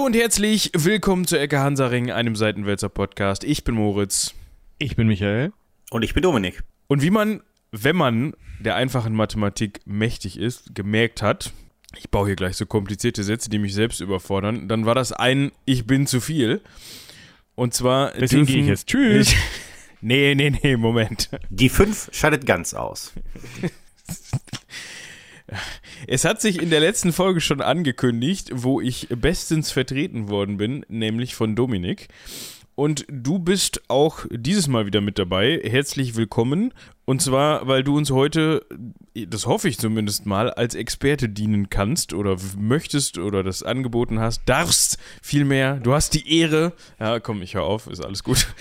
Hallo und herzlich willkommen zu Ecke Hansaring, einem Seitenwälzer Podcast. Ich bin Moritz. Ich bin Michael. Und ich bin Dominik. Und wie man, wenn man der einfachen Mathematik mächtig ist, gemerkt hat, ich baue hier gleich so komplizierte Sätze, die mich selbst überfordern, dann war das ein Ich bin zu viel. Und zwar. Deswegen gehe ich jetzt. Tschüss. nee, nee, nee, Moment. Die 5 scheidet ganz aus. Es hat sich in der letzten Folge schon angekündigt, wo ich bestens vertreten worden bin, nämlich von Dominik. Und du bist auch dieses Mal wieder mit dabei. Herzlich willkommen. Und zwar, weil du uns heute, das hoffe ich zumindest mal, als Experte dienen kannst oder möchtest oder das angeboten hast, darfst vielmehr. Du hast die Ehre. Ja, komm, ich hör auf, ist alles gut.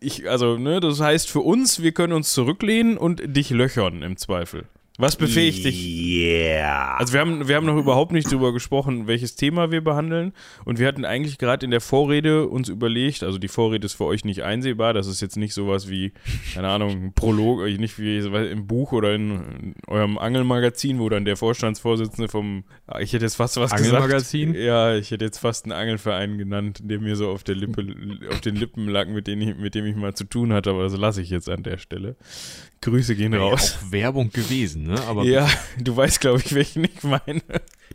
Ich, also, ne, das heißt für uns, wir können uns zurücklehnen und dich löchern im Zweifel. Was befähigt dich? Yeah. Also wir haben, wir haben noch überhaupt nicht darüber gesprochen, welches Thema wir behandeln. Und wir hatten eigentlich gerade in der Vorrede uns überlegt, also die Vorrede ist für euch nicht einsehbar, das ist jetzt nicht sowas wie, keine Ahnung, ein Prolog, äh, nicht wie im Buch oder in, eurem Angelmagazin, wo dann der Vorstandsvorsitzende vom, ah, ich hätte jetzt fast was Angelmagazin? gesagt. Ja, ich hätte jetzt fast einen Angelverein genannt, der mir so auf der Lippe, auf den Lippen lag, mit dem ich, mit dem ich mal zu tun hatte, aber das lasse ich jetzt an der Stelle. Grüße gehen raus. Ja, auch Werbung gewesen, ne? Aber ja, du weißt, glaube ich, welchen ich meine.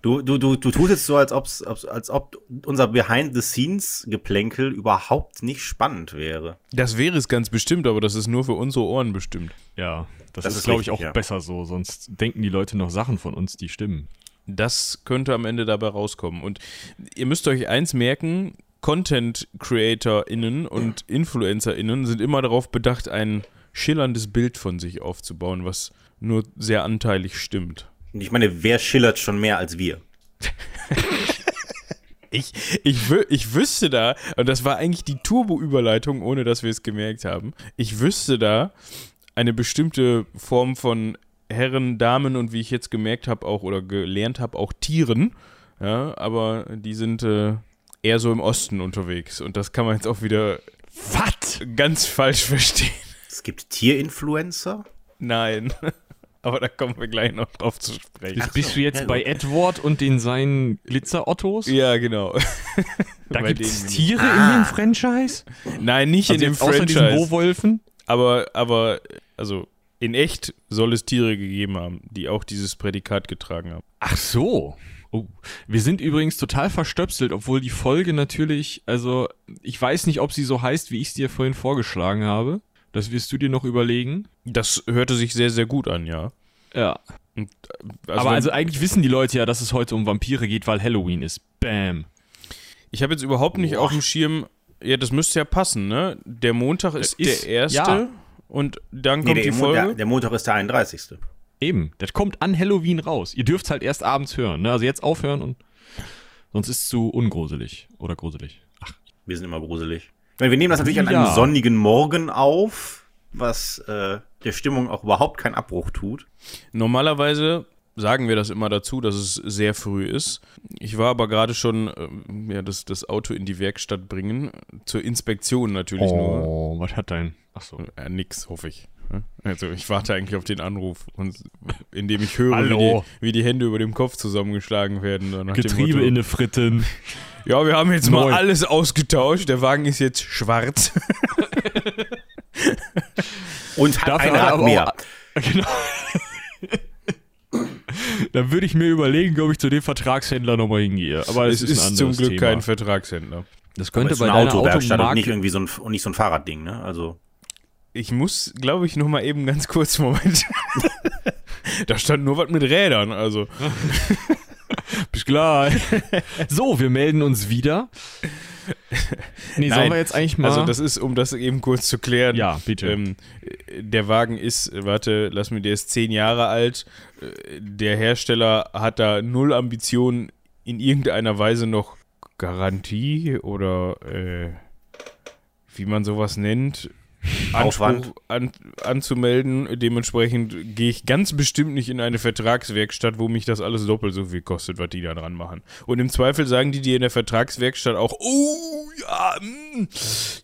Du, du, du, du tust jetzt so, als, ob's, als ob unser Behind-the-Scenes-Geplänkel überhaupt nicht spannend wäre. Das wäre es ganz bestimmt, aber das ist nur für unsere Ohren bestimmt. Ja, das, das ist, ist glaube ich, auch ja. besser so, sonst denken die Leute noch Sachen von uns, die stimmen. Das könnte am Ende dabei rauskommen. Und ihr müsst euch eins merken, Content-CreatorInnen und InfluencerInnen sind immer darauf bedacht, ein schillerndes Bild von sich aufzubauen, was nur sehr anteilig stimmt. Ich meine, wer schillert schon mehr als wir? ich, ich, ich wüsste da, und das war eigentlich die Turbo-Überleitung, ohne dass wir es gemerkt haben, ich wüsste da eine bestimmte Form von Herren, Damen und wie ich jetzt gemerkt habe, auch oder gelernt habe, auch Tieren. Ja, aber die sind äh, eher so im Osten unterwegs. Und das kann man jetzt auch wieder Was? ganz falsch verstehen. Es gibt Tierinfluencer? Nein. Aber da kommen wir gleich noch drauf zu sprechen. Jetzt bist du jetzt bei Edward und den seinen Glitzer-Ottos? Ja, genau. Da gibt es Tiere ah. in dem Franchise? Nein, nicht also in dem Franchise. Außer diesen Wolfen? Aber, aber, also in echt soll es Tiere gegeben haben, die auch dieses Prädikat getragen haben. Ach so. Oh. Wir sind übrigens total verstöpselt, obwohl die Folge natürlich, also ich weiß nicht, ob sie so heißt, wie ich es dir vorhin vorgeschlagen habe. Das wirst du dir noch überlegen. Das hörte sich sehr, sehr gut an, ja. Ja. Und, äh, also Aber also eigentlich wissen die Leute ja, dass es heute um Vampire geht, weil Halloween ist. Bam. Ich habe jetzt überhaupt nicht Boah. auf dem Schirm. Ja, das müsste ja passen, ne? Der Montag ist, ist der erste ja. und dann kommt nee, die Folge. Der, der, Montag ist der 31. Eben, das kommt an Halloween raus. Ihr dürft halt erst abends hören, ne? Also jetzt aufhören und sonst ist es zu ungruselig oder gruselig. Ach. Wir sind immer gruselig. Wir nehmen das natürlich an einem sonnigen Morgen auf, was äh, der Stimmung auch überhaupt keinen Abbruch tut. Normalerweise sagen wir das immer dazu, dass es sehr früh ist. Ich war aber gerade schon äh, ja, das, das Auto in die Werkstatt bringen, zur Inspektion natürlich oh, nur. Oh, was hat dein? Ach so. Ja, nix, hoffe ich. Also ich warte eigentlich auf den Anruf, und indem ich höre, wie die, wie die, Hände über dem Kopf zusammengeschlagen werden. Getriebe in Fritten. Ja, wir haben jetzt Moin. mal alles ausgetauscht. Der Wagen ist jetzt schwarz. Und hat Dafür hat mehr. Auch, genau. Dann würde ich mir überlegen, ob ich zu dem Vertragshändler nochmal hingehe. Aber es ist, ist zum Glück Thema. kein Vertragshändler. Das könnte bei einer Autowerkstatt und nicht irgendwie so ein, und nicht so ein Fahrradding, ne? Also. Ich muss, glaube ich, noch mal eben ganz kurz Moment. da stand nur was mit Rädern, also. Bis klar. So, wir melden uns wieder. Nee, sollen wir jetzt eigentlich mal. Also, das ist, um das eben kurz zu klären. Ja, bitte. Ähm, der Wagen ist, warte, lass mir, der ist zehn Jahre alt. Der Hersteller hat da null Ambitionen, in irgendeiner Weise noch Garantie oder äh, wie man sowas nennt, Anspruch an, anzumelden. Dementsprechend gehe ich ganz bestimmt nicht in eine Vertragswerkstatt, wo mich das alles doppelt so viel kostet, was die da dran machen. Und im Zweifel sagen die dir in der Vertragswerkstatt auch, oh ja, mh, mm,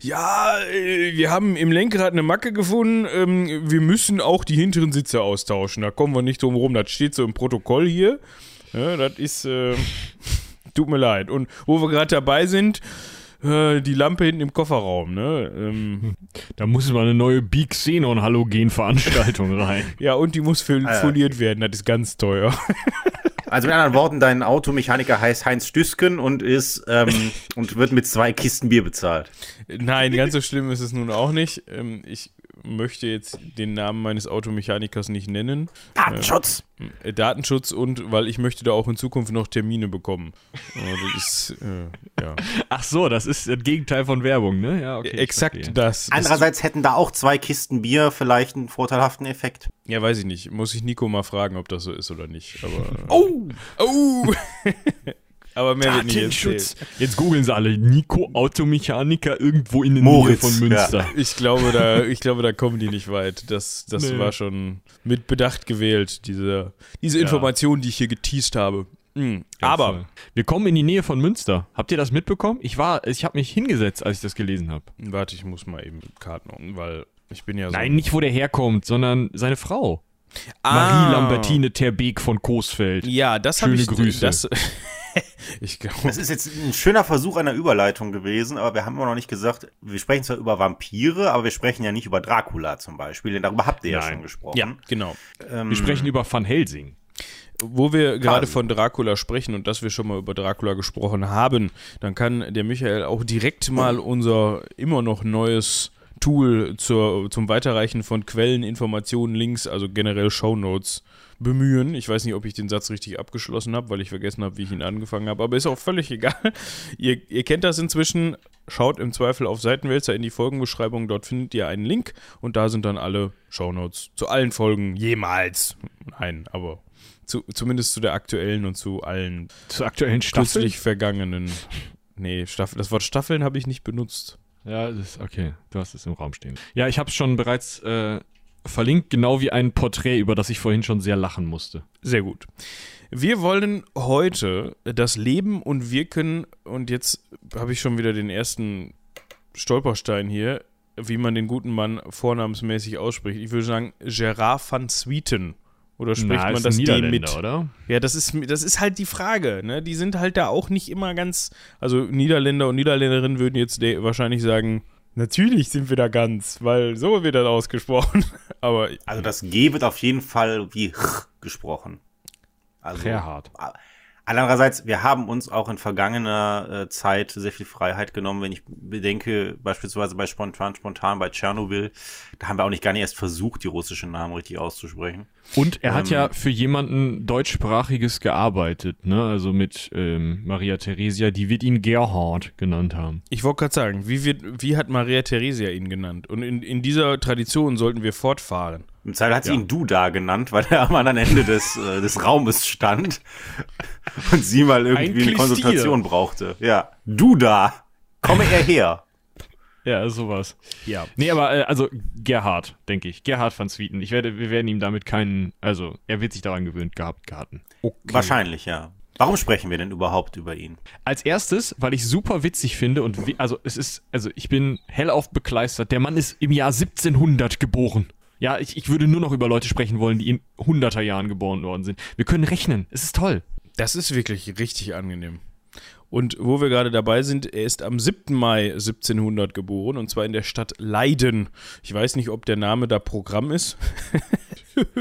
ja, äh, wir haben im Lenkrad eine Macke gefunden, ähm, wir müssen auch die hinteren Sitze austauschen. Da kommen wir nicht drum rum. Das steht so im Protokoll hier. Ja, das ist. Äh, Tut mir leid. Und wo wir gerade dabei sind, die Lampe hinten im Kofferraum, ne? Ähm, Da muss mal eine neue Big Xenon Halogen Veranstaltung rein. ja, und die muss Ah, foliert werden, das ist ganz teuer. Also mit anderen Worten, dein Automechaniker heißt Heinz Stüsken und ist ähm, und wird mit zwei Kisten Bier bezahlt. Nein, ganz so schlimm ist es nun auch nicht. Ähm, ich möchte jetzt den Namen meines Automechanikers nicht nennen. Datenschutz! Äh, Datenschutz und weil ich möchte da auch in Zukunft noch Termine bekommen. Äh, das ist, äh, ja. Ach so, das ist das Gegenteil von Werbung, ne? Ja, okay. Exakt das. das. Andererseits hätten da auch zwei Kisten Bier vielleicht einen vorteilhaften Effekt. Ja, weiß ich nicht. Muss ich Nico mal fragen, ob das so ist oder nicht. Aber, Oh! oh! Aber mehr wird nicht erzählt. Jetzt googeln sie alle. Nico Automechaniker irgendwo in der Moritz, Nähe von Münster. Ich glaube, da, ich glaube, da kommen die nicht weit. Das, das Nee. war schon mit Bedacht gewählt, diese, diese Information, die ich hier geteased habe. Mhm. Aber wir kommen in die Nähe von Münster. Habt ihr das mitbekommen? Ich war, ich habe mich hingesetzt, als ich das gelesen habe. warte, ich muss mal eben Karten ordnen, weil ich bin ja so. Nein, nicht wo der herkommt, sondern seine Frau. Ah. Marie Lambertine Terbeek von Coesfeld. Ja, das habe Schöne ich. Grüße. Das, ich glaube. Das ist jetzt ein schöner Versuch einer Überleitung gewesen, aber wir haben immer noch nicht gesagt, wir sprechen zwar über Vampire, aber wir sprechen ja nicht über Dracula zum Beispiel, denn darüber habt ihr ja Nein. schon gesprochen. Ja, genau. Ähm, Wir sprechen über Van Helsing. Wo wir gerade von Dracula sprechen und dass wir schon mal über Dracula gesprochen haben, dann kann der Michael auch direkt mal unser immer noch neues Tool zur, zum Weiterreichen von Quellen, Informationen, Links, also generell Shownotes bemühen. Ich weiß nicht, ob ich den Satz richtig abgeschlossen habe, weil ich vergessen habe, wie ich ihn angefangen habe, aber ist auch völlig egal. ihr, ihr kennt das inzwischen. Schaut im Zweifel auf Seitenwälzer in die Folgenbeschreibung, dort findet ihr einen Link und da sind dann alle Shownotes zu allen Folgen jemals. Nein, aber zu, zumindest zu der aktuellen und zu allen Zur aktuellen Staffel. kürzlich vergangenen. Nee, Staffel, das Wort Staffeln habe ich nicht benutzt. Ja, das okay. Du hast es im Raum stehen. Ja, ich habe es schon bereits äh, verlinkt, genau wie ein Porträt, über das ich vorhin schon sehr lachen musste. Sehr gut. Wir wollen heute das Leben und Wirken, und jetzt habe ich schon wieder den ersten Stolperstein hier, wie man den guten Mann vornamensmäßig ausspricht. Ich würde sagen, Gerard van Swieten. Oder spricht Na, man das D mit? oder? Ja, das ist, das ist halt die Frage. Ne? Die sind halt da auch nicht immer ganz. Also Niederländer und Niederländerinnen würden jetzt wahrscheinlich sagen, natürlich sind wir da ganz, weil so wird das ausgesprochen. Aber Also das G wird auf jeden Fall wie ch gesprochen. Also, Gerhard. Andererseits, wir haben uns auch in vergangener äh, Zeit sehr viel Freiheit genommen, wenn ich bedenke, beispielsweise bei Spontan, Spontan, bei Tschernobyl, haben wir auch nicht gar nicht erst versucht, die russischen Namen richtig auszusprechen. Und er hat Ähm. ja für jemanden deutschsprachiges gearbeitet, ne? Also mit ähm, Maria Theresia, die wird ihn Gerhard genannt haben. ich wollte gerade sagen, wie, wird, wie hat Maria Theresia ihn genannt? Und in, in dieser Tradition sollten wir fortfahren. Im Zeit hat sie Ja. ihn Duda genannt, weil er am anderen Ende des, äh, des Raumes stand und sie mal irgendwie eine. Konsultation brauchte. Ja, Duda, komme er her. Ja, sowas. Ja. Nee, aber äh, also Gerhard, denke ich. Gerhard van Swieten. Ich werde, wir werden ihm damit keinen, also er wird sich daran gewöhnt gehabt gehatten. Wahrscheinlich, ja. Warum sprechen wir denn überhaupt über ihn? Als erstes, weil ich super witzig finde und wie, also es ist, also ich bin hellauf bekleistert. Der Mann ist im Jahr 1700 geboren. Ja, ich, ich würde nur noch über Leute sprechen wollen, die in 100er Jahren geboren worden sind. Wir können rechnen. Es ist toll. Das ist wirklich richtig angenehm. Und wo wir gerade dabei sind, er ist am 7. Mai 1700 geboren und zwar in der Stadt Leiden. Ich weiß nicht, ob der Name da Programm ist.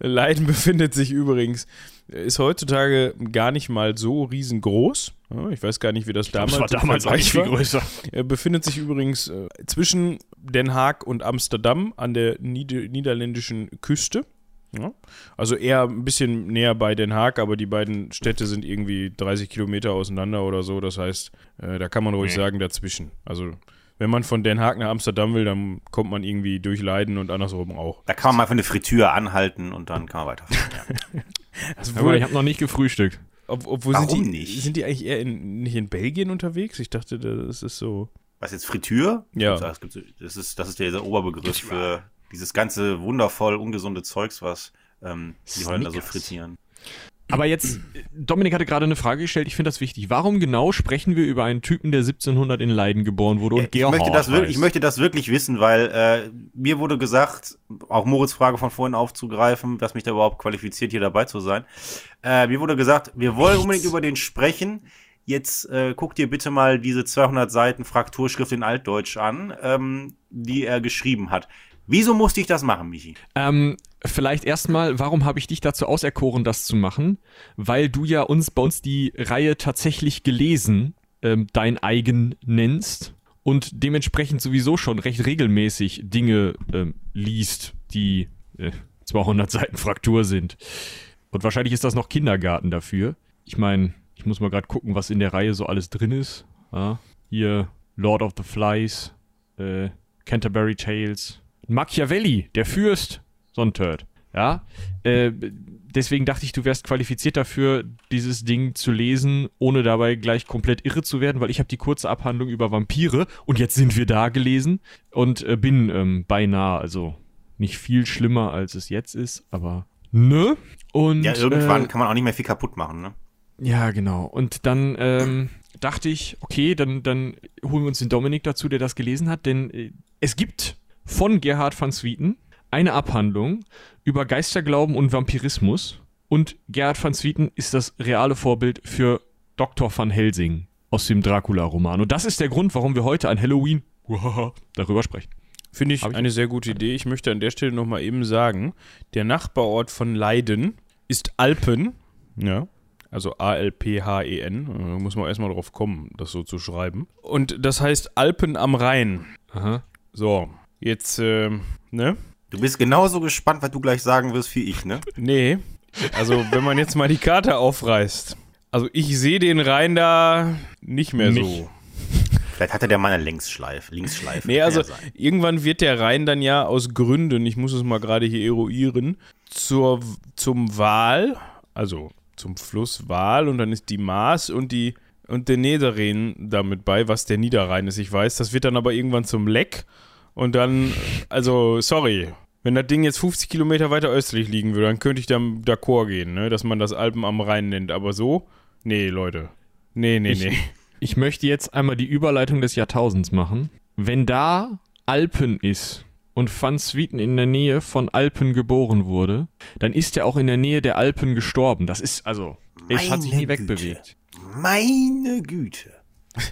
Leiden befindet sich übrigens, ist heutzutage gar nicht mal so riesengroß. Ich weiß gar nicht, wie das damals, das war damals Vergleich viel größer. Er befindet sich übrigens äh, zwischen Den Haag und Amsterdam an der Nieder niederländischen Küste. Ja? Also eher ein bisschen näher bei Den Haag, aber die beiden Städte sind irgendwie 30 Kilometer auseinander oder so. Das heißt, äh, da kann man ruhig Nee. sagen dazwischen. Also wenn man von Den Haag nach Amsterdam will, dann kommt man irgendwie durch Leiden und andersrum auch. Da kann man mal für eine Fritür anhalten und dann kann man weiterfahren. Ja. Also, Aber ich habe noch nicht gefrühstückt. ob, obwohl Warum sind die, nicht? Sind die eigentlich eher in, nicht in Belgien unterwegs? Ich dachte, das ist so. Was jetzt Fritür? Ja. Das, ist, das ist der Oberbegriff für dieses ganze wundervoll ungesunde Zeugs, was ähm, die Holländer so frittieren. Aber jetzt, Dominik hatte gerade eine Frage gestellt, ich finde das wichtig. Warum genau sprechen wir über einen Typen, der 1700 in Leiden geboren wurde und ich Gerhard möchte, das wirklich, ich möchte das wirklich wissen, weil äh, mir wurde gesagt, auch Moritz Frage von vorhin aufzugreifen, dass mich da überhaupt qualifiziert, hier dabei zu sein. Äh, mir wurde gesagt, wir wollen unbedingt über den sprechen. Jetzt äh, guck dir bitte mal diese 200 Seiten Frakturschrift in Altdeutsch an, ähm, die er geschrieben hat. Wieso musste ich das machen, Michi? Ähm, vielleicht erstmal, warum habe ich dich dazu auserkoren, das zu machen? Weil du ja uns bei uns die Reihe tatsächlich gelesen, ähm, dein eigen nennst und dementsprechend sowieso schon recht regelmäßig Dinge ähm, liest, die äh, 200 Seiten Fraktur sind. Und wahrscheinlich ist das noch Kindergarten dafür. Ich meine, ich muss mal gerade gucken, was in der Reihe so alles drin ist. Ja, hier Lord of the Flies, äh, Canterbury Tales, Machiavelli, der Fürst, so ein Turd. Ja, äh, deswegen dachte ich, du wärst qualifiziert dafür, dieses Ding zu lesen, ohne dabei gleich komplett irre zu werden, weil ich habe die kurze Abhandlung über Vampire und jetzt sind wir da gelesen und äh, bin ähm, beinahe, also nicht viel schlimmer, als es jetzt ist, aber ne? Und Ja, irgendwann äh, kann man auch nicht mehr viel kaputt machen, ne? ja, genau. Und dann ähm, dachte ich, okay, dann, dann holen wir uns den Dominik dazu, der das gelesen hat, denn äh, es gibt von Gerhard van Swieten eine Abhandlung über Geisterglauben und Vampirismus. Und Gerhard van Swieten ist das reale Vorbild für Dr. van Helsing aus dem Dracula-Roman. Und das ist der Grund, warum wir heute an Halloween darüber sprechen. Finde ich ich- eine sehr gute Idee. Ich möchte an der Stelle nochmal eben sagen, der Nachbarort von Leiden ist Alpen. Ja. Also A-L-P-H-E-N. Da muss man erstmal drauf kommen, das so zu schreiben. Und das heißt Alpen am Rhein. Aha. So, jetzt, ähm, ne? Du bist genauso gespannt, was du gleich sagen wirst, wie ich, ne? Nee. Also, wenn man jetzt mal die Karte aufreißt. Also, ich sehe den Rhein da nicht mehr Nicht. so. Vielleicht hatte der mal eine Längsschleife. Linksschleife. Nee, also ja irgendwann wird der Rhein dann ja aus Gründen, ich muss es mal gerade hier eruieren, zur, zum Waal, also zum Fluss Waal und dann ist die Maas und die und der Niederrhein damit bei, was der Niederrhein ist. Ich weiß, das wird dann aber irgendwann zum Leck und dann, also sorry, wenn das Ding jetzt 50 Kilometer weiter östlich liegen würde, dann könnte ich dann d'accord gehen, ne, dass man das Alpen am Rhein nennt. Aber so, nee, Leute, nee, nee, Ich- nee. Ich möchte jetzt einmal die Überleitung des Jahrtausends machen. Wenn da Alpen ist und Van Swieten in der Nähe von Alpen geboren wurde, dann ist er auch in der Nähe der Alpen gestorben. Das ist also, es hat sich nie Güte. wegbewegt. Meine Güte.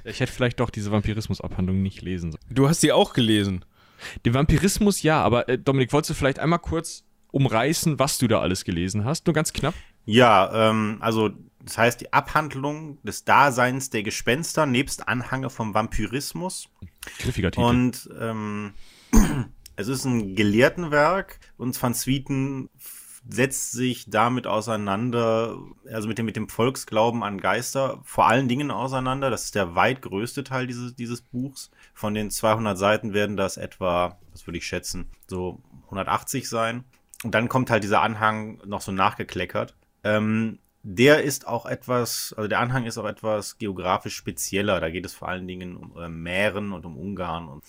Ich hätte vielleicht doch diese Vampirismus-Abhandlung nicht lesen sollen. Du hast die auch gelesen. Den Vampirismus ja, aber äh, Dominik, wolltest du vielleicht einmal kurz umreißen, was du da alles gelesen hast? Nur ganz knapp. Ja, ähm, also das heißt die Abhandlung des Daseins der Gespenster nebst Anhange vom Vampirismus. Griffiger Titel. Und ähm, es ist ein Gelehrtenwerk und Van Swieten setzt sich damit auseinander, also mit dem, mit dem Volksglauben an Geister, vor allen Dingen auseinander. Das ist der weit größte Teil dieses, dieses Buchs. Von den 200 Seiten werden das etwa, was würde ich schätzen, so 180 sein. Und dann kommt halt dieser Anhang noch so nachgekleckert. Ähm, der ist auch etwas, also der Anhang ist auch etwas geografisch spezieller. Da geht es vor allen Dingen um äh, Mähren und um Ungarn und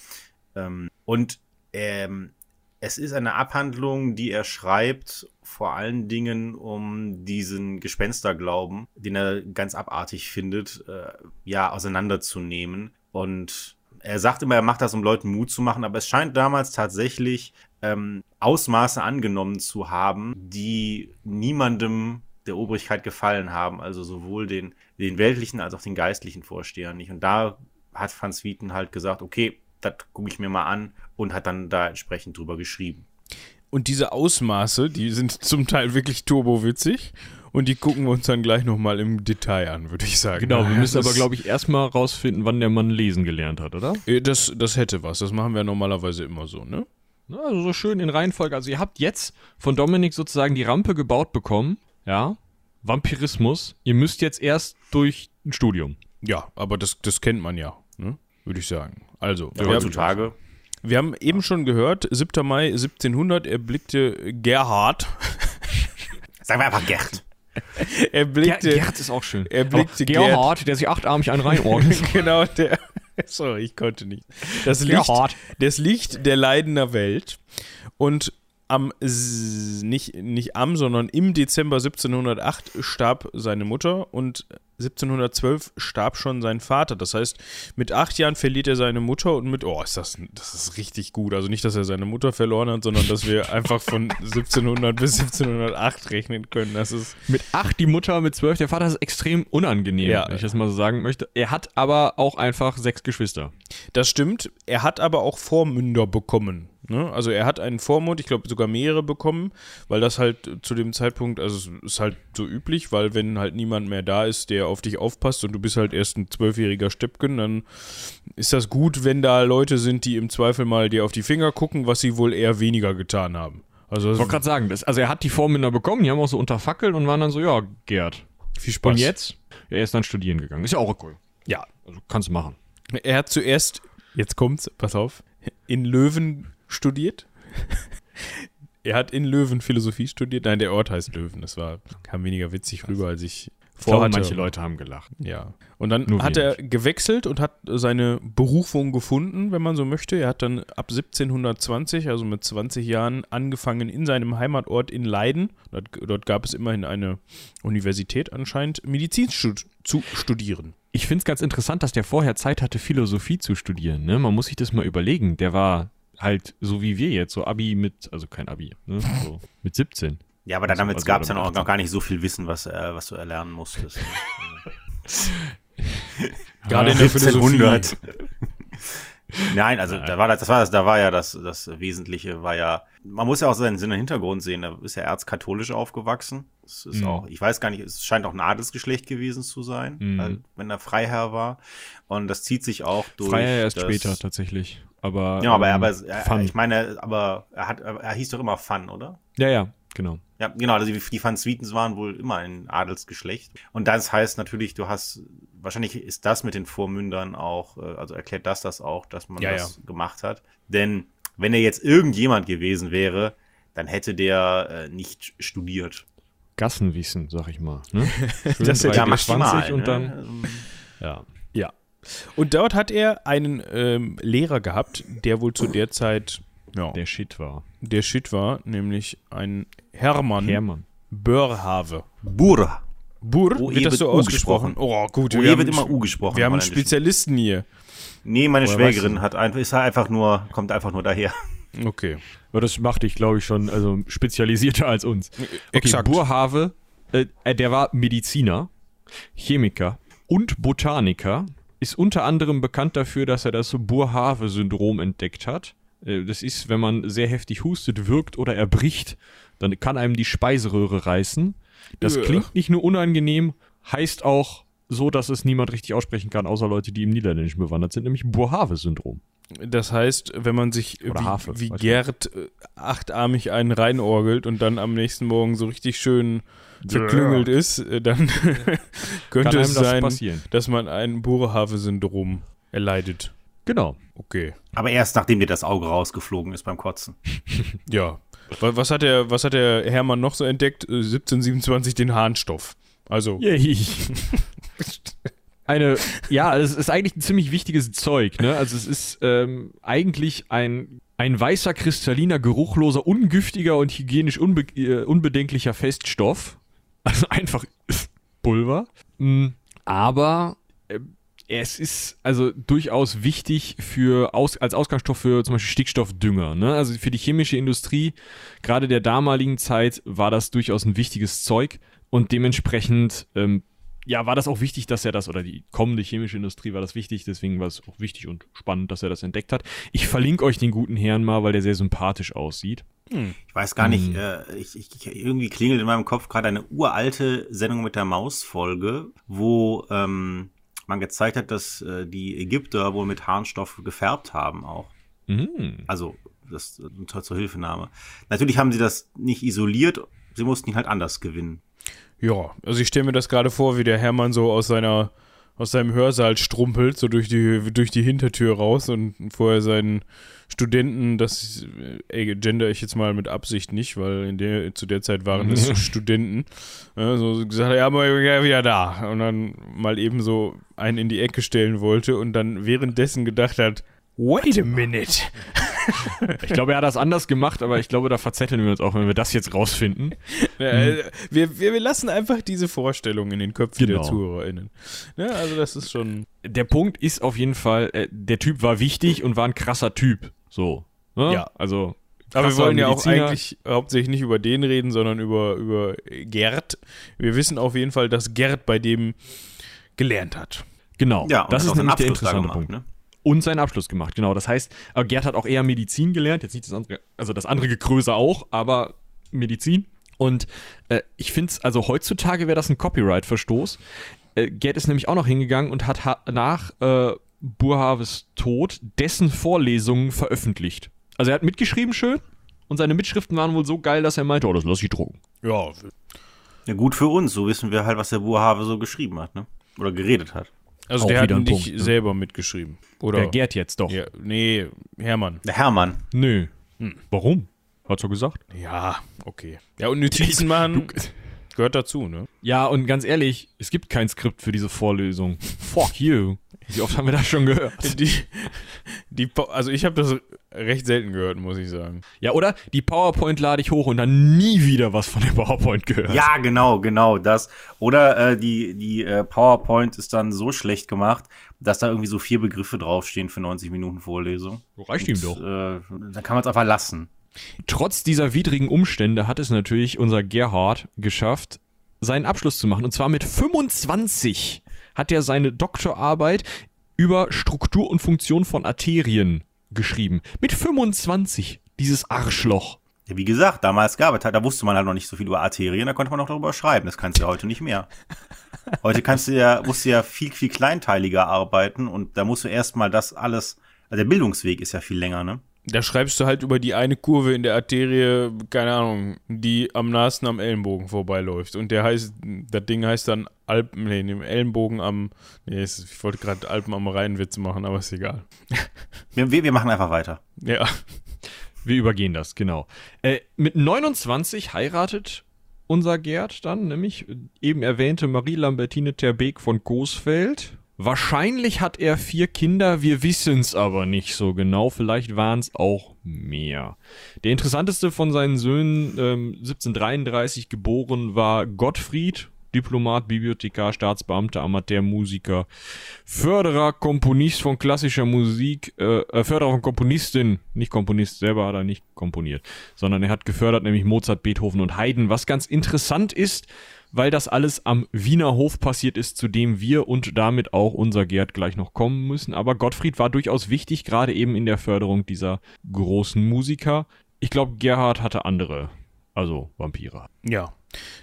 ähm, und ähm, es ist eine Abhandlung, die er schreibt, vor allen Dingen um diesen Gespensterglauben, den er ganz abartig findet, äh, ja, auseinanderzunehmen. Und er sagt immer, er macht das, um Leuten Mut zu machen, aber es scheint damals tatsächlich ähm, Ausmaße angenommen zu haben, die niemandem der Obrigkeit gefallen haben, also sowohl den, den weltlichen als auch den geistlichen Vorstehern nicht. Und da hat Franz Wieten halt gesagt, okay, das gucke ich mir mal an und hat dann da entsprechend drüber geschrieben. Und diese Ausmaße, die sind zum Teil wirklich turbowitzig. Und die gucken wir uns dann gleich nochmal im Detail an, würde ich sagen. genau, wir müssen Das aber, glaube ich, erstmal rausfinden, wann der Mann lesen gelernt hat, oder? Äh, Das, das hätte was. Das machen wir normalerweise immer so, ne? Na, Also so schön in Reihenfolge. Also ihr habt jetzt von Dominik sozusagen die Rampe gebaut bekommen, ja? Vampirismus. Ihr müsst jetzt erst durch ein Studium. Ja, aber das, das kennt man ja? Würde ich sagen. Also, wir haben, Heutzutage. wir haben eben schon gehört, 7. Mai 1700 erblickte Gerhard. Sagen wir einfach Gerd. erblickte. Gerd ist auch schön. er blickte Aber Gerhard, der sich achtarmig einen reinordnet. genau, der. Sorry, ich konnte nicht. Das Licht, Gerhard. das Licht der Leidener Welt. Und am, nicht, nicht am, sondern im Dezember 1708 starb seine Mutter und 1712 starb schon sein Vater. Das heißt, mit acht Jahren verliert er seine Mutter und mit, oh, ist das, das ist richtig gut. Also nicht, dass er seine Mutter verloren hat, sondern dass wir einfach von 1700 bis 1708 rechnen können. Das ist, Mit acht die Mutter, mit zwölf der Vater, das ist extrem unangenehm, Ja. wenn ich das mal so sagen möchte. Er hat aber auch einfach sechs Geschwister. das stimmt. Er hat aber auch Vormünder bekommen. Ne? Also er hat einen Vormund, ich glaube sogar mehrere bekommen, weil das halt zu dem Zeitpunkt, also es ist halt so üblich, weil wenn halt niemand mehr da ist, der auf dich aufpasst und du bist halt erst ein zwölfjähriger Steppken, dann ist das gut, wenn da Leute sind, die im Zweifel mal dir auf die Finger gucken, was sie wohl eher weniger getan haben. Also Ich wollte gerade sagen, das, also er hat die Vormünder bekommen, die haben auch so unter Fackeln und waren dann so, ja, Gerd. viel Spaß. Und jetzt? Ja, er ist dann studieren gegangen. Ist ja auch cool. Ja. Also kannst du machen. Er hat zuerst, jetzt kommt's, pass auf, in Löwen studiert. er hat in Löwen Philosophie studiert. Nein, der Ort heißt Löwen. Das war, kam weniger witzig rüber, als ich Ich glaube, vorhatte. manche Leute haben gelacht. Ja. Und dann Nur hat er gewechselt und hat seine Berufung gefunden, wenn man so möchte. Er hat dann ab 1720, also mit 20 Jahren, angefangen in seinem Heimatort in Leiden. Dort, dort gab es immerhin eine Universität anscheinend, Medizin stud zu studieren. Ich finde es ganz interessant, dass der vorher Zeit hatte, Philosophie zu studieren. Ne? Man muss sich das mal überlegen. Der war halt so wie wir jetzt, so Abi mit, also kein Abi, ne? so mit 17. Ja, aber damit Also, gab es ja noch, mit noch gar nicht so viel Wissen, was, äh, was du erlernen musstest. Gerade in der 1700. Nein, also da war das, das war das, da war ja das, das Wesentliche war ja, man muss ja auch seinen Sinn und Hintergrund sehen. Da ist ja erzkatholisch aufgewachsen. Es ist Mhm. auch, ich weiß gar nicht, es scheint auch ein Adelsgeschlecht gewesen zu sein, Mhm. weil, wenn er Freiherr war. Und das zieht sich auch durch. Freier erst das- später tatsächlich. Aber, Ja, aber, ähm, aber er, Fun. ich meine, aber er hat, er hieß doch immer Fun, oder? Ja, ja, genau. Ja, genau, also die, die Van Swietens waren wohl immer ein Adelsgeschlecht. Und das heißt natürlich, du hast, wahrscheinlich ist das mit den Vormündern auch, äh, also erklärt das das auch, dass man Ja, das gemacht hat. Denn wenn er jetzt irgendjemand gewesen wäre, dann hätte der äh, nicht studiert. Gassenwissen, sag ich mal. Ne? Das ist ja 320 und ne? dann, Ähm, ja. Ja. Und dort hat er einen ähm, Lehrer gehabt, der wohl zu der Zeit ja, der, Der Shit war. Shit war, nämlich ein Hermann Hermann. Börhave. Burra. Burr, Oh, wird hier das wird so U ausgesprochen? Oh, gut. Oh, wir hier haben wird einen immer U gesprochen. Wir haben einen. Spezialisten hier. Nee, meine Woher Schwägerin hat einfach, ist einfach nur, kommt einfach nur daher. Okay. Aber das macht dich, glaube ich, schon also spezialisierter als uns. Okay, Exakt. Burhave, äh, äh, der war Mediziner, Chemiker und Botaniker, ist unter anderem bekannt dafür, dass er das Burhave-Syndrom entdeckt hat. Äh, Das ist, wenn man sehr heftig hustet, wirkt oder erbricht, dann kann einem die Speiseröhre reißen. Das Äh. klingt nicht nur unangenehm, heißt auch so, dass es niemand richtig aussprechen kann, außer Leute, die im Niederländischen bewandert sind, nämlich Burhave-Syndrom. Das heißt, wenn man sich Oder wie, Harfe, wie weiß Gerd äh, achtarmig einen reinorgelt und dann am nächsten Morgen so richtig schön verklüngelt ist, äh, dann könnte Kann es das sein, passieren. dass man ein Burhave-Syndrom erleidet. Genau. Okay. Aber erst nachdem dir das Auge rausgeflogen ist beim Kotzen. Ja. Wa- Was hat der, was hat der Hermann noch so entdeckt? Äh, 1727 den Harnstoff. Also, Yay. Eine, ja, es ist eigentlich ein ziemlich wichtiges Zeug, ne? Also es ist ähm, eigentlich ein, ein weißer, kristalliner, geruchloser, ungiftiger und hygienisch unbe äh, unbedenklicher Feststoff. Also einfach Pulver. Mm, Aber äh, es ist also durchaus wichtig für aus, als Ausgangsstoff für zum Beispiel Stickstoffdünger. Ne? Also für die chemische Industrie, gerade der damaligen Zeit, war das durchaus ein wichtiges Zeug und dementsprechend ähm, ja, war das auch wichtig, dass er das, oder die kommende chemische Industrie war das wichtig, deswegen war es auch wichtig und spannend, dass er das entdeckt hat. Ich verlinke euch den guten Herrn mal, weil der sehr sympathisch aussieht. Ich weiß gar nicht, Hm. äh, ich, ich, ich, irgendwie klingelt in meinem Kopf gerade eine uralte Sendung mit der Maus-Folge, wo ähm, man gezeigt hat, dass äh, die Ägypter wohl mit Harnstoff gefärbt haben auch. Mhm. Also das zur, zur Hilfenahme. Natürlich haben sie das nicht isoliert, sie mussten ihn halt anders gewinnen. ja. Also ich stelle mir das gerade vor, wie der Hermann so aus seiner aus seinem Hörsaal strumpelt, so durch die, durch die Hintertür raus und vorher seinen Studenten, das äh, gender ich jetzt mal mit Absicht nicht, weil in der, zu der Zeit waren es Studenten, äh, so gesagt, hat, ja, aber ja, wieder da. Und dann mal eben so einen in die Ecke stellen wollte und dann währenddessen gedacht hat, wait a minute. Ich glaube, er hat das anders gemacht, aber ich glaube, da verzetteln wir uns auch, wenn wir das jetzt rausfinden. Ja, äh, wir, wir, wir lassen einfach diese Vorstellung in den Köpfen Genau. der ZuhörerInnen. Ja, also das ist schon. Der Punkt ist auf jeden Fall, äh, der Typ war wichtig und war ein krasser Typ. So. Ne? Ja. Also. Aber wir wollen ja auch eigentlich hauptsächlich nicht über den reden, sondern über, über Gerd. Wir wissen auf jeden Fall, dass Gerd bei dem gelernt hat. Genau. Ja, und das ist nämlich der interessante gemacht, Punkt. ne? Und seinen Abschluss gemacht, genau. Das heißt, äh, Gerd hat auch eher Medizin gelernt, jetzt nicht das andere, also das andere Gekröse auch, aber Medizin. Und äh, ich finde es, also heutzutage wäre das ein Copyright-Verstoß. Äh, Gerd ist nämlich auch noch hingegangen und hat ha nach äh, Burhaves Tod dessen Vorlesungen veröffentlicht. Also er hat mitgeschrieben schön und seine Mitschriften waren wohl so geil, dass er meinte, oh, das lass ich drucken. Ja, Ja, gut für uns. So wissen wir halt, was der Burhave so geschrieben hat, ne? Oder geredet hat. Also Auch der hat nicht Punkt, ne? selber mitgeschrieben. Oder? Der Gerd jetzt doch. Ja, nee, Hermann. Der Hermann. Nö. Hm. Warum? Hat's so gesagt? Ja, okay. Ja, und Notizen machen gehört dazu, ne? Ja, und ganz ehrlich, es gibt kein Skript für diese Vorlesung. Fuck you. Wie oft haben wir das schon gehört? Die, die, also ich habe das recht selten gehört, muss ich sagen. Ja, oder? Die PowerPoint lade ich hoch und dann nie wieder was von der PowerPoint gehört. Ja, genau, genau das. Oder äh, die, die äh, PowerPoint ist dann so schlecht gemacht, dass da irgendwie so vier Begriffe draufstehen für 90 Minuten Vorlesung. Reicht ihm Und, doch. Äh, dann kann man es einfach lassen. Trotz dieser widrigen Umstände hat es natürlich unser Gerhard geschafft, seinen Abschluss zu machen. Und zwar mit 25 hat er seine Doktorarbeit über Struktur und Funktion von Arterien geschrieben. Mit 25, dieses Arschloch. Ja, wie gesagt, damals gab es halt, da wusste man halt noch nicht so viel über Arterien, da konnte man noch darüber schreiben. Das kannst du ja heute nicht mehr. Heute kannst du ja, musst du ja viel, viel kleinteiliger arbeiten und da musst du erstmal das alles, also der Bildungsweg ist ja viel länger, ne? Da schreibst du halt über die eine Kurve in der Arterie, keine Ahnung, die am nahesten am Ellenbogen vorbeiläuft. Und der heißt, das Ding heißt dann Alpen, nee, dem Ellenbogen am, nee, es- ich wollte gerade Alpen am Rhein Witz machen, aber ist egal. Wir, wir, wir machen einfach weiter. Ja. Wir übergehen das, genau. Äh, mit 29 heiratet unser Gerd dann, nämlich eben erwähnte Marie Lambertine Terbeek von Coesfeld. Wahrscheinlich hat er vier Kinder, wir wissen es aber nicht so genau. Vielleicht waren es auch mehr. Der interessanteste von seinen Söhnen, ähm, 1733 geboren, war Gottfried, Diplomat, Bibliothekar, Staatsbeamter, Amateurmusiker, Förderer, Komponist von klassischer Musik, äh, äh, Förderer von Komponistin, nicht Komponist selber hat er nicht komponiert, sondern er hat gefördert nämlich Mozart, Beethoven und Haydn, was ganz interessant ist, weil das alles am Wiener Hof passiert ist, zu dem wir und damit auch unser Gerd gleich noch kommen müssen. Aber Gottfried war durchaus wichtig, gerade eben in der Förderung dieser großen Musiker. Ich glaube, Gerhard hatte andere, also Vampire. Ja.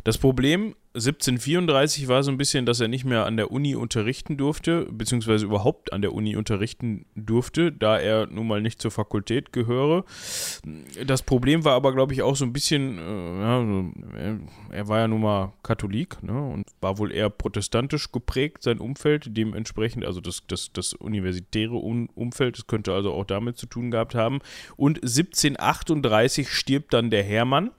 Das Problem 1734 war so ein bisschen, dass er nicht mehr an der Uni unterrichten durfte, beziehungsweise überhaupt an der Uni unterrichten durfte, da er nun mal nicht zur Fakultät gehöre. Das Problem war aber, glaube ich, auch so ein bisschen, äh, ja, er, war ja nun mal Katholik ne, und war wohl eher protestantisch geprägt, sein Umfeld, dementsprechend, also das, das, das universitäre um Umfeld, das könnte also auch damit zu tun gehabt haben. Und 1738 stirbt dann der Hermann.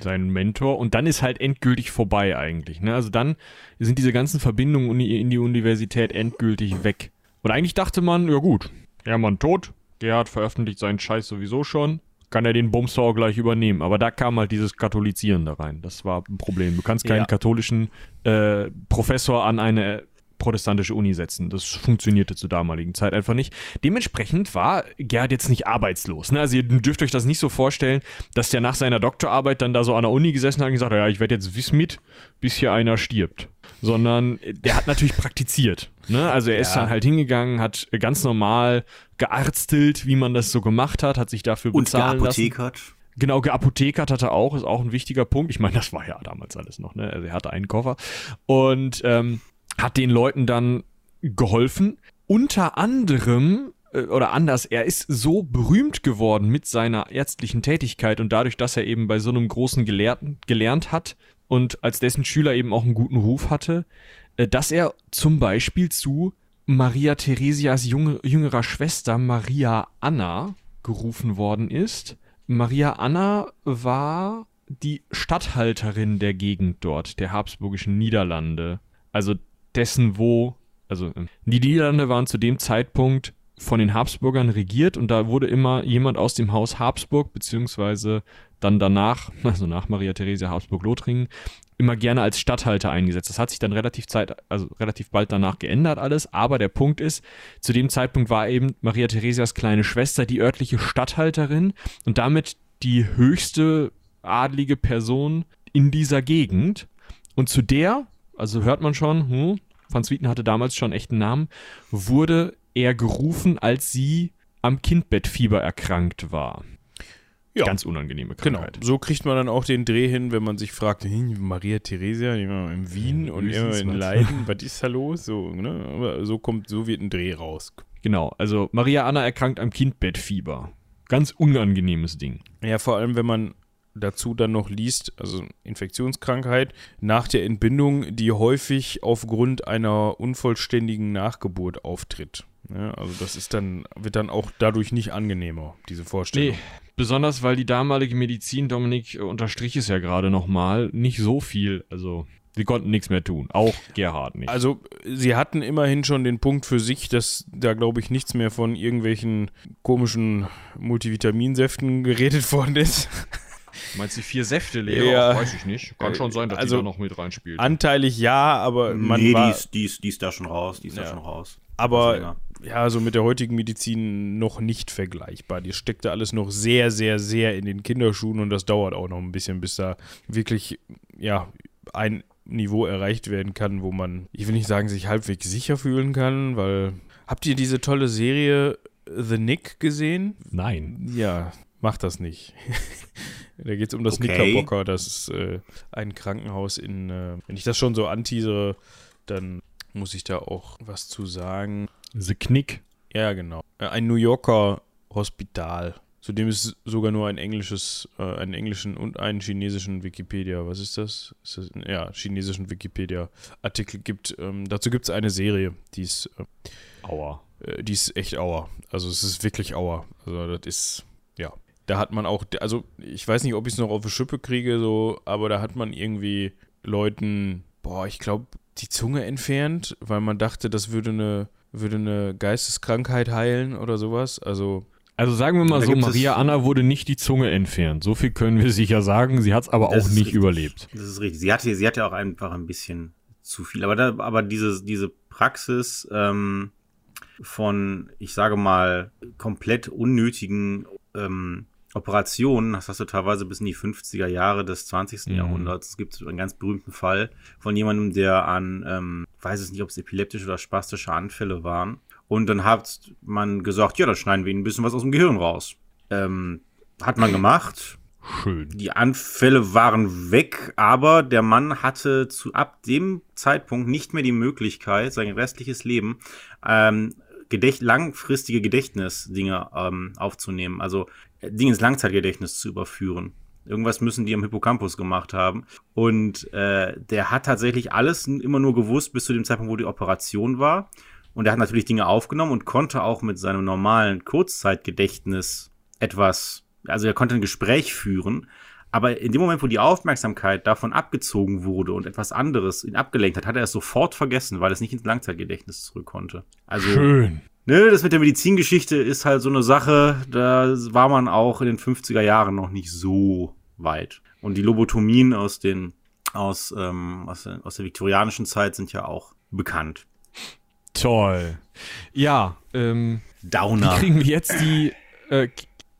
Sein Mentor und dann ist halt endgültig vorbei eigentlich. Ne? Also dann sind diese ganzen Verbindungen in die Universität endgültig weg. Und eigentlich dachte man, ja gut, Hermann tot, Gerhard veröffentlicht seinen Scheiß sowieso schon, kann er den Bumsau gleich übernehmen. Aber da kam halt dieses Katholizieren da rein. Das war ein Problem. Du kannst keinen Ja. katholischen äh, Professor an eine protestantische Uni setzen. Das funktionierte zur damaligen Zeit einfach nicht. Dementsprechend war Gerhard jetzt nicht arbeitslos. Ne? Also ihr dürft euch das nicht so vorstellen, dass der nach seiner Doktorarbeit dann da so an der Uni gesessen hat und gesagt hat, ja, ich werde jetzt Wismit, bis hier einer stirbt. Sondern der hat natürlich praktiziert. Ne? Also er ist Ja. dann halt hingegangen, hat ganz normal gearztelt, wie man das so gemacht hat, hat sich dafür Und bezahlen lassen. geapothekert. Genau, geapothekert hat er auch, ist auch ein wichtiger Punkt. Ich meine, das war ja damals alles noch, ne? Also er hatte einen Koffer und ähm, hat den Leuten dann geholfen. Unter anderem, äh, oder anders, er ist so berühmt geworden mit seiner ärztlichen Tätigkeit und dadurch, dass er eben bei so einem großen Gelehrten gelernt hat und als dessen Schüler eben auch einen guten Ruf hatte, äh, dass er zum Beispiel zu Maria Theresias junge, jüngerer Schwester Maria Anna gerufen worden ist. Maria Anna war die Statthalterin der Gegend dort, der habsburgischen Niederlande. Also dessen, wo, also äh, die Niederlande waren zu dem Zeitpunkt von den Habsburgern regiert und da wurde immer jemand aus dem Haus Habsburg, beziehungsweise dann danach, also nach Maria Theresia Habsburg-Lothringen, immer gerne als Statthalter eingesetzt. Das hat sich dann relativ Zeit, also relativ bald danach geändert alles, aber der Punkt ist, zu dem Zeitpunkt war eben Maria Theresias kleine Schwester die örtliche Statthalterin und damit die höchste adlige Person in dieser Gegend. Und zu der, also hört man schon, hm, Van Swieten hatte damals schon echten Namen, wurde er gerufen, als sie am Kindbettfieber erkrankt war. Ja. Ganz unangenehme Genau, Krankheit. so kriegt man dann auch den Dreh hin, wenn man sich fragt, hm, Maria Theresia, immer in Wien Ja, und immer in. Leiden, was ist da los? So, ne? Aber so kommt, so wird ein Dreh raus. Genau, also Maria Anna erkrankt am Kindbettfieber. Ganz unangenehmes Ding. Ja, vor allem, wenn man dazu dann noch liest, also Infektionskrankheit nach der Entbindung, die häufig aufgrund einer unvollständigen Nachgeburt auftritt. Ja, also das ist dann, wird dann auch dadurch nicht angenehmer, diese Vorstellung. Nee, besonders weil die damalige Medizin, Dominik äh, unterstrich es ja gerade nochmal, nicht so viel, also sie konnten nichts mehr tun. Auch Gerhard nicht. Also, sie hatten immerhin schon den Punkt für sich, dass da, glaube ich, nichts mehr von irgendwelchen komischen Multivitaminsäften geredet worden ist. Meinst du die vier Säfte Ja. Weiß ich nicht. Kann schon sein, dass Also, die da noch mit reinspielt. Anteilig ja, aber man nee, war, die, ist, die, ist, die ist da schon raus. Die ist Ja. da schon raus. aber länger. ja, so mit der heutigen Medizin noch nicht vergleichbar. Die steckte alles noch sehr, sehr, sehr in den Kinderschuhen und das dauert auch noch ein bisschen, bis da wirklich, ja, ein Niveau erreicht werden kann, wo man, ich will nicht sagen, sich halbwegs sicher fühlen kann, weil habt ihr diese tolle Serie The Nick gesehen? Nein. Ja, macht das nicht. da geht es um das Okay. Knickerbocker. Das ist äh, ein Krankenhaus in. Äh, wenn ich das schon so anteasere, dann muss ich da auch was zu sagen. The Knick. Ja, genau. Äh, ein New Yorker Hospital. Zudem es sogar nur ein englisches, äh, einen englischen und einen chinesischen Wikipedia. Was ist das? Ist das ja, chinesischen Wikipedia-Artikel gibt. Ähm, dazu gibt es eine Serie, die ist, äh, Aua. äh, die ist echt Auer. Also es ist wirklich Auer. Also das ist, ja. Da hat man auch, also ich weiß nicht, ob ich es noch auf die Schippe kriege, so, aber da hat man irgendwie Leuten, boah, ich glaube, die Zunge entfernt, weil man dachte, das würde eine, würde eine Geisteskrankheit heilen oder sowas. Also, Also sagen wir mal so, Maria Anna wurde nicht die Zunge entfernt. So viel können wir sicher sagen. Sie hat es aber auch nicht richtig. überlebt. Das ist richtig. Sie hatte, sie hatte auch einfach ein bisschen zu viel. Aber, da, aber diese, diese Praxis ähm, von, ich sage mal, komplett unnötigen ähm, Operationen, das hast du teilweise bis in die 50er Jahre des 20. Mhm. Jahrhunderts. Es gibt einen ganz berühmten Fall von jemandem, der an, ähm, weiß es nicht, ob es epileptische oder spastische Anfälle waren. Und dann hat man gesagt, ja, dann schneiden wir ihnen ein bisschen was aus dem Gehirn raus. Ähm, hat man gemacht. Schön. Die Anfälle waren weg, aber der Mann hatte zu ab dem Zeitpunkt nicht mehr die Möglichkeit, sein restliches Leben ähm, gedächt langfristige Gedächtnisdinge ähm, aufzunehmen, also äh, Dinge ins Langzeitgedächtnis zu überführen. Irgendwas müssen die am Hippocampus gemacht haben. Und äh, der hat tatsächlich alles immer nur gewusst bis zu dem Zeitpunkt, wo die Operation war. Und er hat natürlich Dinge aufgenommen und konnte auch mit seinem normalen Kurzzeitgedächtnis etwas, also er konnte ein Gespräch führen. Aber in dem Moment, wo die Aufmerksamkeit davon abgezogen wurde und etwas anderes ihn abgelenkt hat, hat er es sofort vergessen, weil es nicht ins Langzeitgedächtnis zurück konnte. Also, Schön. ne, das mit der Medizingeschichte ist halt so eine Sache, da war man auch in den 50er Jahren noch nicht so weit. Und die Lobotomien aus den, aus, ähm, aus, der- aus der viktorianischen Zeit sind ja auch bekannt. Toll. Ja, ähm, wie Downer. kriegen wir jetzt die, äh,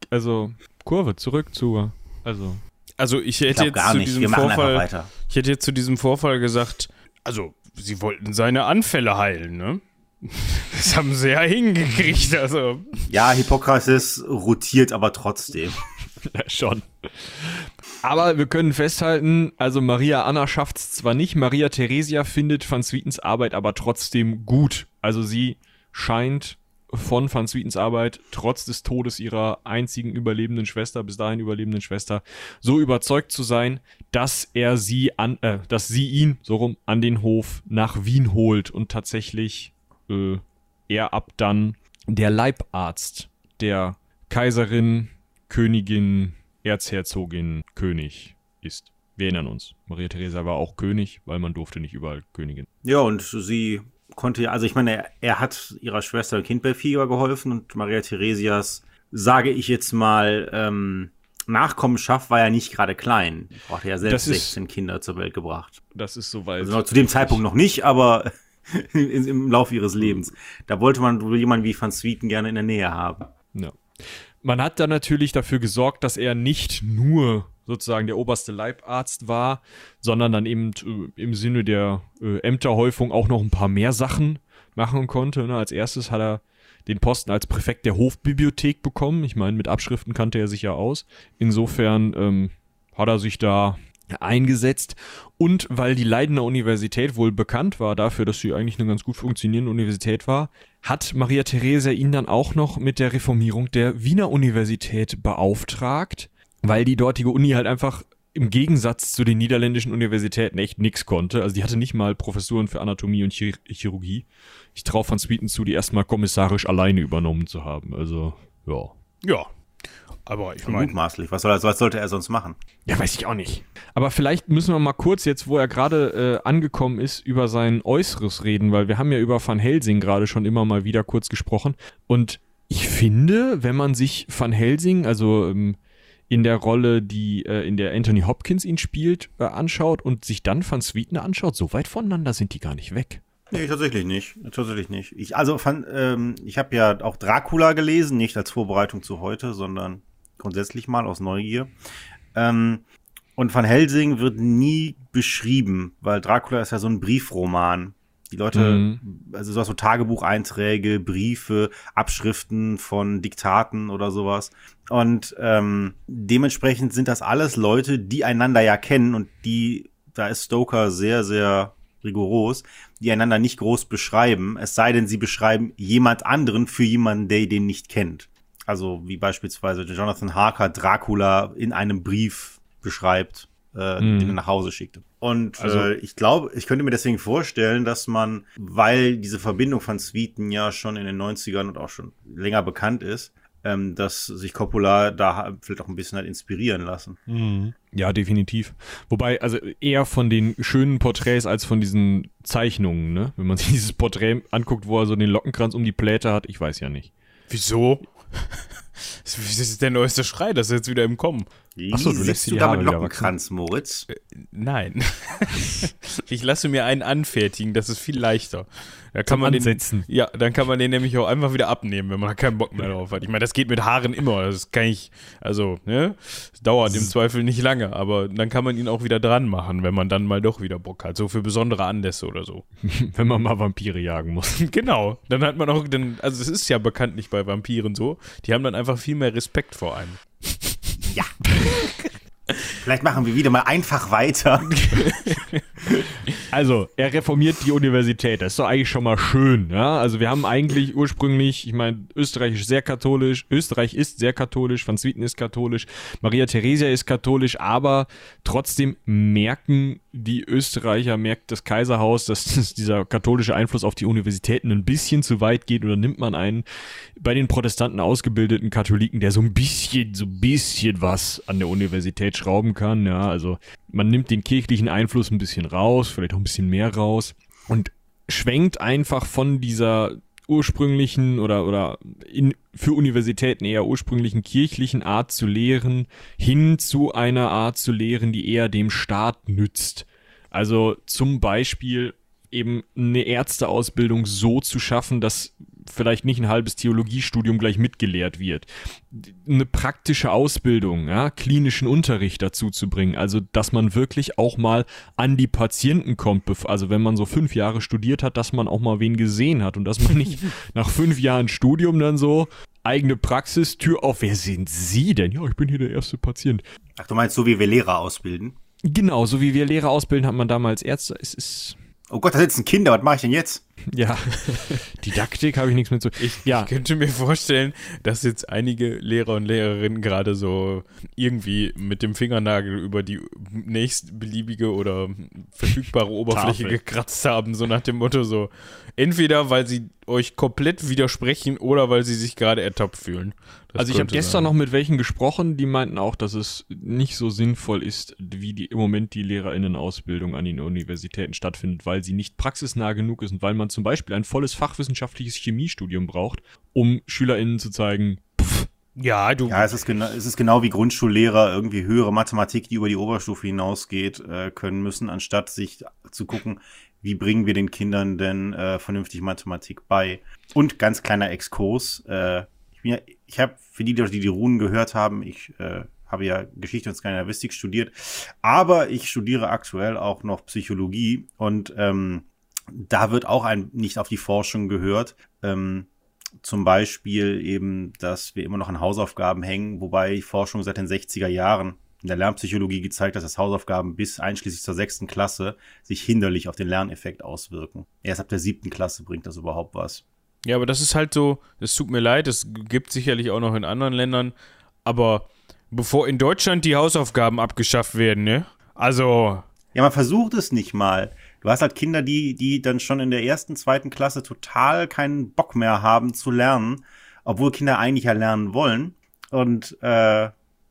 also, Kurve zurück zu, also, also ich Ich hätte glaube jetzt zu nicht. diesem Vorfall, ich hätte jetzt zu diesem Vorfall gesagt, also sie wollten seine Anfälle heilen, ne? Das haben sie ja hingekriegt, also. Ja, Hippokrates rotiert aber trotzdem. Ja, schon. Aber wir können festhalten, also Maria Anna schafft es zwar nicht, Maria Theresia findet Van Swietens Arbeit aber trotzdem gut. Also sie scheint von Van Swietens Arbeit trotz des Todes ihrer einzigen überlebenden Schwester, bis dahin überlebenden Schwester, so überzeugt zu sein, dass er sie an, äh, dass sie ihn so rum an den Hof nach Wien holt und tatsächlich äh, er ab dann der Leibarzt der Kaiserin, Königin, Erzherzogin, König ist. Wir erinnern uns, Maria Theresa war auch König, weil man durfte nicht überall Königin. Ja, und sie konnte ja, also ich meine, er, er hat ihrer Schwester Kindbellfieber geholfen und Maria Theresias, sage ich jetzt mal, ähm, Nachkommenschaft war ja nicht gerade klein. Die brauchte ja selbst ist- 16 Kinder zur Welt gebracht. Das ist soweit. Also zu dem Zeitpunkt noch nicht, aber im, im Laufe ihres Lebens. Da wollte man jemanden wie Van Swieten gerne in der Nähe haben. Ja. Man hat dann natürlich dafür gesorgt, dass er nicht nur sozusagen der oberste Leibarzt war, sondern dann eben äh, im Sinne der äh, Ämterhäufung auch noch ein paar mehr Sachen machen konnte. Ne? Als erstes hat er den Posten als Präfekt der Hofbibliothek bekommen. Ich meine, mit Abschriften kannte er sich ja aus. Insofern ähm, hat er sich da eingesetzt. Und weil die Leidener Universität wohl bekannt war dafür, dass sie eigentlich eine ganz gut funktionierende Universität war, hat Maria Theresia ihn dann auch noch mit der Reformierung der Wiener Universität beauftragt, weil die dortige Uni halt einfach im Gegensatz zu den niederländischen Universitäten echt nix konnte. Also die hatte nicht mal Professuren für Anatomie und Chir Chirurgie. Ich traue Van Swieten zu, die erstmal kommissarisch alleine übernommen zu haben. Also, ja. Ja. Aber ich meine, Mutmaßlich. Was, soll er, was sollte er sonst machen? Ja, weiß ich auch nicht. Aber vielleicht müssen wir mal kurz jetzt, wo er gerade äh, angekommen ist, über sein Äußeres reden, weil wir haben ja über Van Helsing gerade schon immer mal wieder kurz gesprochen. Und ich finde, wenn man sich Van Helsing, also ähm, in der Rolle, die äh, in der Anthony Hopkins ihn spielt, äh, anschaut und sich dann Van Sweeten anschaut, so weit voneinander sind die gar nicht weg. Nee, tatsächlich nicht. Tatsächlich nicht. Ich, also ähm, ich habe ja auch Dracula gelesen, nicht als Vorbereitung zu heute, sondern grundsätzlich mal aus Neugier. Ähm, und Van Helsing wird nie beschrieben, weil Dracula ist ja so ein Briefroman. Die Leute, also so, so Tagebucheinträge, Briefe, Abschriften von Diktaten oder sowas. Und ähm, dementsprechend sind das alles Leute, die einander ja kennen und die, da ist Stoker sehr, sehr rigoros, die einander nicht groß beschreiben, es sei denn, sie beschreiben jemand anderen für jemanden, der den nicht kennt. Also wie beispielsweise Jonathan Harker Dracula in einem Brief beschreibt, äh, Mhm. den er nach Hause schickte. Und Also- äh, ich glaube, ich könnte mir deswegen vorstellen, dass man, weil diese Verbindung von Sweeten ja schon in den 90ern und auch schon länger bekannt ist, ähm, dass sich Coppola da vielleicht auch ein bisschen hat inspirieren lassen. Ja, definitiv. Wobei, also eher von den schönen Porträts als von diesen Zeichnungen, ne? Wenn man sich dieses Porträt anguckt, wo er so den Lockenkranz um die Pläte hat, ich weiß ja nicht. wieso? Das ist der neueste Schrei, das ist jetzt wieder im Kommen. Ach so, Wie du lässt du die da Haare mit wieder Lockenkranz, Moritz? Nein. ich lasse mir einen anfertigen, das ist viel leichter. Da kann man Ansetzen. Den, ja, dann kann man den nämlich auch einfach wieder abnehmen, wenn man keinen Bock mehr drauf hat. Ich meine, das geht mit Haaren immer. Das kann ich, also, ne? Das dauert im Zweifel nicht lange, aber dann kann man ihn auch wieder dran machen, wenn man dann mal doch wieder Bock hat. So für besondere Anlässe oder so. Wenn man mal Vampire jagen muss. genau. Dann hat man auch, dann, also es ist ja bekanntlich bei Vampiren so, die haben dann einfach viel mehr Respekt vor einem. Ja. Vielleicht machen wir wieder mal einfach weiter. Also, er reformiert die Universität. Das ist doch eigentlich schon mal schön, ja? Also, wir haben eigentlich ursprünglich, ich meine, Österreich ist sehr katholisch, Österreich ist sehr katholisch, Van Swieten ist katholisch, Maria Theresia ist katholisch, aber trotzdem merken die Österreicher, merkt das Kaiserhaus, dass, dieser katholische Einfluss auf die Universitäten ein bisschen zu weit geht oder nimmt man einen bei den Protestanten ausgebildeten Katholiken, der so ein bisschen, so ein bisschen was an der Universität schrauben kann, ja, also man nimmt den kirchlichen Einfluss ein bisschen raus, vielleicht auch ein bisschen mehr raus und schwenkt einfach von dieser ursprünglichen oder, oder in, für Universitäten eher ursprünglichen kirchlichen Art zu lehren hin zu einer Art zu lehren, die eher dem Staat nützt. Also zum Beispiel eben eine Ärzteausbildung so zu schaffen, dass vielleicht nicht ein halbes Theologiestudium gleich mitgelehrt wird. Eine praktische Ausbildung, ja, klinischen Unterricht dazu zu bringen, also dass man wirklich auch mal an die Patienten kommt, also wenn man so fünf Jahre studiert hat, dass man auch mal wen gesehen hat und dass man nicht nach fünf Jahren Studium dann so eigene Praxis, Tür auf, wer sind Sie denn? Ja, ich bin hier der erste Patient. Ach, du meinst, so wie wir Lehrer ausbilden? Genau, so wie wir Lehrer ausbilden, hat man damals Ärzte. Es ist Oh Gott, da sitzen Kinder, was mache ich denn jetzt? Ja, Didaktik habe ich nichts mit zu. Ich, ja, ich könnte mir vorstellen, dass jetzt einige Lehrer und Lehrerinnen gerade so irgendwie mit dem Fingernagel über die nächstbeliebige oder verfügbare Oberfläche Tafel. gekratzt haben, so nach dem Motto so, entweder weil sie euch komplett widersprechen oder weil sie sich gerade ertappt fühlen. Das also ich habe gestern sein. noch mit welchen gesprochen, die meinten auch, dass es nicht so sinnvoll ist, wie die, im Moment die LehrerInnen-Ausbildung an den Universitäten stattfindet, weil sie nicht praxisnah genug ist und weil man man zum Beispiel ein volles fachwissenschaftliches Chemiestudium braucht, um SchülerInnen zu zeigen, Ja, du. Ja, es ist, genau, es ist genau wie Grundschullehrer irgendwie höhere Mathematik, die über die Oberstufe hinausgeht, äh, können müssen, anstatt sich zu gucken, wie bringen wir den Kindern denn äh, vernünftig Mathematik bei. Und ganz kleiner Exkurs. Äh, ich bin ja, ich habe, für die, die die Runen gehört haben, ich äh, habe ja Geschichte und Skandinavistik studiert, aber ich studiere aktuell auch noch Psychologie und ähm, da wird auch ein, nicht auf die Forschung gehört. Ähm, zum Beispiel eben, dass wir immer noch an Hausaufgaben hängen, wobei die Forschung seit den 60er Jahren in der Lernpsychologie gezeigt hat, dass Hausaufgaben bis einschließlich zur sechsten Klasse sich hinderlich auf den Lerneffekt auswirken. Erst ab der siebten Klasse bringt das überhaupt was. Ja, aber das ist halt so, es tut mir leid, es gibt sicherlich auch noch in anderen Ländern, aber bevor in Deutschland die Hausaufgaben abgeschafft werden, ne? Also, Ja, man versucht es nicht mal. Du hast halt Kinder, die, die dann schon in der ersten, zweiten Klasse total keinen Bock mehr haben zu lernen, obwohl Kinder eigentlich ja lernen wollen. Und äh,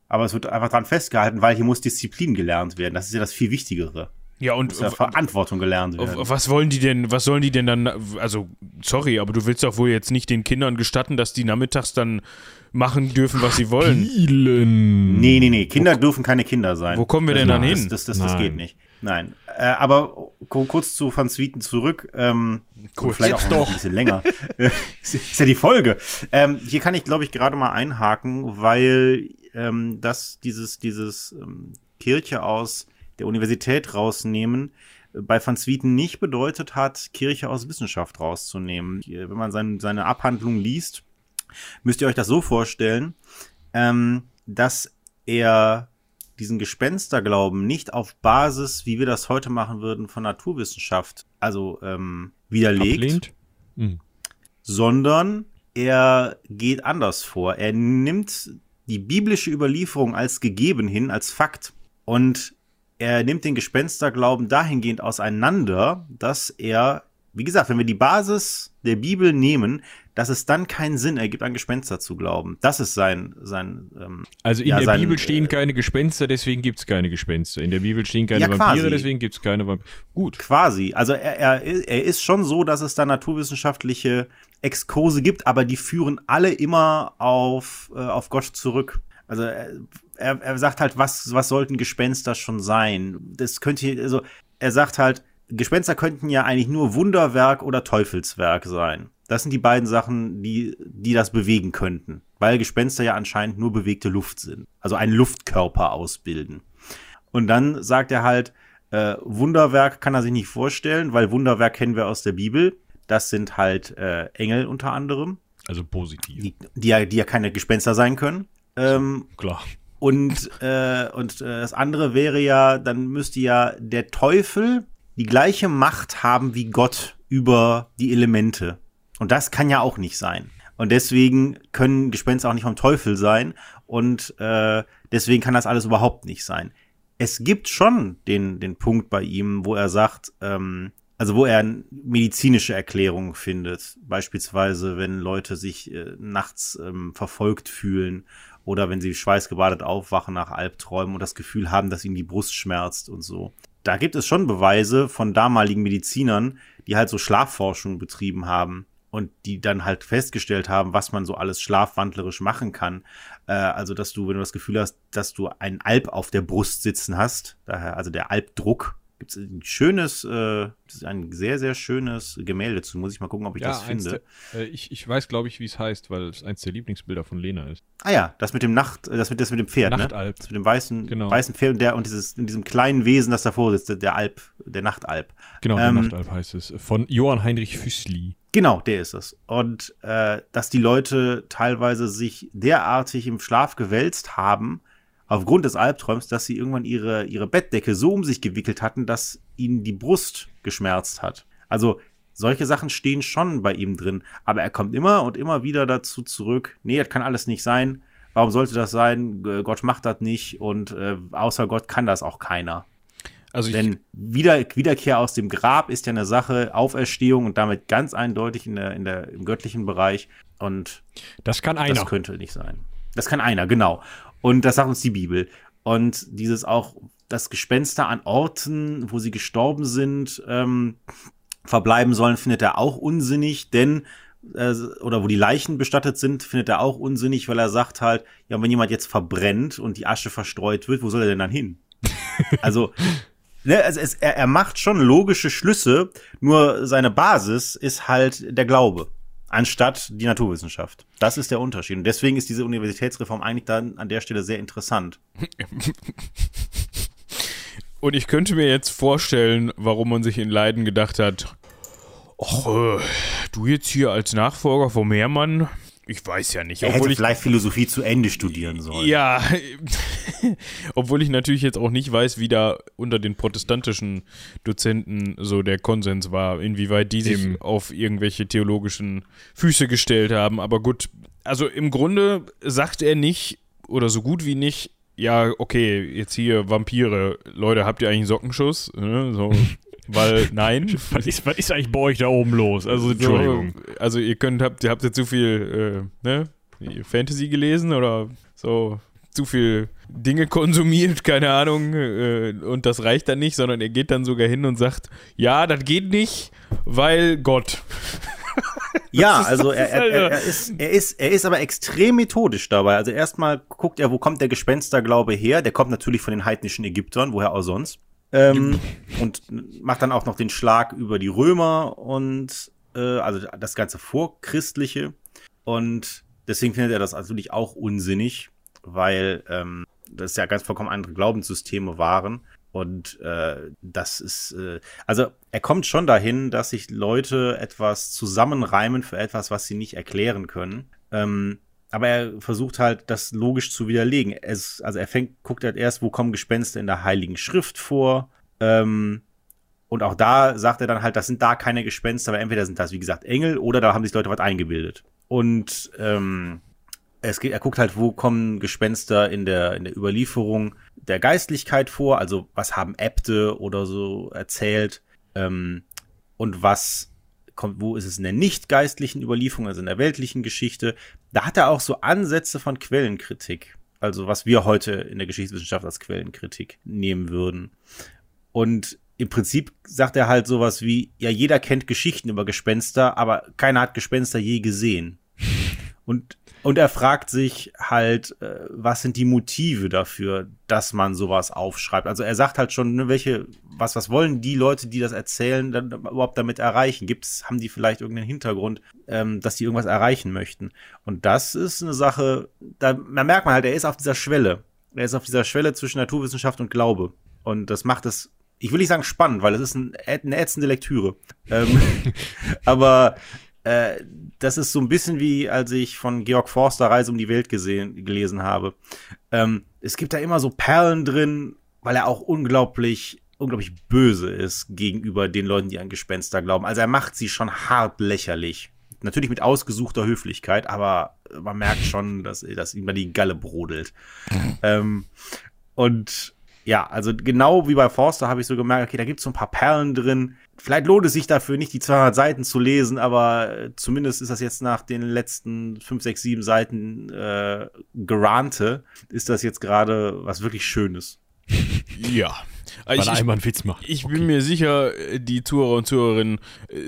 aber es wird einfach dran festgehalten, weil hier muss Disziplin gelernt werden. Das ist ja das viel Wichtigere. ja und Muss ja Verantwortung gelernt werden. was wollen die denn, was sollen die denn dann, also, sorry, aber du willst doch wohl jetzt nicht den Kindern gestatten, dass die nachmittags dann machen dürfen, was sie wollen. Bielen. Nee, nee, nee. Kinder dürfen keine Kinder sein. Wo kommen wir das, denn dann das, hin? Das, das, das, Nein. geht nicht. Nein. Äh, aber ku- kurz zu Van Swieten zurück. Ähm, Kurz. vielleicht auch noch ein bisschen länger. ist ja die Folge. Ähm, hier kann ich, glaube ich, gerade mal einhaken, weil ähm, das dieses, dieses ähm, Kirche aus der Universität rausnehmen äh, bei Van Swieten nicht bedeutet hat, Kirche aus Wissenschaft rauszunehmen. Wenn man sein, seine Abhandlung liest, müsst ihr euch das so vorstellen, ähm, dass er diesen Gespensterglauben nicht auf Basis, wie wir das heute machen würden, von Naturwissenschaft, also ähm, widerlegt, Ablehnt. Hm. sondern er geht anders vor. Er nimmt die biblische Überlieferung als gegeben hin, als Fakt und er nimmt den Gespensterglauben dahingehend auseinander, dass er, wie gesagt, wenn wir die Basis der Bibel nehmen, dass es dann keinen Sinn ergibt, an Gespenster zu glauben. Das ist sein, sein ähm, Also in Ja, der sein, Bibel äh, stehen keine Gespenster, deswegen gibt es keine Gespenster. In der Bibel stehen keine Ja, Vampire, quasi. deswegen gibt es keine Vampire. Gut. Quasi. Also er, er, er ist schon so, dass es da naturwissenschaftliche Exkurse gibt, aber die führen alle immer auf, äh, auf Gott zurück. Also er, er, er sagt halt, was, was sollten Gespenster schon sein? Das könnte, also er sagt halt, Gespenster könnten ja eigentlich nur Wunderwerk oder Teufelswerk sein. Das sind die beiden Sachen, die, die das bewegen könnten. Weil Gespenster ja anscheinend nur bewegte Luft sind. Also einen Luftkörper ausbilden. Und dann sagt er halt, äh, Wunderwerk kann er sich nicht vorstellen, weil Wunderwerk kennen wir aus der Bibel. Das sind halt äh, Engel unter anderem, Also positiv. die, die, ja, die ja keine Gespenster sein können. Ähm, Klar. und äh, und äh, das andere wäre ja, dann müsste ja der Teufel die gleiche Macht haben wie Gott über die Elemente. Und das kann ja auch nicht sein. Und deswegen können Gespenster auch nicht vom Teufel sein. Und äh, deswegen kann das alles überhaupt nicht sein. Es gibt schon den, den Punkt bei ihm, wo er sagt, ähm, also wo er medizinische Erklärungen findet. Beispielsweise, wenn Leute sich äh, nachts ähm, verfolgt fühlen oder wenn sie schweißgebadet aufwachen nach Albträumen und das Gefühl haben, dass ihnen die Brust schmerzt und so. Da gibt es schon Beweise von damaligen Medizinern, die halt so Schlafforschung betrieben haben und die dann halt festgestellt haben, was man so alles schlafwandlerisch machen kann. Äh, also, dass du, wenn du das Gefühl hast, dass du einen Alp auf der Brust sitzen hast, daher, also der Alpdruck, gibt es ein schönes, äh, das ist ein sehr, sehr schönes Gemälde zu. Muss ich mal gucken, ob ich das eins finde. Der, äh, ich, ich weiß, glaube ich, wie es heißt, weil es eins der Lieblingsbilder von Lena ist. Ah ja, das mit dem Nacht, äh, das mit, das mit dem Pferd, ne? Nachtalb. Das mit dem weißen, Genau. weißen Pferd und, der, und dieses, in diesem kleinen Wesen, das davor sitzt, der- der Alp, der Nachtalp. Genau, Ähm, der Nachtalb heißt es. Von Johann Heinrich Füßli. Genau, der ist es. Und äh, dass die Leute teilweise sich derartig im Schlaf gewälzt haben, aufgrund des Albträums, dass sie irgendwann ihre, ihre Bettdecke so um sich gewickelt hatten, dass ihnen die Brust geschmerzt hat. Also solche Sachen stehen schon bei ihm drin, aber er kommt immer und immer wieder dazu zurück, nee, das kann alles nicht sein. Warum sollte das sein? Gott macht das nicht und äh, außer Gott kann das auch keiner. Also Denn Wieder, Wiederkehr aus dem Grab ist ja eine Sache, Auferstehung und damit ganz eindeutig in der, in der, im göttlichen Bereich. Und Das kann einer. das könnte nicht sein. Das kann einer, genau. Und das sagt uns die Bibel. Und dieses auch, das Gespenster an Orten, wo sie gestorben sind, ähm, verbleiben sollen, findet er auch unsinnig, denn äh, oder wo die Leichen bestattet sind, findet er auch unsinnig, weil er sagt halt, ja, wenn jemand jetzt verbrennt und die Asche verstreut wird, wo soll er denn dann hin? also, ne, also es, er, er macht schon logische Schlüsse, nur seine Basis ist halt der Glaube anstatt die Naturwissenschaft. Das ist der Unterschied. Und deswegen ist diese Universitätsreform eigentlich dann an der Stelle sehr interessant. Und ich könnte mir jetzt vorstellen, warum man sich in Leiden gedacht hat, ach, äh, du jetzt hier als Nachfolger vom Mehrmann, ich weiß ja nicht. Er hätte ich, vielleicht Philosophie zu Ende studieren sollen. Ja, obwohl ich natürlich jetzt auch nicht weiß, wie da unter den protestantischen Dozenten so der Konsens war, inwieweit die sich Eben. auf irgendwelche theologischen Füße gestellt haben. Aber gut, also im Grunde sagt er nicht oder so gut wie nicht, ja, okay, jetzt hier Vampire, Leute, habt ihr eigentlich einen Sockenschuss? Ne? So, weil, nein. was, ist, was ist eigentlich bei euch da oben los? Also, Entschuldigung. So, also, ihr könnt, habt, ihr habt jetzt zu viel, äh, ne? Fantasy gelesen oder so zu viel Dinge konsumiert, keine Ahnung, äh, und das reicht dann nicht, sondern er geht dann sogar hin und sagt, ja, das geht nicht, weil Gott. ja, also er, er, er, er, ist, er, ist, er ist aber extrem methodisch dabei. Also erstmal guckt er, wo kommt der Gespensterglaube her? Der kommt natürlich von den heidnischen Ägyptern, woher auch sonst. Ähm, und macht dann auch noch den Schlag über die Römer und äh, also das ganze Vorchristliche. Und deswegen findet er das natürlich auch unsinnig, weil ähm, das ja ganz vollkommen andere Glaubenssysteme waren. Und äh, das ist, äh, also er kommt schon dahin, dass sich Leute etwas zusammenreimen für etwas, was sie nicht erklären können. Ähm, aber er versucht halt, das logisch zu widerlegen. Es, also er fängt, guckt halt erst, wo kommen Gespenster in der Heiligen Schrift vor. Ähm, und auch da sagt er dann halt, das sind da keine Gespenster, aber entweder sind das, wie gesagt, Engel oder da haben sich Leute was eingebildet. Und ähm, es geht, er guckt halt, wo kommen Gespenster in der, in der Überlieferung der Geistlichkeit vor, also was haben Äbte oder so erzählt ähm, und was kommt, wo ist es in der nicht geistlichen Überlieferung, also in der weltlichen Geschichte. Da hat er auch so Ansätze von Quellenkritik, also was wir heute in der Geschichtswissenschaft als Quellenkritik nehmen würden. Und im Prinzip sagt er halt sowas wie, ja, jeder kennt Geschichten über Gespenster, aber keiner hat Gespenster je gesehen. Und und er fragt sich halt, äh, was sind die Motive dafür, dass man sowas aufschreibt? Also er sagt halt schon, ne, welche, was, was wollen die Leute, die das erzählen, dann überhaupt damit erreichen? Gibt's, haben die vielleicht irgendeinen Hintergrund, ähm, dass die irgendwas erreichen möchten? Und das ist eine Sache, da, da merkt man halt, er ist auf dieser Schwelle. Er ist auf dieser Schwelle zwischen Naturwissenschaft und Glaube. Und das macht es ich will nicht sagen spannend, weil es ist ein, eine ätzende Lektüre. ähm, aber äh, das ist so ein bisschen wie, als ich von Georg Forster Reise um die Welt gesehen, gelesen habe. Ähm, es gibt da immer so Perlen drin, weil er auch unglaublich, unglaublich böse ist gegenüber den Leuten, die an Gespenster glauben. Also er macht sie schon hart lächerlich. Natürlich mit ausgesuchter Höflichkeit, aber man merkt schon, dass, dass ihm da die Galle brodelt. ähm, und ja, also genau wie bei Forster habe ich so gemerkt, okay, da gibt es so ein paar Perlen drin. Vielleicht lohnt es sich dafür nicht, die 200 Seiten zu lesen, aber äh, zumindest ist das jetzt nach den letzten 5, 6, 7 Seiten äh, Gerante, ist das jetzt gerade was wirklich Schönes. Ja, weil ich, er einmal einen Witz macht. Ich okay. bin mir sicher, die Zuhörer und Zuhörerinnen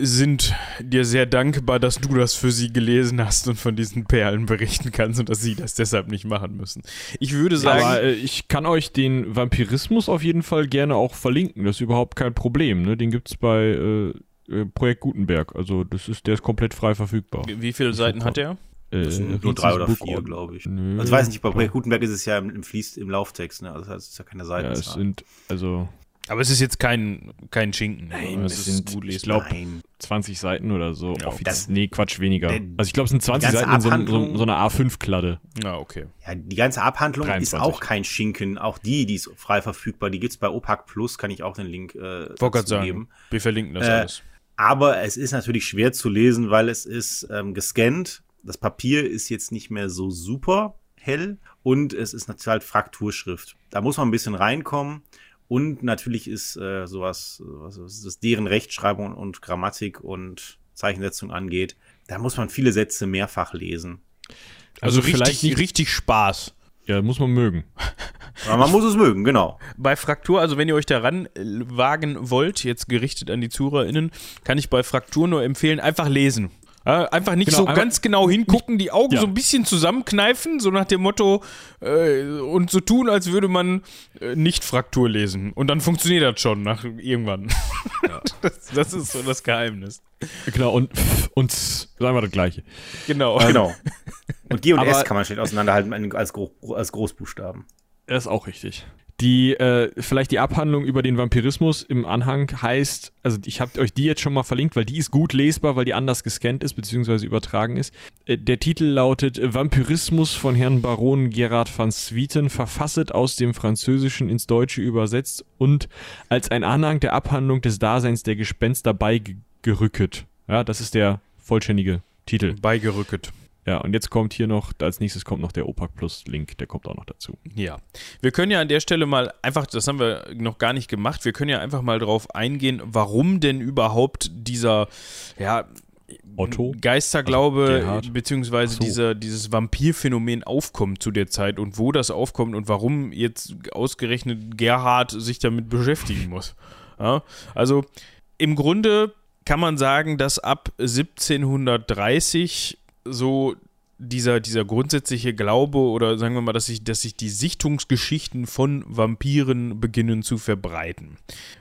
sind dir sehr dankbar, dass du das für sie gelesen hast und von diesen Perlen berichten kannst und dass sie das deshalb nicht machen müssen. Ich würde sagen. Aber äh, ich kann euch den Vampirismus auf jeden Fall gerne auch verlinken. Das ist überhaupt kein Problem. Ne? Den gibt es bei äh, äh, Projekt Gutenberg. Also das ist, der ist komplett frei verfügbar. Wie viele Seiten hat der? Äh, das sind nur drei oder vier, glaube ich. Nö. Also ich weiß nicht, bei Projekt Gutenberg ist es ja im, im Fließ, im Lauftext, ne? Also das ist ja keine Seiten. Ja, es sind, also. Aber es ist jetzt kein, kein Schinken. Nein, es sind, gut ich glaube, 20 Seiten oder so. Ja, das, nee, Quatsch, weniger. Der, also ich glaube, es sind 20 Seiten in so, so, so einer A5-Kladde. Ja, okay. Ja, die ganze Abhandlung 23. ist auch kein Schinken. Auch die, die ist frei verfügbar. Die gibt es bei OPAC Plus, kann ich auch den Link äh, dazu geben. Wir verlinken das äh, alles. Aber es ist natürlich schwer zu lesen, weil es ist ähm, gescannt das Papier ist jetzt nicht mehr so super hell und es ist natürlich halt Frakturschrift. Da muss man ein bisschen reinkommen. Und natürlich ist äh, sowas, was, was deren Rechtschreibung und Grammatik und Zeichensetzung angeht, da muss man viele Sätze mehrfach lesen. Also, also richtig, richtig Spaß. Ja, muss man mögen. Aber man muss es mögen, genau. Bei Fraktur, also wenn ihr euch daran äh, wagen wollt, jetzt gerichtet an die ZuhörerInnen, kann ich bei Fraktur nur empfehlen, einfach lesen. Ja, einfach nicht Genau, so ganz genau hingucken, die Augen Ja. so ein bisschen zusammenkneifen, so nach dem Motto, äh, und so tun, als würde man äh, nicht Fraktur lesen. Und dann funktioniert das schon nach irgendwann. Das, das ist so das Geheimnis. Genau, und, und sagen wir das Gleiche. Genau. Genau. Und G und Aber- S kann man schlecht auseinanderhalten als, Gro als Großbuchstaben. Das ist auch richtig. Die, äh, vielleicht die Abhandlung über den Vampirismus im Anhang heißt, also ich habe euch die jetzt schon mal verlinkt, weil die ist gut lesbar, weil die anders gescannt ist, beziehungsweise übertragen ist. Äh, der Titel lautet Vampirismus von Herrn Baron Gerard van Swieten, verfasset aus dem Französischen ins Deutsche übersetzt und als ein Anhang der Abhandlung des Daseins der Gespenster beigerückt. Ja, das ist der vollständige Titel. Beigerückt. Ja, und jetzt kommt hier noch, als nächstes kommt noch der OPAC Plus Link, der kommt auch noch dazu. Ja. Wir können ja an der Stelle mal einfach, das haben wir noch gar nicht gemacht, wir können ja einfach mal drauf eingehen, warum denn überhaupt dieser, ja, Otto? Geisterglaube Also beziehungsweise so. dieser, dieses Vampirphänomen aufkommt zu der Zeit und wo das aufkommt und warum jetzt ausgerechnet Gerhard sich damit beschäftigen muss. Ja, also im Grunde kann man sagen, dass ab 1730 so dieser, dieser grundsätzliche Glaube oder sagen wir mal, dass sich, dass sich die Sichtungsgeschichten von Vampiren beginnen zu verbreiten.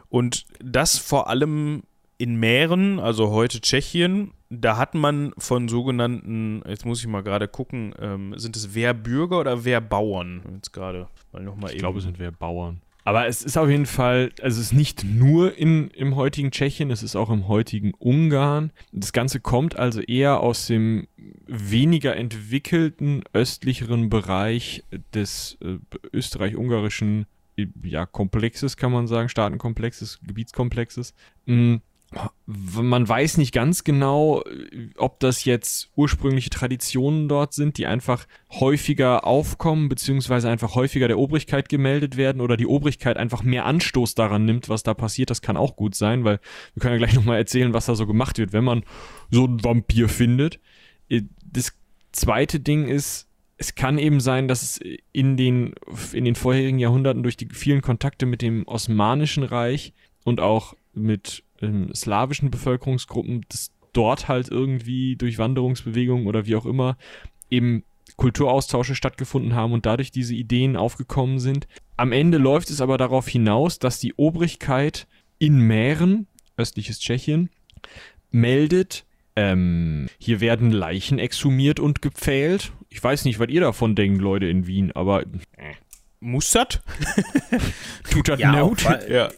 Und das vor allem in Mähren, also heute Tschechien, da hat man von sogenannten, jetzt muss ich mal gerade gucken, ähm, sind es Wehrbürger oder Wehrbauern? Jetzt gerade mal nochmal Ich glaube, es sind wir Bauern. Aber es ist auf jeden Fall, also es ist nicht nur in, im heutigen Tschechien, es ist auch im heutigen Ungarn. Das Ganze kommt also eher aus dem weniger entwickelten östlicheren Bereich des äh, österreich-ungarischen äh, ja, Komplexes, kann man sagen, Staatenkomplexes, Gebietskomplexes. Mm, man weiß nicht ganz genau, ob das jetzt ursprüngliche Traditionen dort sind, die einfach häufiger aufkommen, beziehungsweise einfach häufiger der Obrigkeit gemeldet werden oder die Obrigkeit einfach mehr Anstoß daran nimmt, was da passiert. Das kann auch gut sein, weil wir können ja gleich nochmal erzählen, was da so gemacht wird, wenn man so einen Vampir findet. Äh, Das zweite Ding ist, es kann eben sein, dass es in den, in den vorherigen Jahrhunderten durch die vielen Kontakte mit dem Osmanischen Reich und auch mit ähm, slawischen Bevölkerungsgruppen, dass dort halt irgendwie durch Wanderungsbewegungen oder wie auch immer eben Kulturaustausche stattgefunden haben und dadurch diese Ideen aufgekommen sind. Am Ende läuft es aber darauf hinaus, dass die Obrigkeit in Mähren, östliches Tschechien, meldet, ähm, hier werden Leichen exhumiert und gepfählt. Ich weiß nicht, was ihr davon denkt, Leute in Wien, aber Muss das? tut das Ja, Not? Ja.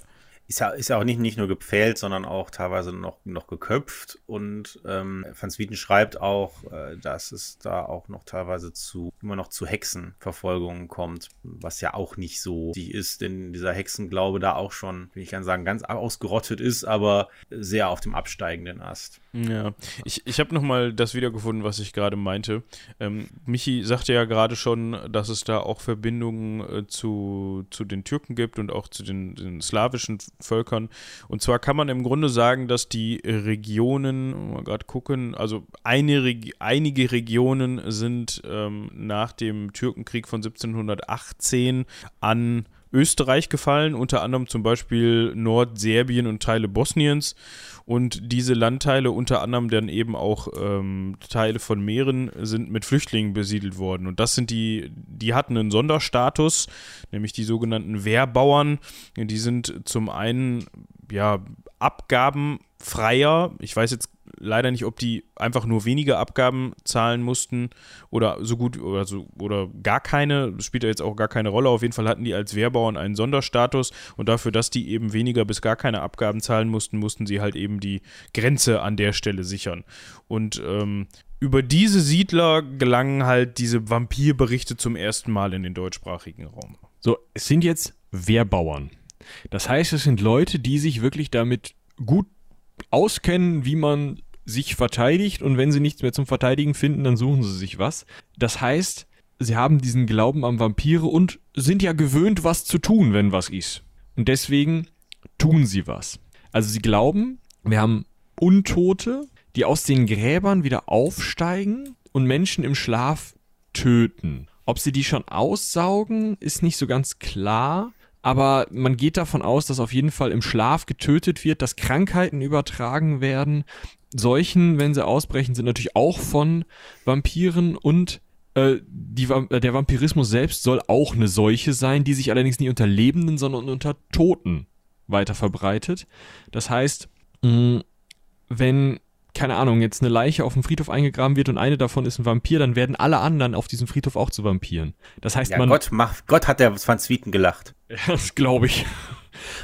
Ist ja, ist ja auch nicht, nicht nur gepfählt, sondern auch teilweise noch, noch geköpft. Und ähm, Van Swieten schreibt auch, äh, dass es da auch noch teilweise zu immer noch zu Hexenverfolgungen kommt, was ja auch nicht so die ist, denn dieser Hexenglaube da auch schon, will ich gerne sagen, ganz ausgerottet ist, aber sehr auf dem absteigenden Ast. Ja, ich, ich habe nochmal das wiedergefunden, was ich gerade meinte. Ähm, Michi sagte ja gerade schon, dass es da auch Verbindungen äh, zu, zu den Türken gibt und auch zu den, den slawischen Völkern. Und zwar kann man im Grunde sagen, dass die Regionen, mal gerade gucken, also eine Reg einige Regionen sind ähm, nach dem Türkenkrieg von 1718 an Österreich gefallen, unter anderem zum Beispiel Nordserbien und Teile Bosniens. Und diese Landteile, unter anderem dann eben auch ähm, Teile von Meeren, sind mit Flüchtlingen besiedelt worden. Und das sind die, die hatten einen Sonderstatus, nämlich die sogenannten Wehrbauern. Die sind zum einen, ja, abgabenfreier. Ich weiß jetzt leider nicht, ob die einfach nur weniger Abgaben zahlen mussten oder so gut oder so oder gar keine, das spielt ja jetzt auch gar keine Rolle. Auf jeden Fall hatten die als Wehrbauern einen Sonderstatus und dafür, dass die eben weniger bis gar keine Abgaben zahlen mussten, mussten sie halt eben die Grenze an der Stelle sichern. Und ähm, über diese Siedler gelangen halt diese Vampirberichte zum ersten Mal in den deutschsprachigen Raum. So, es sind jetzt Wehrbauern. Das heißt, es sind Leute, die sich wirklich damit gut auskennen, wie man sich verteidigt und wenn sie nichts mehr zum Verteidigen finden, dann suchen sie sich was. Das heißt, sie haben diesen Glauben an Vampire und sind ja gewöhnt, was zu tun, wenn was ist. Und deswegen tun sie was. Also sie glauben, wir haben Untote, die aus den Gräbern wieder aufsteigen und Menschen im Schlaf töten. Ob sie die schon aussaugen, ist nicht so ganz klar. Aber man geht davon aus, dass auf jeden Fall im Schlaf getötet wird, dass Krankheiten übertragen werden. Seuchen, wenn sie ausbrechen, sind natürlich auch von Vampiren und äh, die, äh, der Vampirismus selbst soll auch eine Seuche sein, die sich allerdings nicht unter Lebenden, sondern unter Toten weiter verbreitet. Das heißt, mh, wenn keine Ahnung, jetzt eine Leiche auf dem Friedhof eingegraben wird und eine davon ist ein Vampir, dann werden alle anderen auf diesem Friedhof auch zu Vampiren. Das heißt, Ja, man. Gott, macht, Gott hat der Van Zwieten gelacht. Das glaube ich.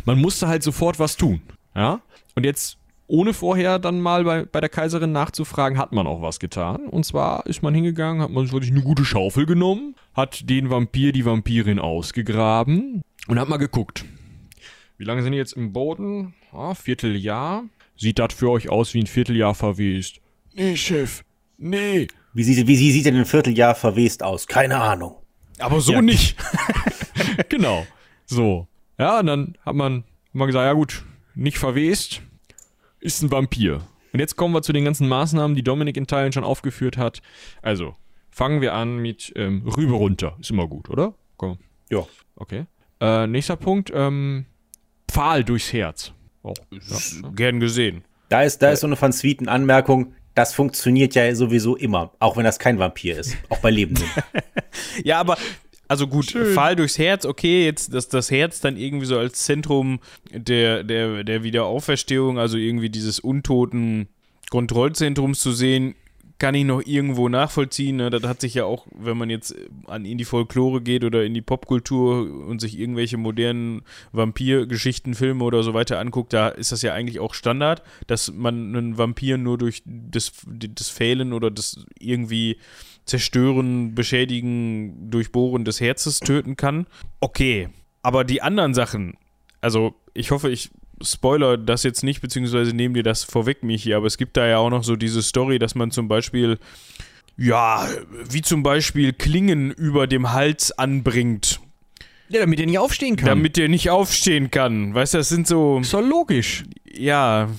Man musste halt sofort was tun. Ja? Und jetzt, ohne vorher dann mal bei, bei der Kaiserin nachzufragen, hat man auch was getan. Und zwar ist man hingegangen, hat man wirklich eine gute Schaufel genommen, hat den Vampir, die Vampirin ausgegraben und hat mal geguckt. Wie lange sind die jetzt im Boden? Ja, Vierteljahr. Sieht das für euch aus wie ein Vierteljahr verwest? Nee, Chef. Nee. Wie sieht, wie sieht denn ein Vierteljahr verwest aus? Keine Ahnung. Aber so Ja. nicht. genau. So. Ja, und dann hat man, hat man gesagt, ja gut, nicht verwest, ist ein Vampir. Und jetzt kommen wir zu den ganzen Maßnahmen, die Dominik in Teilen schon aufgeführt hat. Also, fangen wir an mit ähm, Rübe runter. Ist immer gut, oder? Komm. Ja. Okay. Äh, nächster Punkt, ähm, Pfahl durchs Herz. Oh, ja. Gern gesehen. Da ist, da ist so eine Van Zwieten Anmerkung. Das funktioniert ja sowieso immer. Auch wenn das kein Vampir ist. Auch bei Lebenden. Ja, aber also gut, Fall durchs Herz, okay, jetzt dass das Herz dann irgendwie so als Zentrum der, der, der Wiederauferstehung, also irgendwie dieses untoten Kontrollzentrums zu sehen, kann ich noch irgendwo nachvollziehen. Ne? Das hat sich ja auch, wenn man jetzt an in die Folklore geht oder in die Popkultur und sich irgendwelche modernen Vampirgeschichten, Filme oder so weiter anguckt, da ist das ja eigentlich auch Standard, dass man einen Vampir nur durch das, das Fehlen oder das irgendwie Zerstören, Beschädigen, Durchbohren des Herzes töten kann. Okay, aber die anderen Sachen, also ich hoffe, ich spoiler das jetzt nicht, beziehungsweise nehme dir das vorweg, Michi, aber es gibt da ja auch noch so diese Story, dass man zum Beispiel, ja, wie zum Beispiel Klingen über dem Hals anbringt, ja, damit er nicht aufstehen kann. damit der nicht aufstehen kann. Weißt du, das sind so ist doch logisch. ja,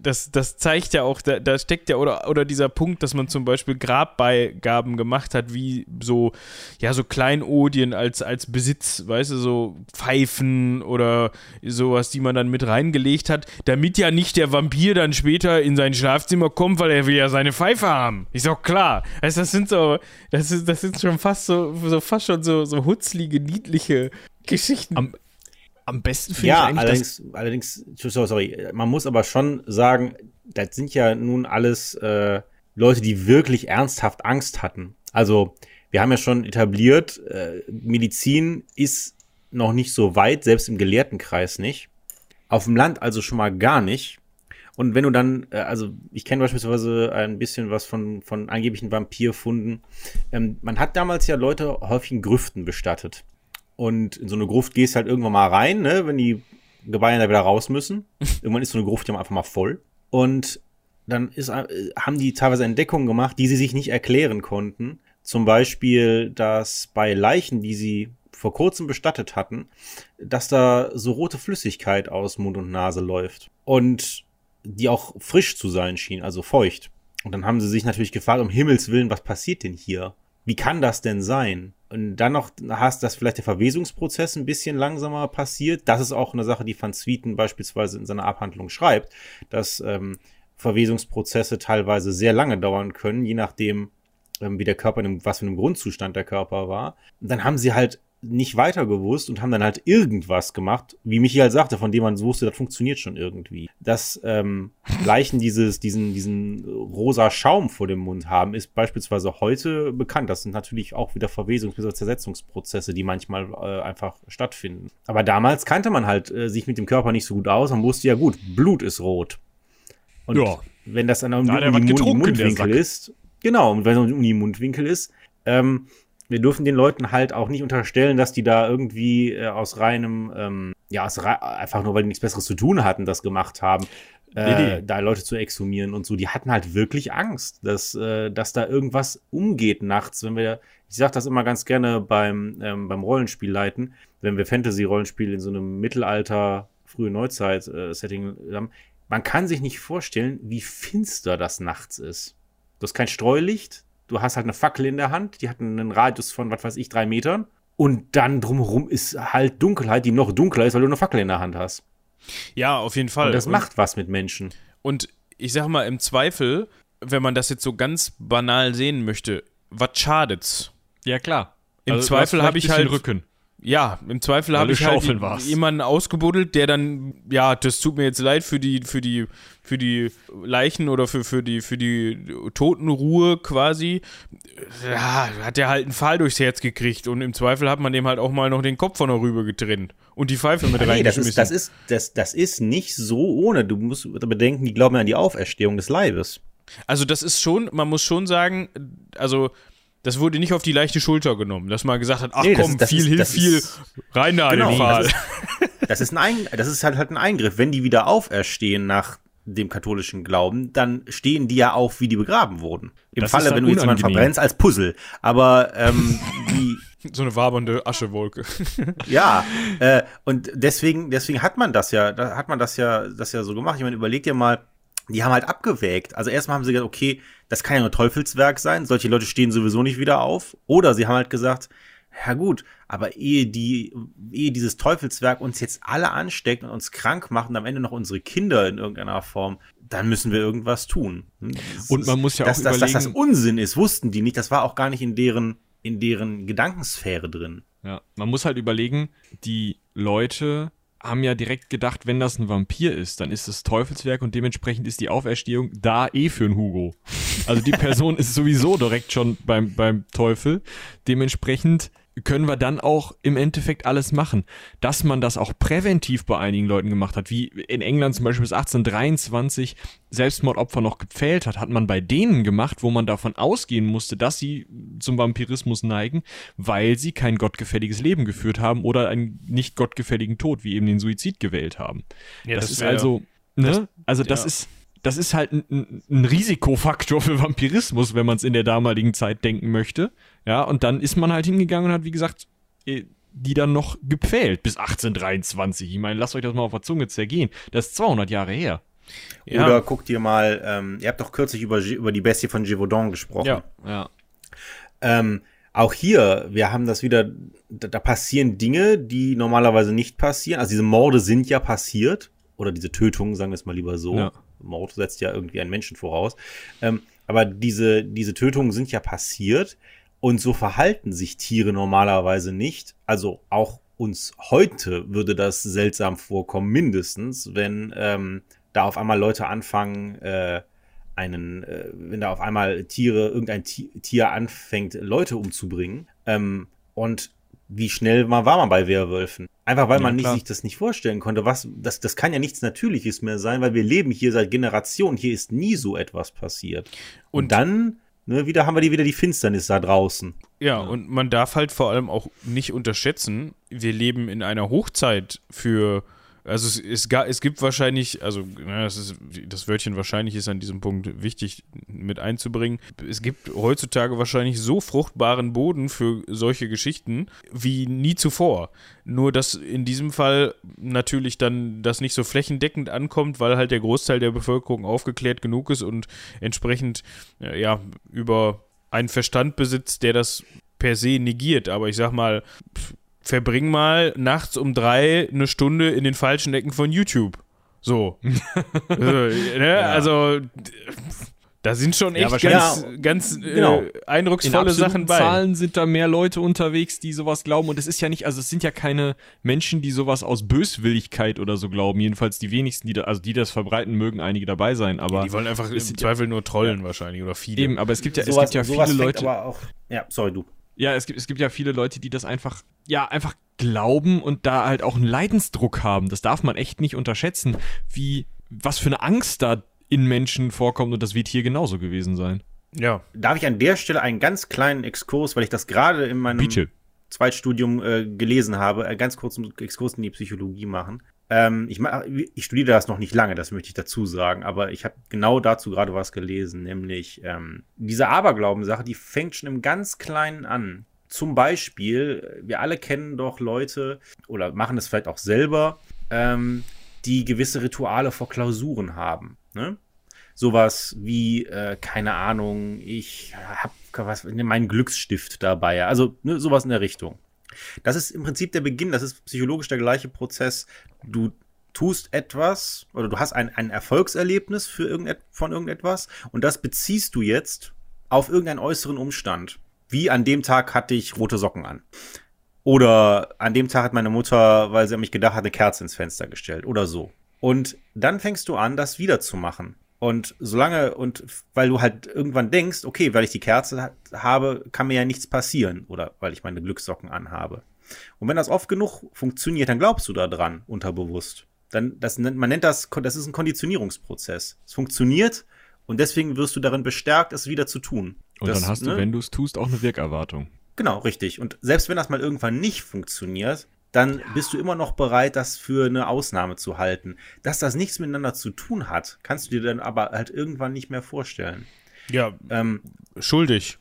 das, das zeigt ja auch, da, da steckt ja, oder, oder dieser Punkt, dass man zum Beispiel Grabbeigaben gemacht hat, wie so, ja, so Kleinodien als, als Besitz, weißt du, so Pfeifen oder sowas, die man dann mit reingelegt hat, damit ja nicht der Vampir dann später in sein Schlafzimmer kommt, weil er will ja seine Pfeife haben. Ist doch klar. Also das sind so, das ist, das sind schon fast so, so fast schon so, so hutzlige, niedliche Geschichten. Am, am besten finde ich ja, eigentlich, dass allerdings, allerdings, sorry, sorry, man muss aber schon sagen, das sind ja nun alles äh, Leute, die wirklich ernsthaft Angst hatten. Also, wir haben ja schon etabliert, äh, Medizin ist noch nicht so weit, selbst im Gelehrtenkreis nicht. Auf dem Land also schon mal gar nicht. Und wenn du dann, äh, also ich kenne beispielsweise ein bisschen was von, von angeblichen Vampirfunden. Ähm, man hat damals ja Leute häufig in Grüften bestattet. Und in so eine Gruft gehst halt irgendwann mal rein, ne, wenn die Gebeine da wieder raus müssen. Irgendwann ist so eine Gruft ja einfach mal voll. Und dann ist, äh, haben die teilweise Entdeckungen gemacht, die sie sich nicht erklären konnten. Zum Beispiel, dass bei Leichen, die sie vor kurzem bestattet hatten, dass da so rote Flüssigkeit aus Mund und Nase läuft. Und die auch frisch zu sein schien, also feucht. Und dann haben sie sich natürlich gefragt, um Himmels Willen, was passiert denn hier? Wie kann das denn sein? Und dann noch hast, dass vielleicht der Verwesungsprozess ein bisschen langsamer passiert. Das ist auch eine Sache, die Van Zwieten beispielsweise in seiner Abhandlung schreibt, dass ähm, Verwesungsprozesse teilweise sehr lange dauern können, je nachdem, ähm, wie der Körper, in einem, was für einem Grundzustand der Körper war. Und dann haben sie halt nicht weiter gewusst und haben dann halt irgendwas gemacht, wie Michi halt sagte, von dem man so wusste, das funktioniert schon irgendwie. Dass ähm, Leichen dieses, diesen, diesen rosa Schaum vor dem Mund haben, ist beispielsweise heute bekannt. Das sind natürlich auch wieder Verwesungs- bzw. Zersetzungsprozesse, die manchmal äh, einfach stattfinden. Aber damals kannte man halt äh, sich mit dem Körper nicht so gut aus. Man wusste ja gut, Blut ist rot. Und Ja. wenn das hat er um die Mund- Mundwinkel ist, genau, und wenn es um die Mundwinkel ist, ähm, wir dürfen den Leuten halt auch nicht unterstellen, dass die da irgendwie äh, aus reinem, ähm, ja, aus rei einfach nur, weil die nichts Besseres zu tun hatten, das gemacht haben, äh, Nee, nee. da Leute zu exhumieren und so. Die hatten halt wirklich Angst, dass, äh, dass da irgendwas umgeht nachts. Wenn wir, ich sag das immer ganz gerne beim, ähm, beim Rollenspiel leiten, wenn wir Fantasy-Rollenspiel in so einem Mittelalter, frühe Neuzeit-Setting haben, man kann sich nicht vorstellen, wie finster das nachts ist. Du hast kein Streulicht, du hast halt eine Fackel in der Hand, die hat einen Radius von, was weiß ich, drei Metern. Und dann drumherum ist halt Dunkelheit, die noch dunkler ist, weil du eine Fackel in der Hand hast. Ja, auf jeden Fall. Und das macht was mit Menschen. Und ich sag mal, im Zweifel, wenn man das jetzt so ganz banal sehen möchte, was schadet's? Ja, klar. Im Also, Zweifel habe ich halt Rücken. Ja, im Zweifel habe ich halt warst. jemanden ausgebuddelt, der dann, ja, das tut mir jetzt leid für die, für die, für die Leichen oder für, für die, für die Totenruhe quasi. Ja, hat der halt einen Pfahl durchs Herz gekriegt und im Zweifel hat man dem halt auch mal noch den Kopf von der Rübe getrennt und die Pfeife mit Nee, das ist, das, ist, das, das ist nicht so ohne. Du musst bedenken, die glauben ja an die Auferstehung des Leibes. Also das ist schon, man muss schon sagen, also das wurde nicht auf die leichte Schulter genommen, dass man gesagt hat, ach Nee, das komm, ist- das viel ist- hilft das viel, ist- rein da an Genau, den Pfahl. das Das ist, ein das ist halt, halt ein Eingriff. Wenn die wieder auferstehen nach dem katholischen Glauben, dann stehen die ja auf, wie die begraben wurden. Im Das ist Falle, wenn du jetzt jemanden verbrennst, als Puzzle. Aber ähm, die, So eine wabernde Aschewolke. Ja, äh, und deswegen, deswegen hat man das ja, da hat man das ja, das ja so gemacht. Ich meine, überleg dir mal, die haben halt abgewägt. Also erstmal haben sie gesagt, okay, das kann ja nur Teufelswerk sein, solche Leute stehen sowieso nicht wieder auf. Oder sie haben halt gesagt, ja gut, aber ehe die, ehe dieses Teufelswerk uns jetzt alle ansteckt und uns krank macht und am Ende noch unsere Kinder in irgendeiner Form, dann müssen wir irgendwas tun. Hm, das Und ist- man muss ja auch dass, dass, dass das überlegen- Unsinn ist, wussten die nicht. Das war auch gar nicht in deren, in deren Gedankensphäre drin. Ja, man muss halt überlegen, die Leute haben ja direkt gedacht, wenn das ein Vampir ist, dann ist es Teufelswerk und dementsprechend ist die Auferstehung da eh für einen Hugo. Also die Person ist sowieso direkt schon beim, beim Teufel. Dementsprechend können wir dann auch im Endeffekt alles machen. Dass man das auch präventiv bei einigen Leuten gemacht hat, wie in England zum Beispiel bis 1823 Selbstmordopfer noch gepfählt hat, hat man bei denen gemacht, wo man davon ausgehen musste, dass sie zum Vampirismus neigen, weil sie kein gottgefälliges Leben geführt haben oder einen nicht gottgefälligen Tod, wie eben den Suizid gewählt haben. Ja, das, das ist wär- also, ne? das- also das ja. ist, das ist halt ein, ein- ein Risikofaktor für Vampirismus, wenn man es in der damaligen Zeit denken möchte. Ja, und dann ist man halt hingegangen und hat, wie gesagt, eh, die dann noch gepfählt bis 1823. Ich meine, lasst euch das mal auf der Zunge zergehen. Das ist 200 Jahre her. Ja. Oder guckt ihr mal, ähm, ihr habt doch kürzlich über, über die Bestie von Gévaudan gesprochen. ja. Ähm, auch hier, wir haben das wieder, da, da passieren Dinge, die normalerweise nicht passieren. Also diese Morde sind ja passiert. Oder diese Tötungen, sagen wir es mal lieber so. Ja. Mord setzt ja irgendwie einen Menschen voraus. Ähm, aber diese, diese Tötungen sind ja passiert. Und so verhalten sich Tiere normalerweise nicht. Also auch uns heute würde das seltsam vorkommen, mindestens, wenn ähm, da auf einmal Leute anfangen, äh, einen, äh, wenn da auf einmal Tiere, irgendein Ti- Tier anfängt, Leute umzubringen. Ähm, und wie schnell mal war man bei Werwölfen? Einfach weil Ja, man nicht, sich das nicht vorstellen konnte. Was, das, das kann ja nichts Natürliches mehr sein, weil wir leben hier seit Generationen. Hier ist nie so etwas passiert. Und, Und- dann, ne, wieder haben wir die, wieder die Finsternis da draußen. Ja, und man darf halt vor allem auch nicht unterschätzen, wir leben in einer Hochzeit für, also es, es, es gibt wahrscheinlich, also na, das, ist, das Wörtchen wahrscheinlich ist an diesem Punkt wichtig mit einzubringen. Es gibt heutzutage wahrscheinlich so fruchtbaren Boden für solche Geschichten wie nie zuvor. Nur, dass in diesem Fall natürlich dann das nicht so flächendeckend ankommt, weil halt der Großteil der Bevölkerung aufgeklärt genug ist und entsprechend äh, ja über einen Verstand besitzt, der das per se negiert. Aber ich sag mal, pff, verbring mal nachts um drei eine Stunde in den falschen Ecken von YouTube. So. also, ne? also d- da sind schon Ja, echt wahrscheinlich- ganz, ganz Genau. äh, In eindrucksvolle absoluten Sachen bei. Zahlen sind da mehr Leute unterwegs, die sowas glauben. Und es ist ja nicht, also es sind ja keine Menschen, die sowas aus Böswilligkeit oder so glauben. Jedenfalls die wenigsten, die da, also die das verbreiten, mögen einige dabei sein. Aber Die wollen einfach im ja- Zweifel nur trollen wahrscheinlich oder viele. eben, aber es gibt ja, sowas, es gibt ja viele Leute. aber auch, ja, sorry, du. Ja, es gibt, es gibt ja viele Leute, die das einfach, ja, einfach glauben und da halt auch einen Leidensdruck haben. Das darf man echt nicht unterschätzen, wie, was für eine Angst da in Menschen vorkommt und das wird hier genauso gewesen sein. Ja. Darf ich an der Stelle einen ganz kleinen Exkurs, weil ich das gerade in meinem Bitte. Zweitstudium äh, gelesen habe, einen ganz kurzen Exkurs in die Psychologie machen. Ähm, ich, ich studiere das noch nicht lange, das möchte ich dazu sagen, aber ich habe genau dazu gerade was gelesen, nämlich ähm, diese Aberglaubensache, die fängt schon im ganz Kleinen an. Zum Beispiel, wir alle kennen doch Leute oder machen es vielleicht auch selber, ähm, die gewisse Rituale vor Klausuren haben. Ne? sowas wie, äh, keine Ahnung, ich habe meinen Glücksstift dabei. Also ne, sowas in der Richtung. Das ist im Prinzip der Beginn, das ist psychologisch der gleiche Prozess. Du tust etwas oder du hast ein, ein Erfolgserlebnis für irgendet, von irgendetwas und das beziehst du jetzt auf irgendeinen äußeren Umstand. Wie an dem Tag hatte ich rote Socken an. Oder an dem Tag hat meine Mutter, weil sie an mich gedacht hat, eine Kerze ins Fenster gestellt oder so. Und dann fängst du an, das wiederzumachen. Und solange, und weil du halt irgendwann denkst, okay, weil ich die Kerze habe, kann mir ja nichts passieren. Oder weil ich meine Glückssocken anhabe. Und wenn das oft genug funktioniert, dann glaubst du da dran, unterbewusst. Dann, das, man nennt das, das ist ein Konditionierungsprozess. Es funktioniert und deswegen wirst du darin bestärkt, es wieder zu tun. Und das, dann hast ne? du, wenn du es tust, auch eine Wirkerwartung. Genau, richtig. Und selbst wenn das mal irgendwann nicht funktioniert, dann ja. bist du immer noch bereit, das für eine Ausnahme zu halten. Dass das nichts miteinander zu tun hat, kannst du dir dann aber halt irgendwann nicht mehr vorstellen. Ja, ähm, schuldig.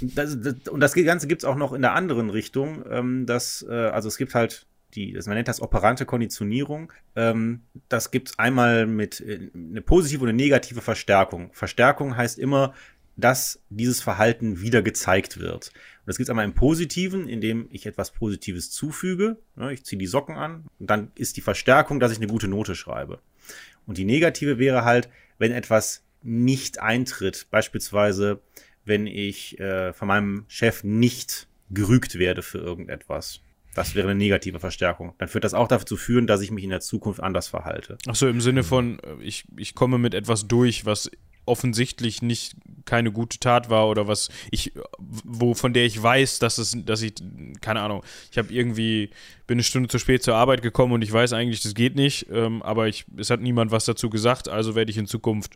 Das, das, und das Ganze gibt es auch noch in der anderen Richtung. Ähm, dass, äh, also es gibt halt die, man nennt das operante Konditionierung. Ähm, das gibt es einmal mit äh, eine positive und eine negative Verstärkung. Verstärkung heißt immer, dass dieses Verhalten wieder gezeigt wird. Und das gibt es einmal im Positiven, indem ich etwas Positives zufüge. Ich ziehe die Socken an und dann ist die Verstärkung, dass ich eine gute Note schreibe. Und die negative wäre halt, wenn etwas nicht eintritt. Beispielsweise, wenn ich äh, von meinem Chef nicht gerügt werde für irgendetwas. Das wäre eine negative Verstärkung. Dann führt das auch dazu führen, dass ich mich in der Zukunft anders verhalte. Ach so, im Sinne von, äh, ich, ich komme mit etwas durch, was offensichtlich nicht keine gute Tat war oder was ich, wo von der ich weiß, dass es, dass ich, keine Ahnung, ich habe irgendwie, bin eine Stunde zu spät zur Arbeit gekommen und ich weiß eigentlich, das geht nicht, ähm, aber ich, es hat niemand was dazu gesagt, also werde ich in Zukunft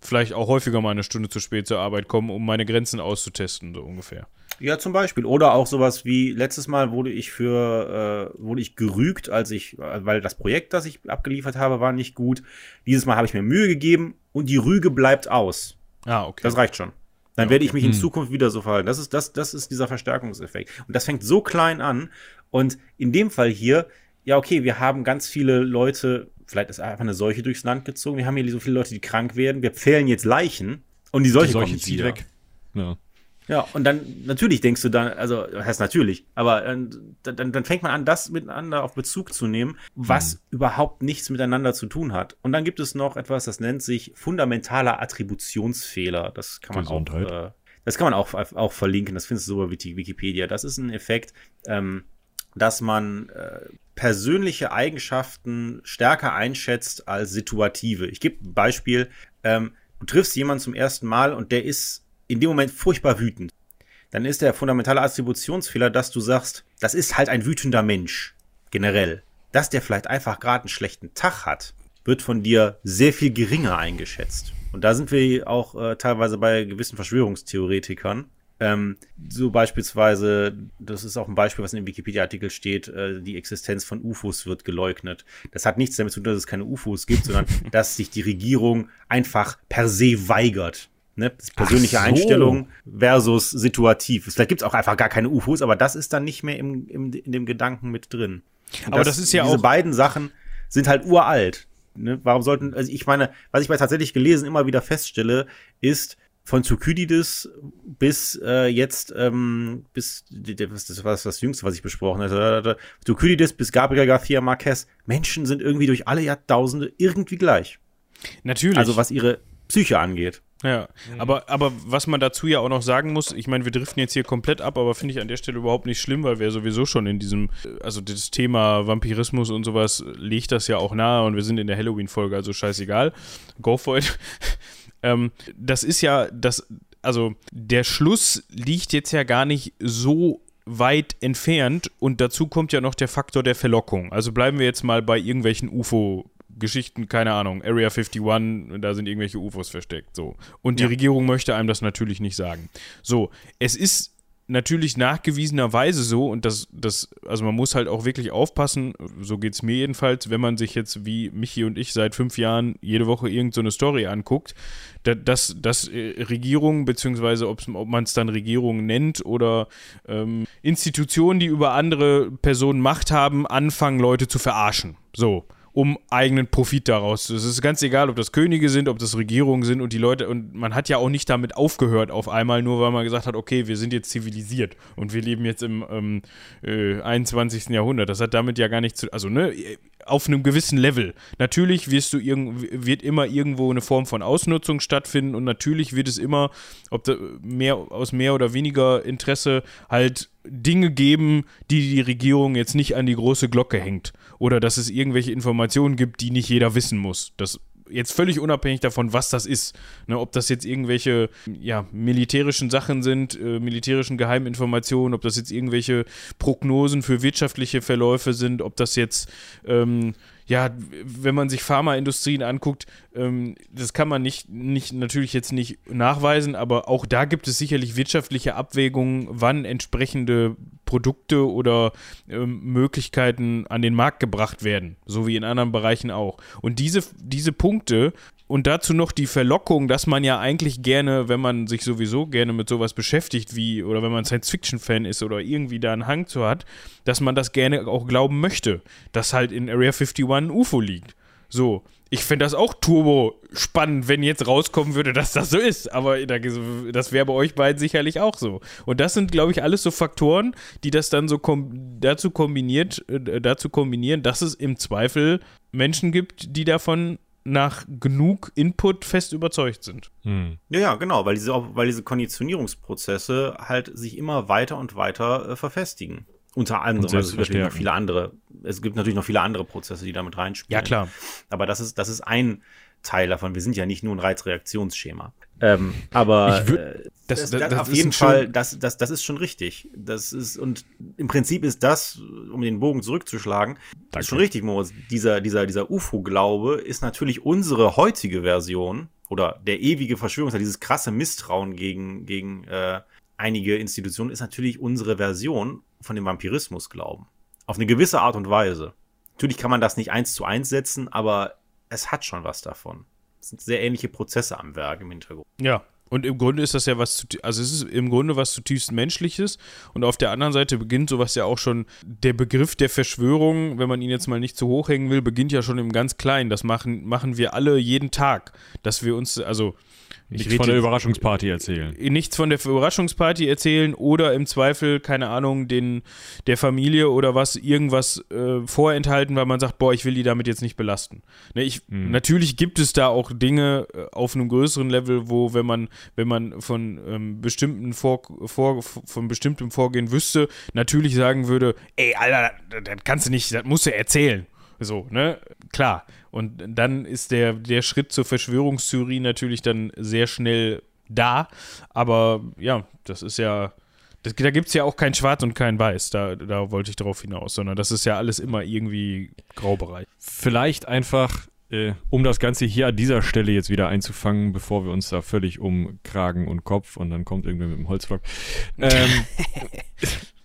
vielleicht auch häufiger mal eine Stunde zu spät zur Arbeit kommen, um meine Grenzen auszutesten, so ungefähr. Ja, zum Beispiel. Oder auch sowas wie letztes Mal wurde ich für, äh, wurde ich gerügt, als ich, weil das Projekt, das ich abgeliefert habe, war nicht gut. Dieses Mal habe ich mir Mühe gegeben und die Rüge bleibt aus. Ah, okay. Das reicht schon. Dann ja, werde ich mich in hm. Zukunft wieder so verhalten. Das ist, das, das ist dieser Verstärkungseffekt. Und das fängt so klein an. Und in dem Fall hier, ja, okay, wir haben ganz viele Leute, vielleicht ist einfach eine Seuche durchs Land gezogen. Wir haben hier so viele Leute, die krank werden. Wir pfählen jetzt Leichen und die Seuche, die Seuche kommt zieht wieder. weg. Ja. Ja, und dann, natürlich denkst du dann, also, heißt natürlich, aber äh, dann, dann fängt man an, das miteinander auf Bezug zu nehmen, was mhm. überhaupt nichts miteinander zu tun hat. Und dann gibt es noch etwas, das nennt sich fundamentaler Attributionsfehler. Das kann man Gesundheit. auch, äh, das kann man auch, auch verlinken, das findest du so bei Wikipedia. Das ist ein Effekt, ähm, dass man äh, persönliche Eigenschaften stärker einschätzt als situative. Ich gebe ein Beispiel, ähm, du triffst jemanden zum ersten Mal und der ist in dem Moment furchtbar wütend, dann ist der fundamentale Attributionsfehler, dass du sagst, das ist halt ein wütender Mensch, generell. Dass der vielleicht einfach gerade einen schlechten Tag hat, wird von dir sehr viel geringer eingeschätzt. Und da sind wir auch äh, teilweise bei gewissen Verschwörungstheoretikern. Ähm, so beispielsweise, das ist auch ein Beispiel, was in dem Wikipedia-Artikel steht, äh, die Existenz von UFOs wird geleugnet. Das hat nichts damit zu tun, dass es keine UFOs gibt, sondern dass sich die Regierung einfach per se weigert, Ne? persönliche so. Einstellung versus situativ. Vielleicht gibt es auch einfach gar keine UFOs, aber das ist dann nicht mehr im, im, in dem Gedanken mit drin. Und aber das, das ist ja diese auch. Diese beiden Sachen sind halt uralt. Ne? Warum sollten, also ich meine, was ich bei tatsächlich gelesen immer wieder feststelle, ist, von Thukydides bis äh, jetzt, ähm, bis, das war das Jüngste, was ich besprochen hatte, Thukydides bis Gabriel García Marquez, Menschen sind irgendwie durch alle Jahrtausende irgendwie gleich. Natürlich. Also was ihre Psyche angeht. Ja, mhm. aber, aber was man dazu ja auch noch sagen muss, ich meine, wir driften jetzt hier komplett ab, aber finde ich an der Stelle überhaupt nicht schlimm, weil wir sowieso schon in diesem, also das Thema Vampirismus und sowas legt das ja auch nahe und wir sind in der Halloween-Folge, also scheißegal. Go for it. ähm, das ist ja, das, also der Schluss liegt jetzt ja gar nicht so weit entfernt und dazu kommt ja noch der Faktor der Verlockung. Also bleiben wir jetzt mal bei irgendwelchen UFO- Geschichten, keine Ahnung, Area 51, da sind irgendwelche UFOs versteckt, so. Und die ja. Regierung möchte einem das natürlich nicht sagen. So, es ist natürlich nachgewiesenerweise so, und das, das, also man muss halt auch wirklich aufpassen, so geht es mir jedenfalls, wenn man sich jetzt wie Michi und ich seit fünf Jahren jede Woche irgendeine so Story anguckt, dass, dass äh, Regierungen, beziehungsweise ob man es dann Regierungen nennt oder ähm, Institutionen, die über andere Personen Macht haben, anfangen, Leute zu verarschen. So. Um eigenen Profit daraus. Es ist ganz egal, ob das Könige sind, ob das Regierungen sind und die Leute, und man hat ja auch nicht damit aufgehört auf einmal, nur weil man gesagt hat, okay, wir sind jetzt zivilisiert und wir leben jetzt im ähm, äh, 21. Jahrhundert. Das hat damit ja gar nichts zu, also ne, auf einem gewissen Level. Natürlich wirst du wird immer irgendwo eine Form von Ausnutzung stattfinden und natürlich wird es immer, ob da mehr aus mehr oder weniger Interesse halt Dinge geben, die die Regierung jetzt nicht an die große Glocke hängt oder dass es irgendwelche Informationen gibt, die nicht jeder wissen muss. Das jetzt völlig unabhängig davon, was das ist. Ne, ob das jetzt irgendwelche ja, militärischen Sachen sind, äh, militärischen Geheiminformationen, ob das jetzt irgendwelche Prognosen für wirtschaftliche Verläufe sind, ob das jetzt ähm, ja, wenn man sich Pharmaindustrien anguckt, ähm, das kann man nicht, nicht, natürlich jetzt nicht nachweisen, aber auch da gibt es sicherlich wirtschaftliche Abwägungen, wann entsprechende Produkte oder ähm, Möglichkeiten an den Markt gebracht werden, so wie in anderen Bereichen auch. Und diese, diese Punkte und dazu noch die Verlockung, dass man ja eigentlich gerne, wenn man sich sowieso gerne mit sowas beschäftigt, wie, oder wenn man Science-Fiction-Fan ist oder irgendwie da einen Hang zu hat, dass man das gerne auch glauben möchte, dass halt in Area 51 ein UFO liegt. So. Ich fände das auch turbo spannend, wenn jetzt rauskommen würde, dass das so ist. Aber das wäre bei euch beiden sicherlich auch so. Und das sind, glaube ich, alles so Faktoren, die das dann so kom dazu kombiniert, äh, dazu kombinieren, dass es im Zweifel Menschen gibt, die davon nach genug Input fest überzeugt sind. Hm. Ja, ja, genau, weil diese, weil diese Konditionierungsprozesse halt sich immer weiter und weiter äh, verfestigen. Unter anderem, also es gibt natürlich noch viele andere, es gibt natürlich noch viele andere Prozesse, die damit reinspielen. Ja, klar. Aber das ist, das ist ein Teil davon. Wir sind ja nicht nur ein Reizreaktionsschema. Ähm, aber würd, äh, das, das, das, auf jeden Fall, das, das, das ist schon richtig. Das ist, und im Prinzip ist das, um den Bogen zurückzuschlagen, das ist schon richtig, Moritz. Dieser, dieser, dieser UFO-Glaube ist natürlich unsere heutige Version oder der ewige Verschwörungstheorie, dieses krasse Misstrauen gegen, gegen äh, einige Institutionen ist natürlich unsere Version von dem Vampirismus glauben. Auf eine gewisse Art und Weise. Natürlich kann man das nicht eins zu eins setzen, aber es hat schon was davon. Sind sehr ähnliche Prozesse am Werk im Hintergrund. Ja, und im Grunde ist das ja was, also es ist im Grunde was zutiefst Menschliches. Und auf der anderen Seite beginnt sowas ja auch schon, der Begriff der Verschwörung, wenn man ihn jetzt mal nicht zu hoch hängen will, beginnt ja schon im ganz Kleinen. Das machen, machen wir alle jeden Tag. Dass wir uns, also Nichts von der Überraschungsparty erzählen. Nichts von der Überraschungsparty erzählen oder im Zweifel, keine Ahnung, den, der Familie oder was, irgendwas äh, vorenthalten, weil man sagt, boah, ich will die damit jetzt nicht belasten. Ne, ich, mhm. Natürlich gibt es da auch Dinge äh, auf einem größeren Level, wo, wenn man, wenn man von ähm, bestimmten vor, vor, von bestimmtem Vorgehen wüsste, natürlich sagen würde, ey, Alter, das, das kannst du nicht, das musst du erzählen. So, ne? Klar. Und dann ist der, der Schritt zur Verschwörungstheorie natürlich dann sehr schnell da. Aber ja, das ist ja. Das, da gibt es ja auch kein Schwarz und kein Weiß, da, da wollte ich drauf hinaus, sondern das ist ja alles immer irgendwie Graubereich. Vielleicht einfach, äh, um das Ganze hier an dieser Stelle jetzt wieder einzufangen, bevor wir uns da völlig um Kragen und Kopf und dann kommt irgendwer mit dem Holzblock. Ähm,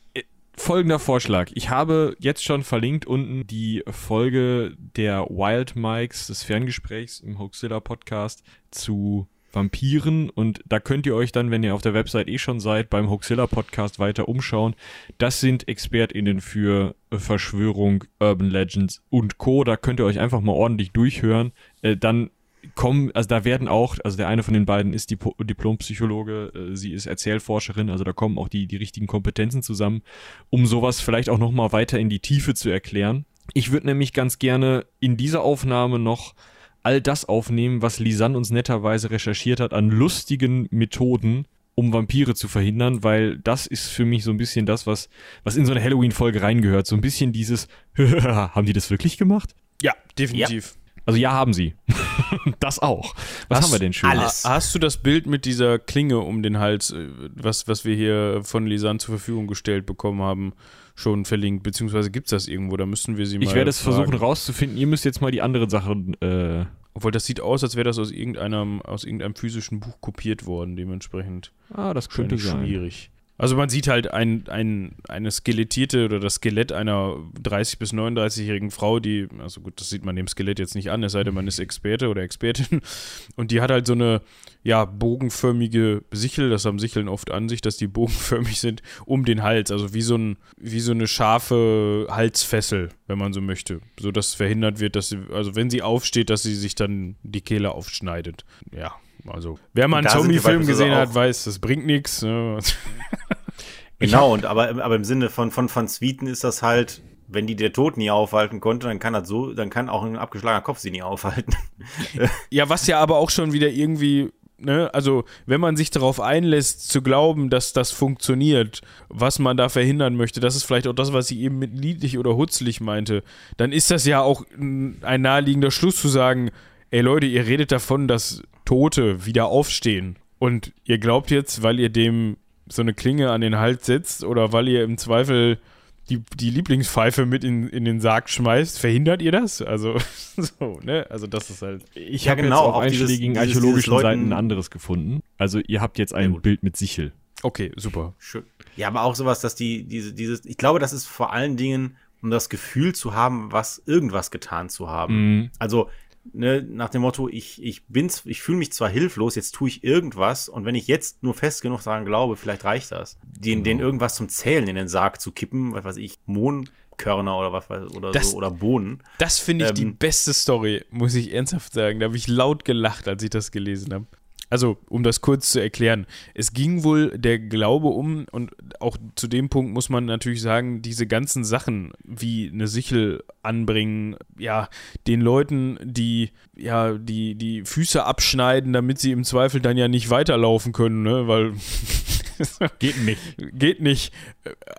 folgender Vorschlag. Ich habe jetzt schon verlinkt unten die Folge der Wild Mikes des Ferngesprächs im Hoaxilla Podcast zu Vampiren und da könnt ihr euch dann, wenn ihr auf der Website eh schon seid, beim Hoaxilla Podcast weiter umschauen. Das sind ExpertInnen für Verschwörung, Urban Legends und Co. Da könnt ihr euch einfach mal ordentlich durchhören. Äh, dann kommen, also da werden auch, also der eine von den beiden ist Dip Diplompsychologe, äh, sie ist Erzählforscherin, also da kommen auch die, die richtigen Kompetenzen zusammen, um sowas vielleicht auch nochmal weiter in die Tiefe zu erklären. Ich würde nämlich ganz gerne in dieser Aufnahme noch all das aufnehmen, was Lisanne uns netterweise recherchiert hat an lustigen Methoden, um Vampire zu verhindern, weil das ist für mich so ein bisschen das, was, was in so eine Halloween-Folge reingehört. So ein bisschen dieses, haben die das wirklich gemacht? Ja, definitiv. Ja. Also ja, haben sie. das auch. Was hast, haben wir denn schön? Alles. Hast du das Bild mit dieser Klinge um den Hals, äh, was, was wir hier von Lisanne zur Verfügung gestellt bekommen haben, schon verlinkt? Beziehungsweise gibt es das irgendwo? Da müssen wir sie mal. Ich werde es versuchen rauszufinden. Ihr müsst jetzt mal die andere Sache. Äh Obwohl das sieht aus, als wäre das aus irgendeinem, aus irgendeinem physischen Buch kopiert worden, dementsprechend. Ah, das könnte sein. schwierig. Also man sieht halt ein, ein, eine skelettierte oder das Skelett einer 30- bis 39-jährigen Frau, die, also gut, das sieht man dem Skelett jetzt nicht an, es sei denn, man ist Experte oder Expertin. Und die hat halt so eine, ja, bogenförmige Sichel, das haben Sicheln oft an sich, dass die bogenförmig sind, um den Hals. Also wie so, ein, wie so eine scharfe Halsfessel, wenn man so möchte. So dass verhindert wird, dass sie, also wenn sie aufsteht, dass sie sich dann die Kehle aufschneidet. Ja, also, wer mal einen Zombie-Film gesehen hat, weiß, das bringt nichts. Ne? genau, und aber, aber im Sinne von, von, von Sweeten ist das halt, wenn die der Tod nie aufhalten konnte, dann kann das so, dann kann auch ein abgeschlagener Kopf sie nie aufhalten. ja, was ja aber auch schon wieder irgendwie Ne, also wenn man sich darauf einlässt, zu glauben, dass das funktioniert, was man da verhindern möchte, das ist vielleicht auch das, was ich eben mit niedlich oder hutzlig meinte, dann ist das ja auch ein naheliegender Schluss zu sagen, ey Leute, ihr redet davon, dass Tote wieder aufstehen. Und ihr glaubt jetzt, weil ihr dem so eine Klinge an den Hals setzt oder weil ihr im Zweifel die, die Lieblingspfeife mit in, in den Sarg schmeißt, verhindert ihr das? Also, so, ne? Also, das ist halt. Ich ja, habe genau, jetzt auf einschlägigen dieses, archäologischen dieses Seiten ein anderes gefunden. Also, ihr habt jetzt ein ja, Bild mit Sichel. Okay, super. Schön. Ja, aber auch sowas, dass die, diese, dieses, ich glaube, das ist vor allen Dingen, um das Gefühl zu haben, was irgendwas getan zu haben. Mhm. Also, ne, nach dem Motto, ich, ich bin's, ich fühle mich zwar hilflos, jetzt tue ich irgendwas und wenn ich jetzt nur fest genug daran glaube, vielleicht reicht das. Den, genau. den irgendwas zum Zählen in den Sarg zu kippen, was weiß ich, Mohnkörner oder was oder das, so oder Bohnen. Das finde ich ähm, die beste Story, muss ich ernsthaft sagen. Da habe ich laut gelacht, als ich das gelesen habe. Also, um das kurz zu erklären, es ging wohl der Glaube um, und auch zu dem Punkt muss man natürlich sagen, diese ganzen Sachen, wie eine Sichel anbringen, ja, den Leuten, die ja, die, die Füße abschneiden, damit sie im Zweifel dann ja nicht weiterlaufen können, ne, weil Geht nicht. Geht nicht.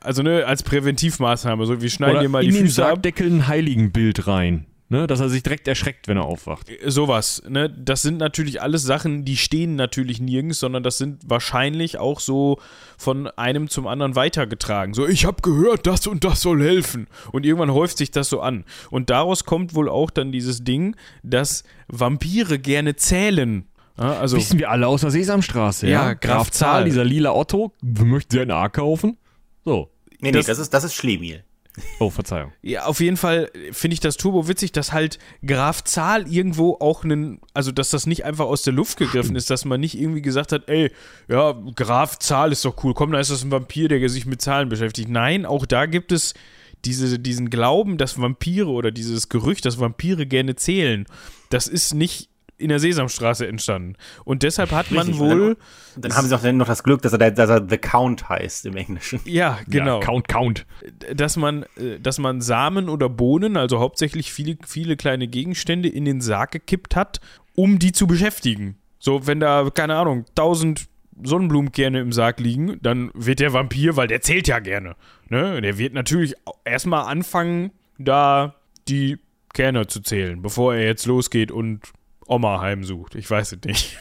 Also, ne, als Präventivmaßnahme. So, wir schneiden dir mal die Füße ab. In den Sargdeckel ein Heiligenbild rein. Ne, dass er sich direkt erschreckt, wenn er aufwacht. Sowas, ne? Das sind natürlich alles Sachen, die stehen natürlich nirgends, sondern das sind wahrscheinlich auch so von einem zum anderen weitergetragen. So, ich habe gehört, das und das soll helfen. Und irgendwann häuft sich das so an. Und daraus kommt wohl auch dann dieses Ding, dass Vampire gerne zählen. Ja, also, Wissen wir alle aus der Sesamstraße, ja? ja Graf Zahl, dieser lila Otto, möchten Sie ein A kaufen? So. Nee, nee, das, das ist, das ist Schlemiel. Oh, Verzeihung. Ja, auf jeden Fall finde ich das Turbo witzig, dass halt Graf Zahl irgendwo auch einen, also dass das nicht einfach aus der Luft gegriffen ist, dass man nicht irgendwie gesagt hat, ey, ja, Graf Zahl ist doch cool, komm, da ist das ein Vampir, der sich mit Zahlen beschäftigt. Nein, auch da gibt es diese, diesen Glauben, dass Vampire oder dieses Gerücht, dass Vampire gerne zählen. Das ist nicht in der Sesamstraße entstanden. Und deshalb hat man Richtig, wohl. Dann, dann haben sie auch noch das Glück, dass er, dass er The Count heißt im Englischen. Ja, genau. Ja, Count, Count. Dass man, äh, dass man Samen oder Bohnen, also hauptsächlich viele, viele kleine Gegenstände, in den Sarg gekippt hat, um die zu beschäftigen. So, wenn da, keine Ahnung, tausend Sonnenblumenkerne im Sarg liegen, dann wird der Vampir, weil der zählt ja gerne. Ne? Der wird natürlich erstmal anfangen, da die Kerne zu zählen, bevor er jetzt losgeht und Oma heimsucht. Ich weiß es nicht.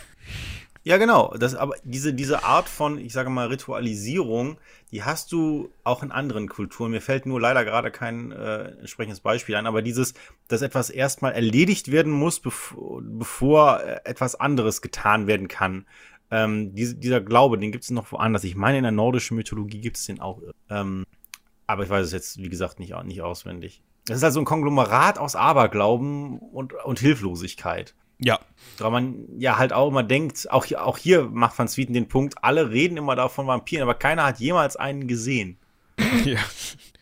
Ja, genau. Das, aber diese, diese Art von, ich sage mal, Ritualisierung, die hast du auch in anderen Kulturen. Mir fällt nur leider gerade kein äh, entsprechendes Beispiel ein, aber dieses, dass etwas erstmal erledigt werden muss, bevor, bevor äh, etwas anderes getan werden kann. Ähm, diese, dieser Glaube, den gibt es noch woanders. Ich meine, in der nordischen Mythologie gibt es den auch. Ähm, aber ich weiß es jetzt, wie gesagt, nicht, nicht auswendig. Es ist also ein Konglomerat aus Aberglauben und, und Hilflosigkeit. Ja. Weil man ja halt auch immer denkt, auch hier, auch hier macht Van Swieten den Punkt, alle reden immer davon Vampiren, aber keiner hat jemals einen gesehen. Ja.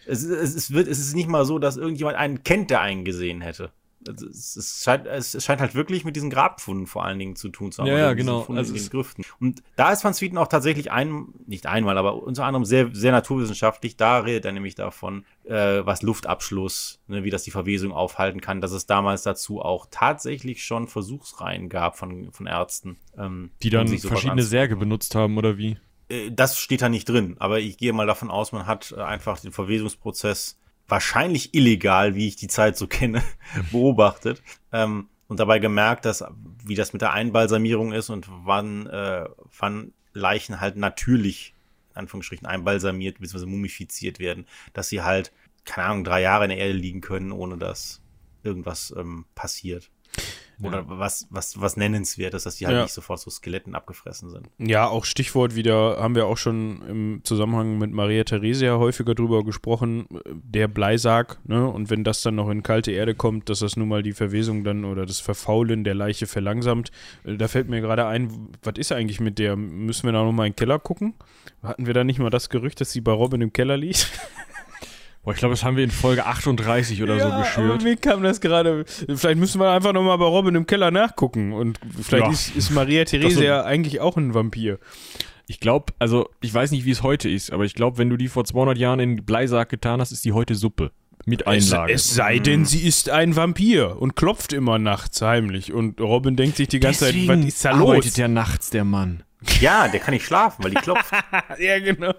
Es, es, es, wird, es ist nicht mal so, dass irgendjemand einen kennt, der einen gesehen hätte. Also es, es, scheint, es scheint halt wirklich mit diesen Grabfunden vor allen Dingen zu tun zu haben. Ja, ja genau. Also in den Grüften. Und da ist Van Swieten auch tatsächlich ein, nicht einmal, aber unter anderem sehr, sehr naturwissenschaftlich. Da redet er nämlich davon, äh, was Luftabschluss, ne, wie das die Verwesung aufhalten kann, dass es damals dazu auch tatsächlich schon Versuchsreihen gab von, von Ärzten. Ähm, die dann um verschiedene Särge benutzt haben, oder wie? Äh, das steht da nicht drin, aber ich gehe mal davon aus, man hat äh, einfach den Verwesungsprozess wahrscheinlich illegal, wie ich die Zeit so kenne, beobachtet ähm, und dabei gemerkt, dass wie das mit der Einbalsamierung ist und wann, äh, wann Leichen halt natürlich in Anführungsstrichen einbalsamiert bzw. mumifiziert werden, dass sie halt keine Ahnung drei Jahre in der Erde liegen können, ohne dass irgendwas ähm, passiert. Oder was, was, was nennenswertes, dass die halt Ja. nicht sofort so Skeletten abgefressen sind. Ja, auch Stichwort wieder, haben wir auch schon im Zusammenhang mit Maria Theresia häufiger drüber gesprochen, der Bleisarg, ne? Und wenn das dann noch in kalte Erde kommt, dass das nun mal die Verwesung dann oder das Verfaulen der Leiche verlangsamt. Äh, Da fällt mir gerade ein, was ist eigentlich mit der? Müssen wir da nochmal in den Keller gucken? Hatten wir da nicht mal das Gerücht, dass sie bei Robin im Keller liegt? Boah, ich glaube, das haben wir in Folge 38 oder so aber geschürt. mir kam das gerade. Vielleicht müssen wir einfach nochmal bei Robin im Keller nachgucken. Und vielleicht Ja. ist, ist Maria Theresia eigentlich auch ein Vampir. Ich glaube, also ich weiß nicht, wie es heute ist, aber ich glaube, wenn du die vor 200 Jahren in den Bleisarg getan hast, ist die heute Suppe. Mit Einlage. Es, es sei denn, sie ist ein Vampir und klopft immer nachts heimlich. Und Robin denkt sich die ganze Zeit, was ist da arbeitet los? der nachts, der Mann. Ja, der kann nicht schlafen, weil die klopft. ja, genau.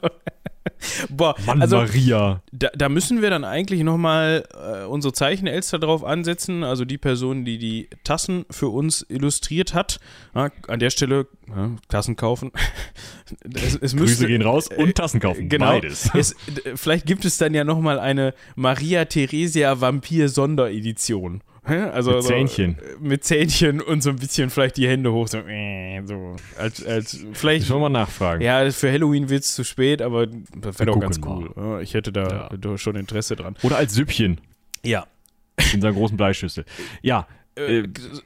Boah, Mann, also Maria. da, da müssen wir dann eigentlich nochmal äh, unsere Zeichenelster drauf ansetzen. Also die Person, die die Tassen für uns illustriert hat. Ja, an der Stelle ja, Tassen kaufen. es, es Grüße müsste, gehen raus und Tassen kaufen. Genau. Beides. Es, vielleicht gibt es dann ja nochmal eine Maria Theresia Vampir Sonderedition. Also Mit so, Zähnchen. äh, mit Zähnchen und so ein bisschen vielleicht die Hände hoch. So, äh, so als, als vielleicht. Wir mal nachfragen. Ja, für Halloween wird es zu spät, aber das wäre doch ganz cool. Ja, Ich hätte da Ja. schon Interesse dran. Oder als Süppchen Ja. in seiner großen Bleischüssel. Ja, Äh,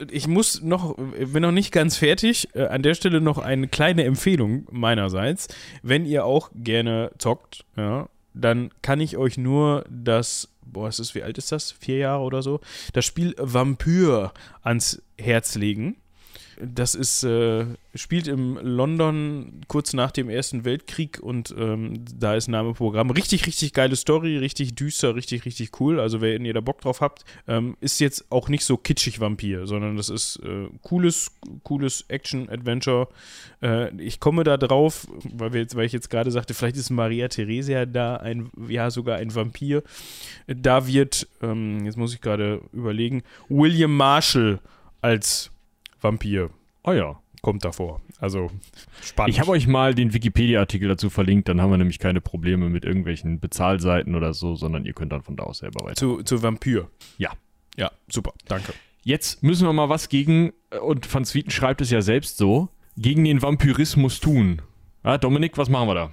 ich muss noch, bin noch nicht ganz fertig. Äh, an der Stelle noch eine kleine Empfehlung meinerseits. Wenn ihr auch gerne zockt, ja, dann kann ich euch nur das, boah, es ist, wie alt ist das? Vier Jahre oder so? Das Spiel Vampyr ans Herz legen. Das ist, äh, spielt im London kurz nach dem Ersten Weltkrieg und ähm, da ist Nameprogramm. Richtig, richtig geile Story, richtig düster, richtig, richtig cool. Also, wenn ihr da Bock drauf habt, ähm, ist jetzt auch nicht so kitschig Vampir, sondern das ist äh, cooles, cooles Action-Adventure. Äh, ich komme da drauf, weil, wir jetzt, weil ich jetzt gerade sagte, vielleicht ist Maria Theresia da ein, ja, sogar ein Vampir. Da wird, ähm, jetzt muss ich gerade überlegen, William Marshall als Vampir oh ja. kommt davor. Also spannend. Ich habe euch mal den Wikipedia-Artikel dazu verlinkt, dann haben wir nämlich keine Probleme mit irgendwelchen Bezahlseiten oder so, sondern ihr könnt dann von da aus selber weiter. zu, zu Vampir. Ja. Ja, super, danke. Jetzt müssen wir mal was gegen, äh, und Van Zwieten schreibt es ja selbst so, gegen den Vampirismus tun. Ja, Dominik, was machen wir da?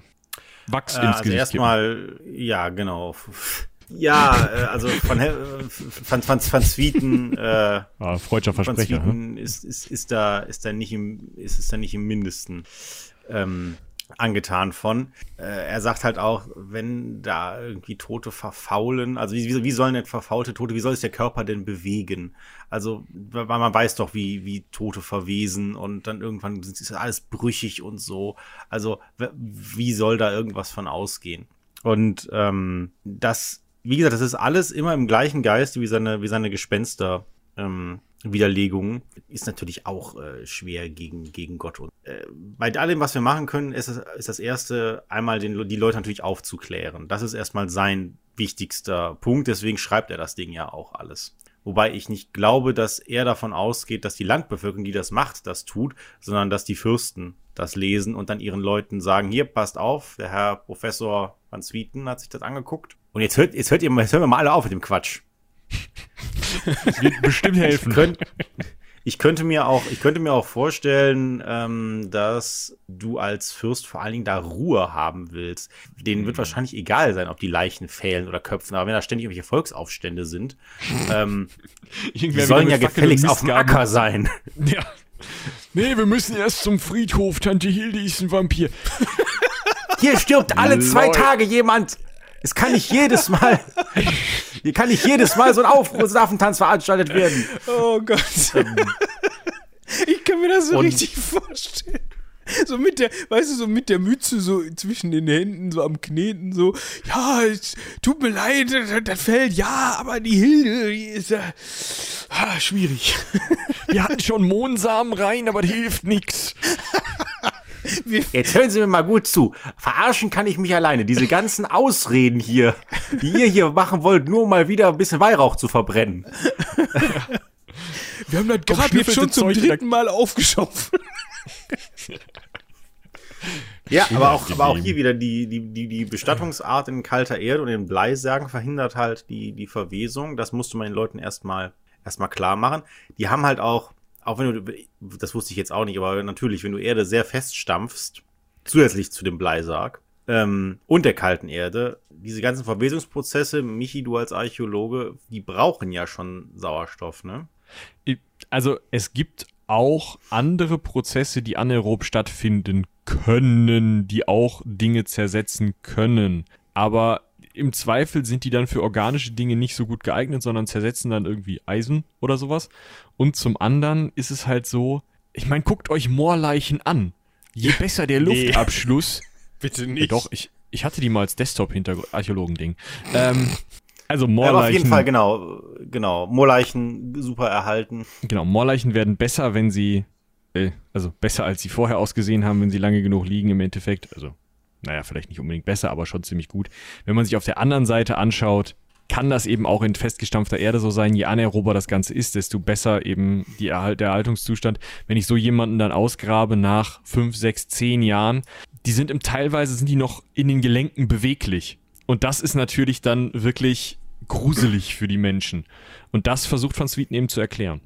Wachs Äh, ins also Gesicht erstmal, ja, genau. Ja, äh, also von, äh, von, von, von Sweeten, äh, kippen. Ah, freudscher von Versprecher. hm? Sweeten ist, ist, ist da, ist da nicht im, ist es da nicht im Mindesten, ähm, angetan von. Äh, er sagt halt auch, wenn da irgendwie Tote verfaulen, also wie, wie, sollen denn verfaulte Tote, wie soll es der Körper denn bewegen? Also, weil man weiß doch, wie, wie Tote verwesen und dann irgendwann ist ist alles brüchig und so. Also, wie soll da irgendwas von ausgehen? Und ähm, das, wie gesagt, das ist alles immer im gleichen Geist wie seine, wie seine Gespenster. Ähm, Widerlegungen ist natürlich auch äh, schwer gegen, gegen Gott. Und, äh, bei allem, was wir machen können, ist, ist das erste, einmal den, die Leute natürlich aufzuklären. Das ist erstmal sein wichtigster Punkt, deswegen schreibt er das Ding ja auch alles. Wobei ich nicht glaube, dass er davon ausgeht, dass die Landbevölkerung, die das macht, das tut, sondern dass die Fürsten das lesen und dann ihren Leuten sagen, hier, passt auf, der Herr Professor Van Swieten hat sich das angeguckt. Und jetzt hört, jetzt hört ihr, jetzt hören wir mal alle auf mit dem Quatsch. Wird bestimmt helfen. Könnt, ich könnte mir auch, ich könnte mir auch vorstellen, ähm, dass du als Fürst vor allen Dingen da Ruhe haben willst. Denen wird wahrscheinlich egal sein, ob die Leichen fehlen oder köpfen, aber wenn da ständig irgendwelche Volksaufstände sind, ähm, die sollen ja gefälligst auf dem Acker sein. Ja. Nee, wir müssen erst zum Friedhof. Tante Hilde ist ein Vampir. Hier stirbt alle zwei. Tage jemand. Es kann nicht jedes Mal, hier kann nicht jedes Mal so ein Aufruhr, so ein Affentanz veranstaltet werden. Oh Gott. ich kann mir das so richtig vorstellen. So mit der, weißt du, so mit der Mütze so zwischen den Händen, so am Kneten, so, ja, es tut mir leid, das, fällt, ja, aber die Hilde, die ist ja ah, schwierig. Wir hatten schon Mohnsamen rein, aber das hilft nix. Jetzt hören Sie mir mal gut zu. Verarschen kann ich mich alleine. Diese ganzen Ausreden hier, die ihr hier machen wollt, nur um mal wieder ein bisschen Weihrauch zu verbrennen. Wir haben das jetzt schnüffelte schon zum Zeug dritten Mal aufgeschaufelt. Ja, aber auch, aber auch hier wieder die, die, die, die Bestattungsart in kalter Erde und in Bleisärgen verhindert halt die, die Verwesung. Das musste man den Leuten erstmal erstmal klar machen. Die haben halt auch, auch wenn du, das wusste ich jetzt auch nicht, aber natürlich, wenn du Erde sehr feststampfst, zusätzlich zu dem Bleisarg, ähm, und der kalten Erde, diese ganzen Verwesungsprozesse, Michi, du als Archäologe, die brauchen ja schon Sauerstoff, ne? Also es gibt auch andere Prozesse, die anaerob stattfinden können, die auch Dinge zersetzen können. Aber im Zweifel sind die dann für organische Dinge nicht so gut geeignet, sondern zersetzen dann irgendwie Eisen oder sowas. Und zum anderen ist es halt so, ich meine, guckt euch Moorleichen an. Je besser der Nee. Luftabschluss, Bitte Ja, nicht. doch, ich, ich hatte die mal als Desktop-Archäologen-Ding. Ähm, also Ja, aber Moorleichen, auf jeden Fall, genau, genau. Moorleichen super erhalten. genau, Moorleichen werden besser, wenn sie, äh, also besser als sie vorher ausgesehen haben, wenn sie lange genug liegen im Endeffekt. Also, naja, vielleicht nicht unbedingt besser, aber schon ziemlich gut. Wenn man sich auf der anderen Seite anschaut, kann das eben auch in festgestampfter Erde so sein. Je anaerober das Ganze ist, desto besser eben die Erhalt, der Erhaltungszustand. Wenn ich so jemanden dann ausgrabe nach fünf, sechs, zehn Jahren, die sind im teilweise sind die noch in den Gelenken beweglich. Und das ist natürlich dann wirklich gruselig für die Menschen. Und das versucht Van Sweeten eben zu erklären.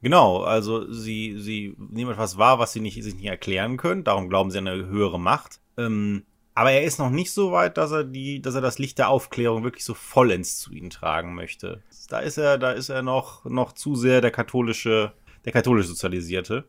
Genau, also sie, sie nehmen etwas wahr, was sie nicht, sich nicht erklären können. Darum glauben sie an eine höhere Macht. Ähm, aber er ist noch nicht so weit, dass er die, dass er das Licht der Aufklärung wirklich so vollends zu ihnen tragen möchte. Da ist er, da ist er noch, noch zu sehr der katholische, der katholisch sozialisierte.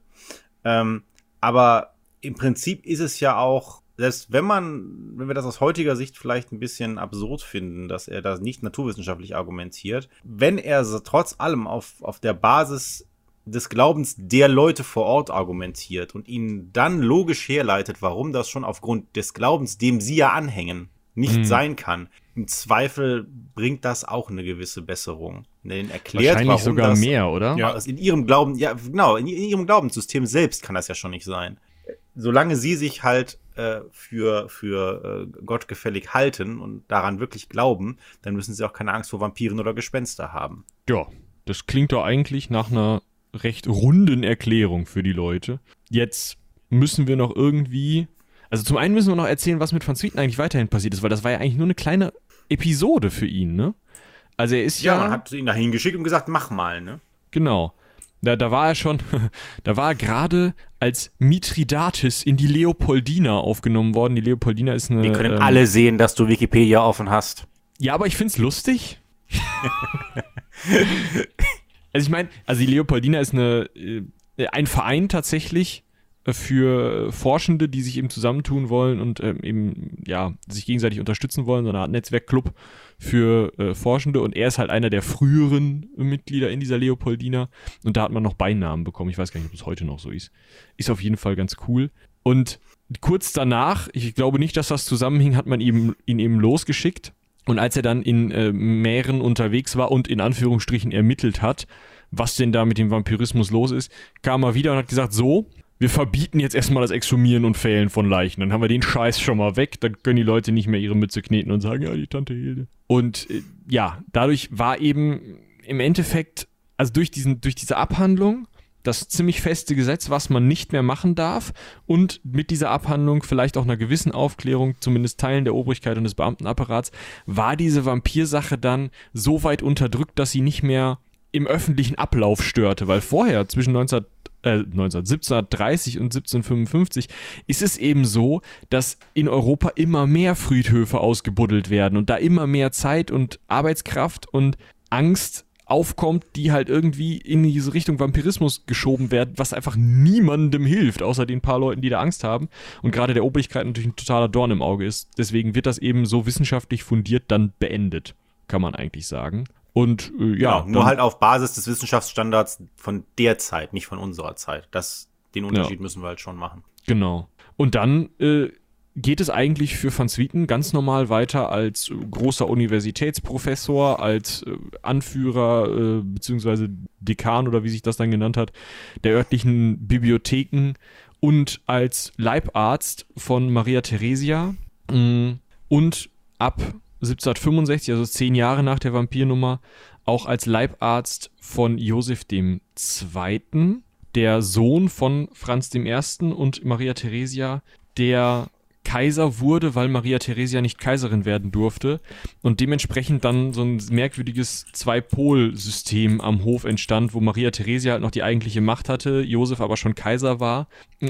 Ähm, aber im Prinzip ist es ja auch, selbst wenn man, wenn wir das aus heutiger Sicht vielleicht ein bisschen absurd finden, dass er da nicht naturwissenschaftlich argumentiert, wenn er so trotz allem auf, auf der Basis des Glaubens der Leute vor Ort argumentiert und ihnen dann logisch herleitet, warum das schon aufgrund des Glaubens, dem sie ja anhängen, nicht Mhm. sein kann. Im Zweifel bringt das auch eine gewisse Besserung. Denn erklärt, Wahrscheinlich warum sogar das, mehr, oder? Ja. also in ihrem Glauben, ja, genau, in, in ihrem Glaubenssystem selbst kann das ja schon nicht sein. Solange sie sich halt äh, für, für äh, gottgefällig halten und daran wirklich glauben, dann müssen sie auch keine Angst vor Vampiren oder Gespenster haben. Ja, das klingt doch eigentlich nach einer recht runden Erklärung für die Leute. Jetzt müssen wir noch irgendwie. Also zum einen müssen wir noch erzählen, was mit Van Sweeten eigentlich weiterhin passiert ist, weil das war ja eigentlich nur eine kleine Episode für ihn, ne? Also er ist ja. Ja, man hat ihn dahin geschickt und gesagt, mach mal, ne? Genau. Da, da war er schon, da war er gerade als Mithridates in die Leopoldina aufgenommen worden. Die Leopoldina ist eine. Wir können ähm, alle sehen, dass du Wikipedia offen hast. Ja, aber ich find's lustig. also ich meine, also die Leopoldina ist eine, äh, ein Verein tatsächlich äh, für Forschende, die sich eben zusammentun wollen und ähm, eben ja sich gegenseitig unterstützen wollen, so eine Art Netzwerkclub für äh, Forschende und er ist halt einer der früheren Mitglieder in dieser Leopoldina und da hat man noch Beinamen bekommen. Ich weiß gar nicht, ob es heute noch so ist. Ist auf jeden Fall ganz cool. Und kurz danach, ich glaube nicht, dass das zusammenhing, hat man ihm, ihn eben losgeschickt. Und als er dann in äh, Mähren unterwegs war und in Anführungsstrichen ermittelt hat, was denn da mit dem Vampirismus los ist, kam er wieder und hat gesagt, so, wir verbieten jetzt erstmal das Exhumieren und Fällen von Leichen. Dann haben wir den Scheiß schon mal weg, dann können die Leute nicht mehr ihre Mütze kneten und sagen, ja, die Tante Hilde. Und äh, ja, dadurch war eben im Endeffekt, also durch, diesen, durch diese Abhandlung, das ziemlich feste Gesetz, was man nicht mehr machen darf und mit dieser Abhandlung vielleicht auch einer gewissen Aufklärung, zumindest Teilen der Obrigkeit und des Beamtenapparats, war diese Vampirsache dann so weit unterdrückt, dass sie nicht mehr im öffentlichen Ablauf störte, weil vorher zwischen 19, äh, 19, 1730 und 1755 ist es eben so, dass in Europa immer mehr Friedhöfe ausgebuddelt werden und da immer mehr Zeit und Arbeitskraft und Angst aufkommt, die halt irgendwie in diese Richtung Vampirismus geschoben werden, was einfach niemandem hilft, außer den paar Leuten, die da Angst haben. Und gerade der Obrigkeit natürlich ein totaler Dorn im Auge ist. Deswegen wird das eben so wissenschaftlich fundiert dann beendet, kann man eigentlich sagen. Und äh, ja, genau, nur halt auf Basis des Wissenschaftsstandards von der Zeit, nicht von unserer Zeit. Das, den Unterschied müssen wir halt schon machen. Genau. Und dann äh, geht es eigentlich für Van Swieten ganz normal weiter als äh, großer Universitätsprofessor, als äh, Anführer äh, beziehungsweise Dekan oder wie sich das dann genannt hat, der örtlichen Bibliotheken und als Leibarzt von Maria Theresia mh, und ab 1765, also zehn Jahre nach der Vampirnummer, auch als Leibarzt von Josef II., der Sohn von Franz I. und Maria Theresia, der Kaiser wurde, weil Maria Theresia nicht Kaiserin werden durfte und dementsprechend dann so ein merkwürdiges Zwei-Pol-System am Hof entstand, wo Maria Theresia halt noch die eigentliche Macht hatte, Josef aber schon Kaiser war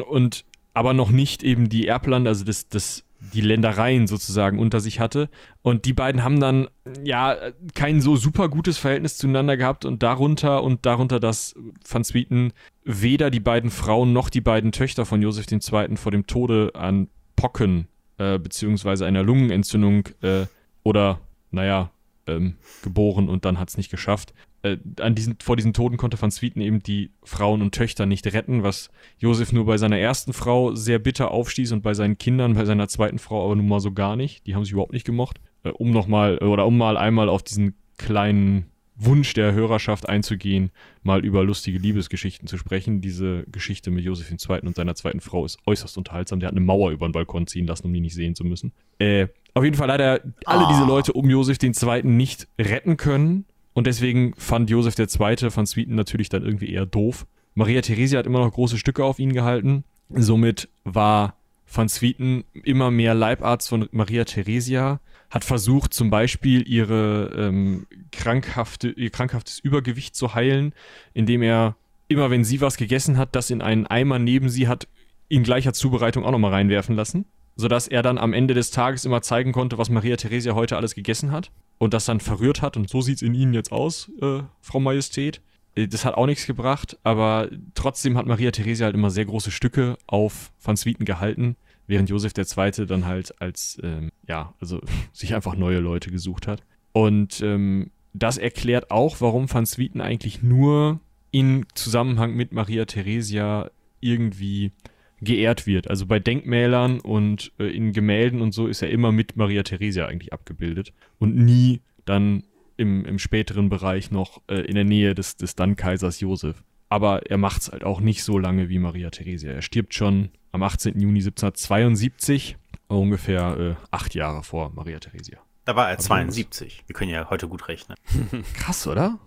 und aber noch nicht eben die Erblande, also das, das die Ländereien sozusagen unter sich hatte. Und die beiden haben dann ja kein so super gutes Verhältnis zueinander gehabt und darunter und darunter, dass Van Swieten weder die beiden Frauen noch die beiden Töchter von Josef II. vor dem Tode an Pocken äh, beziehungsweise einer Lungenentzündung äh, oder, naja, ähm, geboren und dann hat es nicht geschafft. Äh, an diesen, vor diesen Toten konnte Van Swieten eben die Frauen und Töchter nicht retten, was Josef nur bei seiner ersten Frau sehr bitter aufstieß und bei seinen Kindern, bei seiner zweiten Frau aber nun mal so gar nicht. Die haben sich überhaupt nicht gemocht. Äh, um nochmal, oder um mal einmal auf diesen kleinen Wunsch der Hörerschaft einzugehen, mal über lustige Liebesgeschichten zu sprechen. Diese Geschichte mit Josef II. und seiner zweiten Frau ist äußerst unterhaltsam. Der hat eine Mauer über den Balkon ziehen lassen, um die nicht sehen zu müssen. Äh, auf jeden Fall leider alle diese Leute um Josef II. nicht retten können. Und deswegen fand Josef II. von Sweeten natürlich dann irgendwie eher doof. Maria Theresia hat immer noch große Stücke auf ihn gehalten. Somit war van Swieten immer mehr Leibarzt von Maria Theresia hat versucht, zum Beispiel ihre ähm, krankhafte, ihr krankhaftes Übergewicht zu heilen, indem er immer, wenn sie was gegessen hat, das in einen Eimer neben sie hat, in gleicher Zubereitung auch nochmal reinwerfen lassen, sodass er dann am Ende des Tages immer zeigen konnte, was Maria Theresia heute alles gegessen hat und das dann verrührt hat und so sieht es in Ihnen jetzt aus, äh, Frau Majestät. Äh, das hat auch nichts gebracht, aber trotzdem hat Maria Theresia halt immer sehr große Stücke auf Van Swieten gehalten während Josef II. dann halt als, ähm, ja, also sich einfach neue Leute gesucht hat. Und ähm, das erklärt auch, warum Van Swieten eigentlich nur in Zusammenhang mit Maria Theresia irgendwie geehrt wird. Also bei Denkmälern und äh, in Gemälden und so ist er immer mit Maria Theresia eigentlich abgebildet und nie dann im, im späteren Bereich noch äh, in der Nähe des, des dann Kaisers Josef. Aber er macht es halt auch nicht so lange wie Maria Theresia. Er stirbt schon am 18. Juni 1772, ungefähr äh, acht Jahre vor Maria Theresia. Da war er 72. Wir können ja heute gut rechnen. Krass, oder?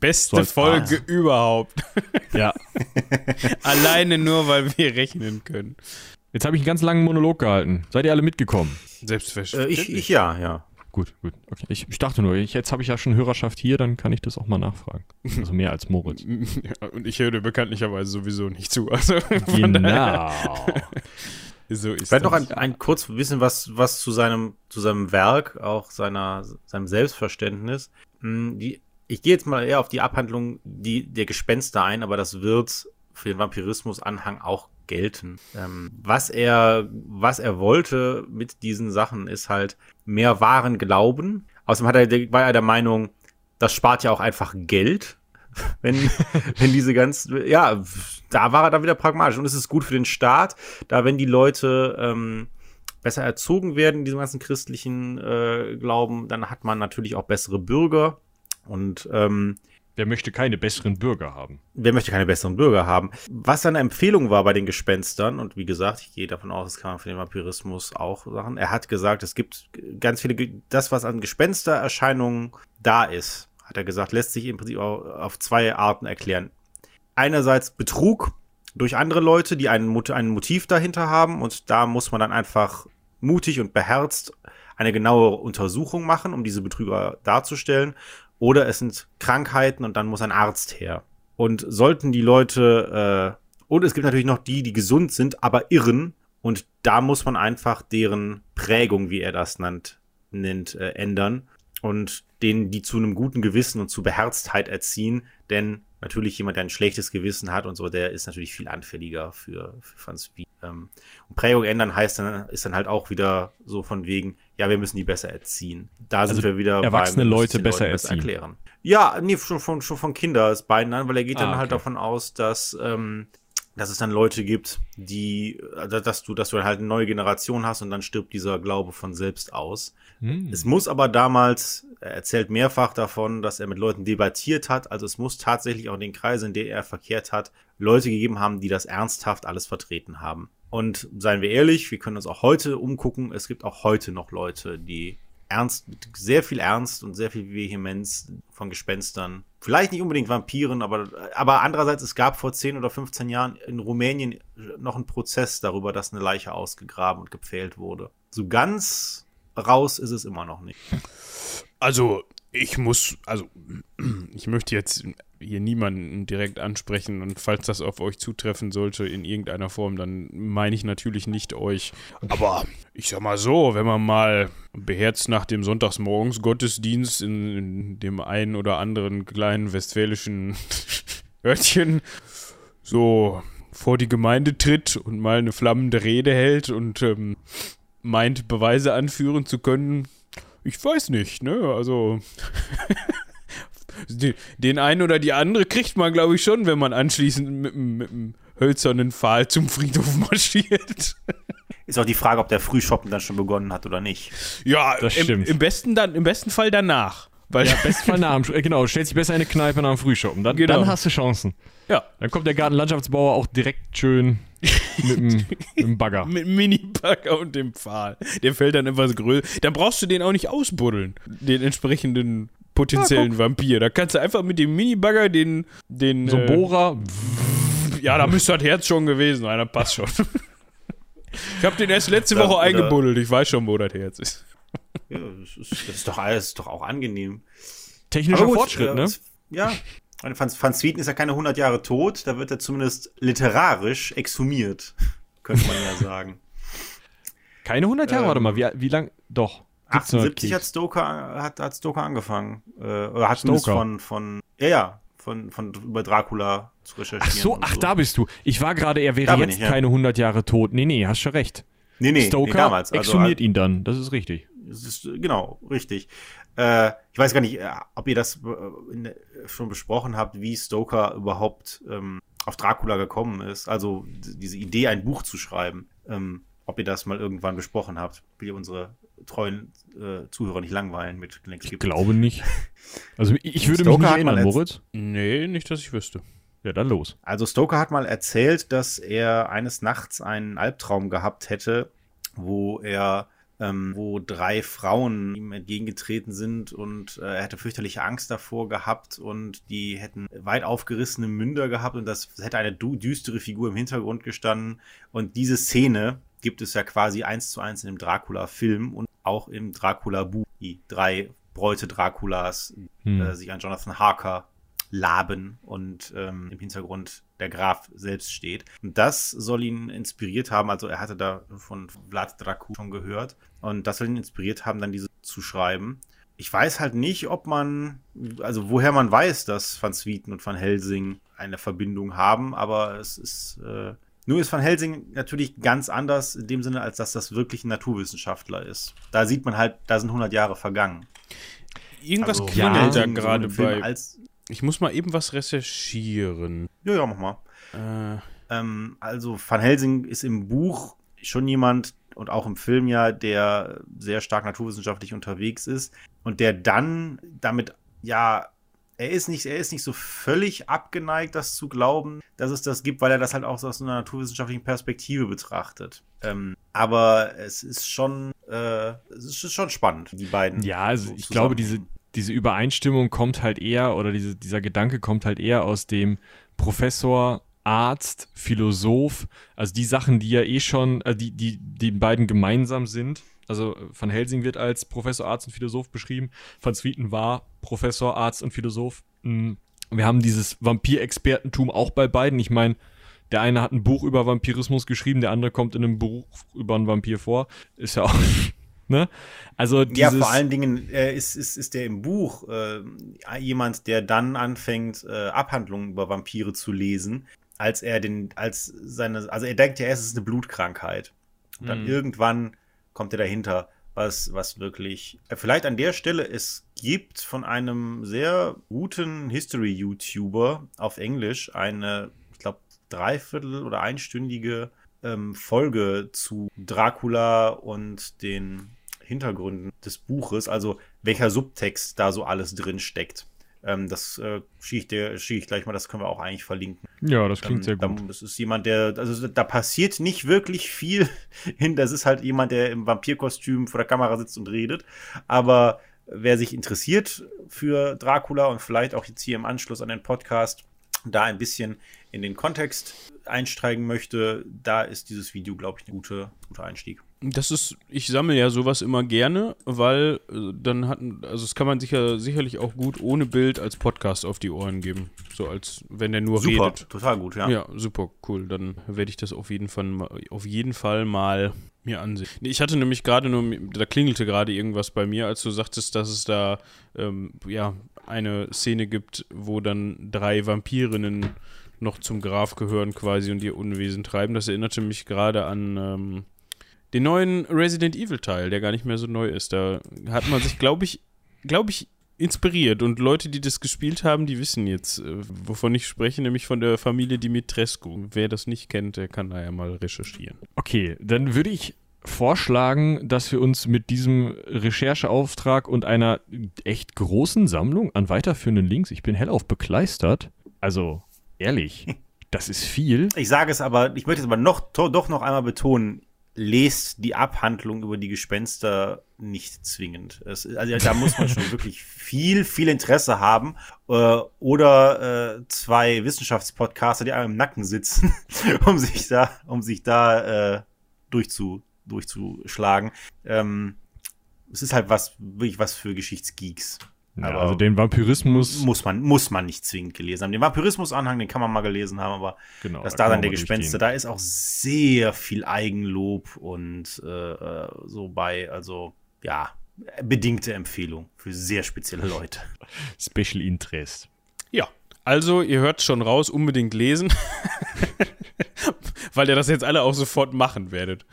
Beste so Folge Spaß. überhaupt. Ja. Alleine nur, weil wir rechnen können. Jetzt habe ich einen ganz langen Monolog gehalten. Seid ihr alle mitgekommen? Selbstverständlich. Äh, ich, ich ja, ja. Gut, gut. Okay. Ich, ich dachte nur, ich, jetzt habe ich ja schon Hörerschaft hier, dann kann ich das auch mal nachfragen. Also mehr als Moritz. Ja, und ich höre bekanntlicherweise sowieso nicht zu. Also genau. so ist Vielleicht noch ein, ein kurz wissen, was, was zu seinem, zu seinem Werk, auch seiner, seinem Selbstverständnis. Hm, die, ich gehe jetzt mal eher auf die Abhandlung die, der Gespenster ein, aber das wird für den Vampirismus-Anhang auch gelten. Ähm, was er, was er wollte mit diesen Sachen ist halt mehr wahren Glauben. Außerdem hat er, war er der Meinung, das spart ja auch einfach Geld. wenn, wenn diese ganz, ja, da war er dann wieder pragmatisch. Und es ist gut für den Staat, da wenn die Leute ähm, besser erzogen werden in diesem ganzen christlichen äh, Glauben, dann hat man natürlich auch bessere Bürger. Und ähm, Wer möchte keine besseren Bürger haben? Wer möchte keine besseren Bürger haben? Was seine Empfehlung war bei den Gespenstern, und wie gesagt, ich gehe davon aus, das kann man für den Vampirismus auch sagen. Er hat gesagt, es gibt ganz viele, das, was an Gespenstererscheinungen da ist, hat er gesagt, lässt sich im Prinzip auf zwei Arten erklären. Einerseits Betrug durch andere Leute, die ein, ein Motiv dahinter haben, und da muss man dann einfach mutig und beherzt eine genaue Untersuchung machen, um diese Betrüger darzustellen. Oder es sind Krankheiten und dann muss ein Arzt her. Und sollten die Leute, äh, und es gibt natürlich noch die, die gesund sind, aber irren. Und da muss man einfach deren Prägung, wie er das nennt, nennt äh, ändern. Und denen, die zu einem guten Gewissen und zu Beherztheit erziehen. Denn natürlich jemand, der ein schlechtes Gewissen hat und so, der ist natürlich viel anfälliger für, für Franz Wien. Ähm, und Prägung ändern heißt dann, ist dann halt auch wieder so von wegen, ja, wir müssen die besser erziehen. Da also sind wir wieder erwachsene beim, Leute besser Leuten erziehen. erklären. Ja, nee, schon von, schon von Kindersbeinen an, weil er geht ah, dann halt okay. davon aus, dass, ähm, dass es dann Leute gibt, die, äh, dass du, dass du halt eine neue Generation hast und dann stirbt dieser Glaube von selbst aus. Hm. Es muss aber damals, er erzählt mehrfach davon, dass er mit Leuten debattiert hat, also es muss tatsächlich auch in den Kreisen, in denen er verkehrt hat, Leute gegeben haben, die das ernsthaft alles vertreten haben. Und seien wir ehrlich, wir können uns auch heute umgucken. Es gibt auch heute noch Leute, die ernst, sehr viel Ernst und sehr viel Vehemenz von Gespenstern vielleicht nicht unbedingt Vampiren, aber, aber andererseits, es gab vor 10 oder 15 Jahren in Rumänien noch einen Prozess darüber, dass eine Leiche ausgegraben und gepfählt wurde. So ganz raus ist es immer noch nicht. Also, ich muss, also, ich möchte jetzt hier niemanden direkt ansprechen und falls das auf euch zutreffen sollte in irgendeiner Form, dann meine ich natürlich nicht euch. Aber ich sag mal so, wenn man mal beherzt nach dem Sonntagsmorgens Gottesdienst in, in dem einen oder anderen kleinen westfälischen Örtchen so vor die Gemeinde tritt und mal eine flammende Rede hält und ähm, meint, Beweise anführen zu können, ich weiß nicht, ne? Also. den einen oder die andere kriegt man, glaube ich, schon, wenn man anschließend mit, mit einem hölzernen Pfahl zum Friedhof marschiert. Ist auch die Frage, ob der Frühshoppen dann schon begonnen hat oder nicht. Ja, das stimmt. Im, im besten, dann, im besten Fall danach. Weil ja, besten Fall nach dem, genau, stellt sich besser eine Kneipe nach dem Frühshoppen. Dann, genau. dann hast du Chancen. Ja. Dann kommt der Gartenlandschaftsbauer auch direkt schön mit dem, mit dem Bagger. mit dem Mini-Bagger und dem Pfahl. Der fällt dann etwas größer. Dann brauchst du den auch nicht ausbuddeln, den entsprechenden potenziellen ja, Vampir. Da kannst du einfach mit dem Mini-Bagger den, den. So äh, Bohrer. Ja, da müsste das Herz schon gewesen sein, das passt schon. ich habe den erst letzte Woche ja, eingebuddelt. Ich weiß schon, wo das Herz ist. Ja, das ist, das ist doch alles ist doch auch angenehm. Technischer gut, Fortschritt, äh, ne? Ja. Van, Van Swieten ist ja keine 100 Jahre tot, da wird er zumindest literarisch exhumiert, könnte man ja sagen. Keine 100 Jahre, ähm, warte mal, wie, wie lang? Doch. 78 hat Stoker, hat, hat Stoker angefangen. Äh, oder hat Stoker von, von, ja, ja, von, von über Dracula zu recherchieren. Ach so, ach, so. da bist du. Ich war gerade, er wäre jetzt ich, ja. keine 100 Jahre tot. Nee, nee, hast schon recht. Nee, nee, Stoker nee, damals. Also, exhumiert ihn dann, das ist richtig. Ist, genau, richtig. Äh, ich weiß gar nicht, äh, ob ihr das äh, in, schon besprochen habt, wie Stoker überhaupt ähm, auf Dracula gekommen ist. Also diese Idee, ein Buch zu schreiben. Ähm, ob ihr das mal irgendwann besprochen habt, will ihr unsere treuen äh, Zuhörer nicht langweilen mit Glenn Ich glaube nicht. Also ich würde Stoker mich nicht erinnern, Moritz. Nee, nicht, dass ich wüsste. Ja, dann los. Also Stoker hat mal erzählt, dass er eines Nachts einen Albtraum gehabt hätte, wo er ähm, wo drei Frauen ihm entgegengetreten sind und äh, er hätte fürchterliche Angst davor gehabt und die hätten weit aufgerissene Münder gehabt und das hätte eine düstere Figur im Hintergrund gestanden und diese Szene gibt es ja quasi eins zu eins in dem Dracula-Film und auch im Dracula-Buch. Die drei Bräute Draculas hm. äh, sich an Jonathan Harker laben und ähm, im Hintergrund der Graf selbst steht. Und das soll ihn inspiriert haben, also er hatte da von Vlad Dracul schon gehört und das soll ihn inspiriert haben, dann diese zu schreiben. Ich weiß halt nicht, ob man, also woher man weiß, dass Van Swieten und Van Helsing eine Verbindung haben, aber es ist äh, nur ist Van Helsing natürlich ganz anders in dem Sinne, als dass das wirklich ein Naturwissenschaftler ist. Da sieht man halt, da sind 100 Jahre vergangen. Irgendwas also, klingelt da gerade bei. Ich muss mal eben was recherchieren. Ja, ja, mach mal. Äh. Ähm, also Van Helsing ist im Buch schon jemand und auch im Film ja, der sehr stark naturwissenschaftlich unterwegs ist und der dann damit ja er ist nicht, er ist nicht so völlig abgeneigt, das zu glauben, dass es das gibt, weil er das halt auch aus einer naturwissenschaftlichen Perspektive betrachtet. Ähm, aber es ist schon, äh, es ist schon spannend, die beiden. Ja, also so ich glaube, diese, diese Übereinstimmung kommt halt eher, oder diese, dieser Gedanke kommt halt eher aus dem Professor, Arzt, Philosoph, also die Sachen, die ja eh schon, äh, die, die den beiden gemeinsam sind, also Van Helsing wird als Professor, Arzt und Philosoph beschrieben. Van Swieten war Professor, Arzt und Philosoph. Mm, wir haben dieses Vampirexpertentum auch bei beiden. Ich meine, der eine hat ein Buch über Vampirismus geschrieben, der andere kommt in einem Buch über einen Vampir vor. Ist ja auch. Ne? Also ja, vor allen Dingen äh, ist, ist, ist der im Buch äh, jemand, der dann anfängt, äh, Abhandlungen über Vampire zu lesen, als er den, als seine, also er denkt ja erst, es ist eine Blutkrankheit. Und dann mhm. irgendwann kommt er dahinter, was, was wirklich. Äh, vielleicht an der Stelle, es gibt von einem sehr guten History-YouTuber auf Englisch eine, ich glaube, dreiviertel- oder einstündige ähm, Folge zu Dracula und den Hintergründen des Buches, also welcher Subtext da so alles drin steckt. Ähm, das äh, schicke ich, ich gleich mal, das können wir auch eigentlich verlinken. Ja, das klingt ähm, sehr gut. das ist jemand, der, also da passiert nicht wirklich viel hin. Das ist halt jemand, der im Vampirkostüm vor der Kamera sitzt und redet. Aber wer sich interessiert für Dracula und vielleicht auch jetzt hier im Anschluss an den Podcast da ein bisschen in den Kontext einsteigen möchte, da ist dieses Video, glaube ich, ein guter, guter Einstieg. Das ist, ich sammle ja sowas immer gerne, weil äh, dann hat, also das kann man sicher, sicherlich auch gut ohne Bild als Podcast auf die Ohren geben. So als wenn der nur Super, redet. total gut, ja. Ja, super, cool. Dann werde ich das auf jeden Fall mal, auf jeden Fall mal mir ansehen. Ich hatte nämlich gerade nur, da klingelte gerade irgendwas bei mir, als du sagtest, dass es da ähm, ja eine Szene gibt, wo dann drei Vampirinnen noch zum Graf gehören quasi und ihr Unwesen treiben. Das erinnerte mich gerade an ähm, den neuen Resident Evil Teil, der gar nicht mehr so neu ist. Da hat man sich, glaube ich, glaube ich, inspiriert und Leute, die das gespielt haben, die wissen jetzt, äh, wovon ich spreche, nämlich von der Familie Dimitrescu. Wer das nicht kennt, der kann da ja mal recherchieren. Okay, dann würde ich vorschlagen, dass wir uns mit diesem Rechercheauftrag und einer echt großen Sammlung an weiterführenden Links, ich bin hellauf bekleistert, also ehrlich, das ist viel. Ich sage es aber, ich möchte es aber noch, to- doch noch einmal betonen, lest die Abhandlung über die Gespenster nicht zwingend. Es, also da muss man schon wirklich viel, viel Interesse haben. Äh, oder äh, zwei Wissenschaftspodcaster, die einem im Nacken sitzen, um sich da, um sich da äh, durchzu, durchzuschlagen. Ähm, es ist halt was, wirklich was für Geschichtsgeeks. Ja, Aber- also den Vampirismus, Muss man, muss man nicht zwingend gelesen haben. Den Vampyrismus-Anhang, den kann man mal gelesen haben, aber genau. das da Dasein kann der Gespenster, da ist auch sehr viel Eigenlob und äh, äh, so bei, also ja, bedingte Empfehlung für sehr spezielle Leute. Special Interest. Ja, also ihr hört schon raus, unbedingt lesen. Weil ihr das jetzt alle auch sofort machen werdet.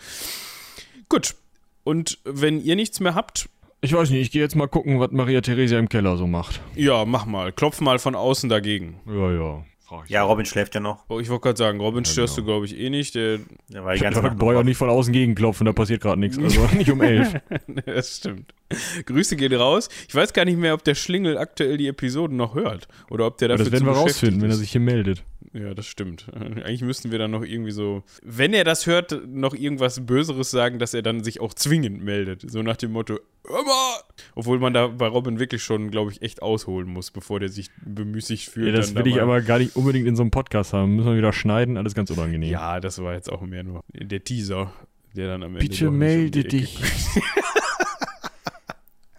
Gut. Und wenn ihr nichts mehr habt, Ich weiß nicht, ich gehe jetzt mal gucken, was Maria Theresia im Keller so macht. ja, mach mal. Klopf mal von außen dagegen. Ja, ja. Ja, Robin schläft ja noch. Oh, ich wollte gerade sagen, Robin störst genau. du, glaube ich, eh nicht. Der, Nacht brauche ich noch auch nicht von außen gegenklopfen, da passiert gerade nichts. Also nicht um elf. das stimmt. Grüße gehen raus. Ich weiß gar nicht mehr, ob der Schlingel aktuell die Episoden noch hört. Oder ob der Aber dafür das werden zu wir rausfinden, wenn er ist. sich hier meldet. Ja, das stimmt. Eigentlich müssten wir dann noch irgendwie so, wenn er das hört, noch irgendwas Böseres sagen, dass er dann sich auch zwingend meldet. So nach dem Motto, hör mal! Obwohl man da bei Robin wirklich schon, glaube ich, echt ausholen muss, bevor der sich bemüßigt fühlt. Ja, das will da ich aber gar nicht unbedingt in so einem Podcast haben. Müssen wir wieder schneiden, alles ganz unangenehm. Ja, das war jetzt auch mehr nur der Teaser, der dann am Ende. Bitte um melde die Ecke dich.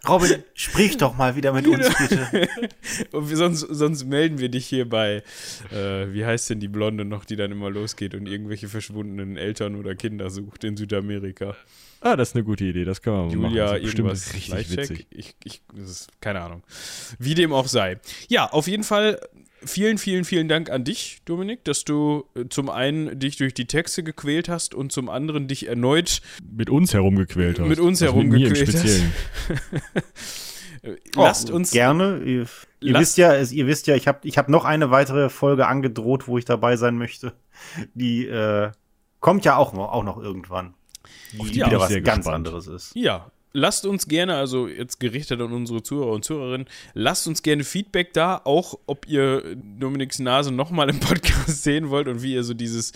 Robin, sprich doch mal wieder mit uns, bitte. Und wir, sonst, sonst melden wir dich hier bei, äh, wie heißt denn die Blonde noch, die dann immer losgeht und irgendwelche verschwundenen Eltern oder Kinder sucht in Südamerika. Ah, das ist eine gute Idee, das kann man mal machen. Julia, ist bestimmt irgendwas richtig Leicheck. witzig. Ich, ich, das ist, keine Ahnung. Wie dem auch sei. Ja, auf jeden Fall vielen, vielen, vielen Dank an dich, Dominik, dass du äh, zum einen dich durch die Texte gequält hast und zum anderen dich erneut Mit uns herumgequält hast. Mit uns Also mit mir im herumgequält hast. Speziellen. äh, lasst Oh, uns. Gerne. Ihr, ihr wisst ja, ihr wisst ja, ich habe ich hab noch eine weitere Folge angedroht, wo ich dabei sein möchte. Die äh, kommt ja auch, auch noch irgendwann. Die die wieder was ganz gespannt. anderes ist. Ja, lasst uns gerne, also jetzt gerichtet an unsere Zuhörer und Zuhörerinnen, lasst uns gerne Feedback da, auch ob ihr Dominiks Nase nochmal im Podcast sehen wollt und wie ihr so dieses,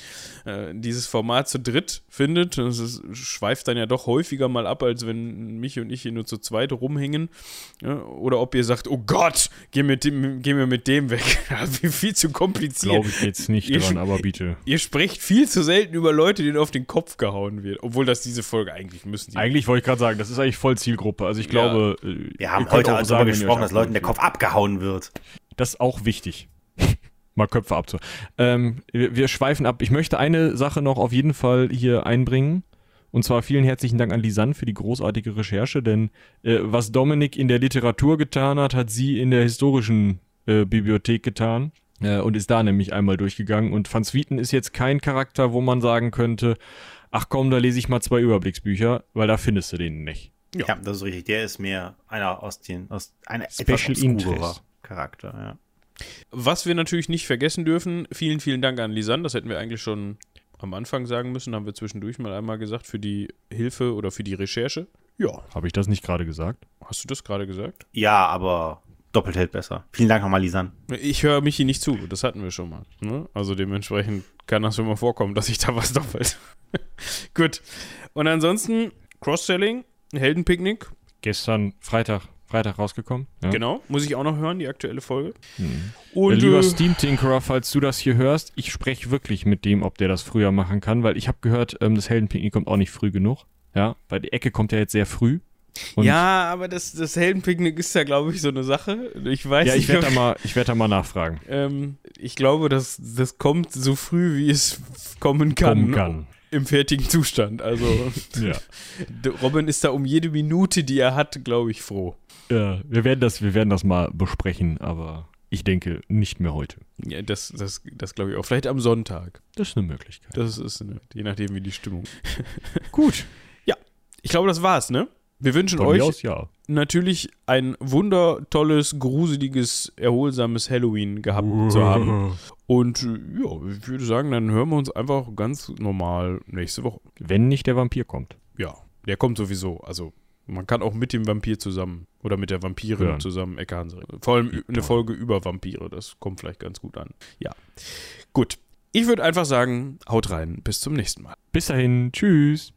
äh, dieses Format zu dritt findet. Das ist, schweift dann ja doch häufiger mal ab, als wenn mich und ich hier nur zu zweit rumhängen. Ja, oder ob ihr sagt, oh Gott, geh, mit dem, geh mir mit dem weg. viel zu kompliziert. Glaube ich jetzt nicht Ihr dran, aber bitte. Ihr sprecht viel zu selten über Leute, denen auf den Kopf gehauen wird. Obwohl das diese Folge eigentlich müssen. Die Eigentlich wollte ich gerade sagen, das ist eigentlich voll Zielgruppe. Also ich glaube, äh, Wir haben heute auch also darüber gesprochen, dass Leuten der Kopf abgehauen wird. Das ist auch wichtig. Mal Köpfe abzu. Ähm, wir, wir schweifen ab. Ich möchte eine Sache noch auf jeden Fall hier einbringen. Und zwar vielen herzlichen Dank an Lisanne für die großartige Recherche, denn äh, was Dominik in der Literatur getan hat, hat sie in der historischen äh, Bibliothek getan äh, und ist da nämlich einmal durchgegangen. Und Van Swieten ist jetzt kein Charakter, wo man sagen könnte, ach komm, da lese ich mal zwei Überblicksbücher, weil da findest du den nicht. Ja. Ja. das ist richtig. Der ist mehr einer aus den, aus einer Special etwas obskurerer Interest. Charakter, ja. Was wir natürlich nicht vergessen dürfen, vielen, vielen Dank an Lisanne, das hätten wir eigentlich schon am Anfang sagen müssen, haben wir zwischendurch mal einmal gesagt, für die Hilfe oder für die Recherche. Ja, Habe ich das nicht gerade gesagt? hast du das gerade gesagt? Ja, aber doppelt hält besser. Vielen Dank nochmal, Lisan. Ich höre Michi nicht zu, das hatten wir schon mal. Ne? Also dementsprechend kann das schon mal vorkommen, dass ich da was doppelt. Gut. Und ansonsten Cross-Selling, Heldenpicknick. Gestern Freitag, Freitag rausgekommen. Ja. Genau, muss ich auch noch hören, die aktuelle Folge. Hm. Und Lieber äh, Steam Tinkerer, falls du das hier hörst, ich spreche wirklich mit dem, ob der das früher machen kann, weil ich habe gehört, ähm, das Heldenpicknick kommt auch nicht früh genug. Ja, weil die Ecke kommt ja jetzt sehr früh. Und ja, aber das, das Heldenpicknick ist ja, glaube ich, so eine Sache. Ich weiß ja, ich werde da, mal- ich werd da mal nachfragen. ähm, ich glaube, das, das kommt so früh, wie es kommen kann. Kommen kann. Im fertigen Zustand. Also, Ja. Robin ist da um jede Minute, die er hat, glaube ich, froh. ja, wir werden das, wir werden das mal besprechen, aber ich denke nicht mehr heute. Ja, das, das, das glaube ich auch. Vielleicht am Sonntag. Das ist eine Möglichkeit. Das ist, eine, je nachdem, wie die Stimmung. Gut. Ich glaube, das war's, ne? Wir wünschen Von euch mir aus ja. Natürlich ein wundertolles, gruseliges, erholsames Halloween gehabt zu haben. Und ja, ich würde sagen, dann hören wir uns einfach ganz normal nächste Woche. Wenn nicht der Vampir kommt. Ja, der kommt sowieso. Also man kann auch mit dem Vampir zusammen oder mit der Vampirin Hören. zusammen Ecke Hanse reden. Vor allem eine Ja. Folge über Vampire. Das kommt vielleicht ganz gut an. Ja. Gut. Ich würde einfach sagen, haut rein. Bis zum nächsten Mal. Bis dahin. Tschüss.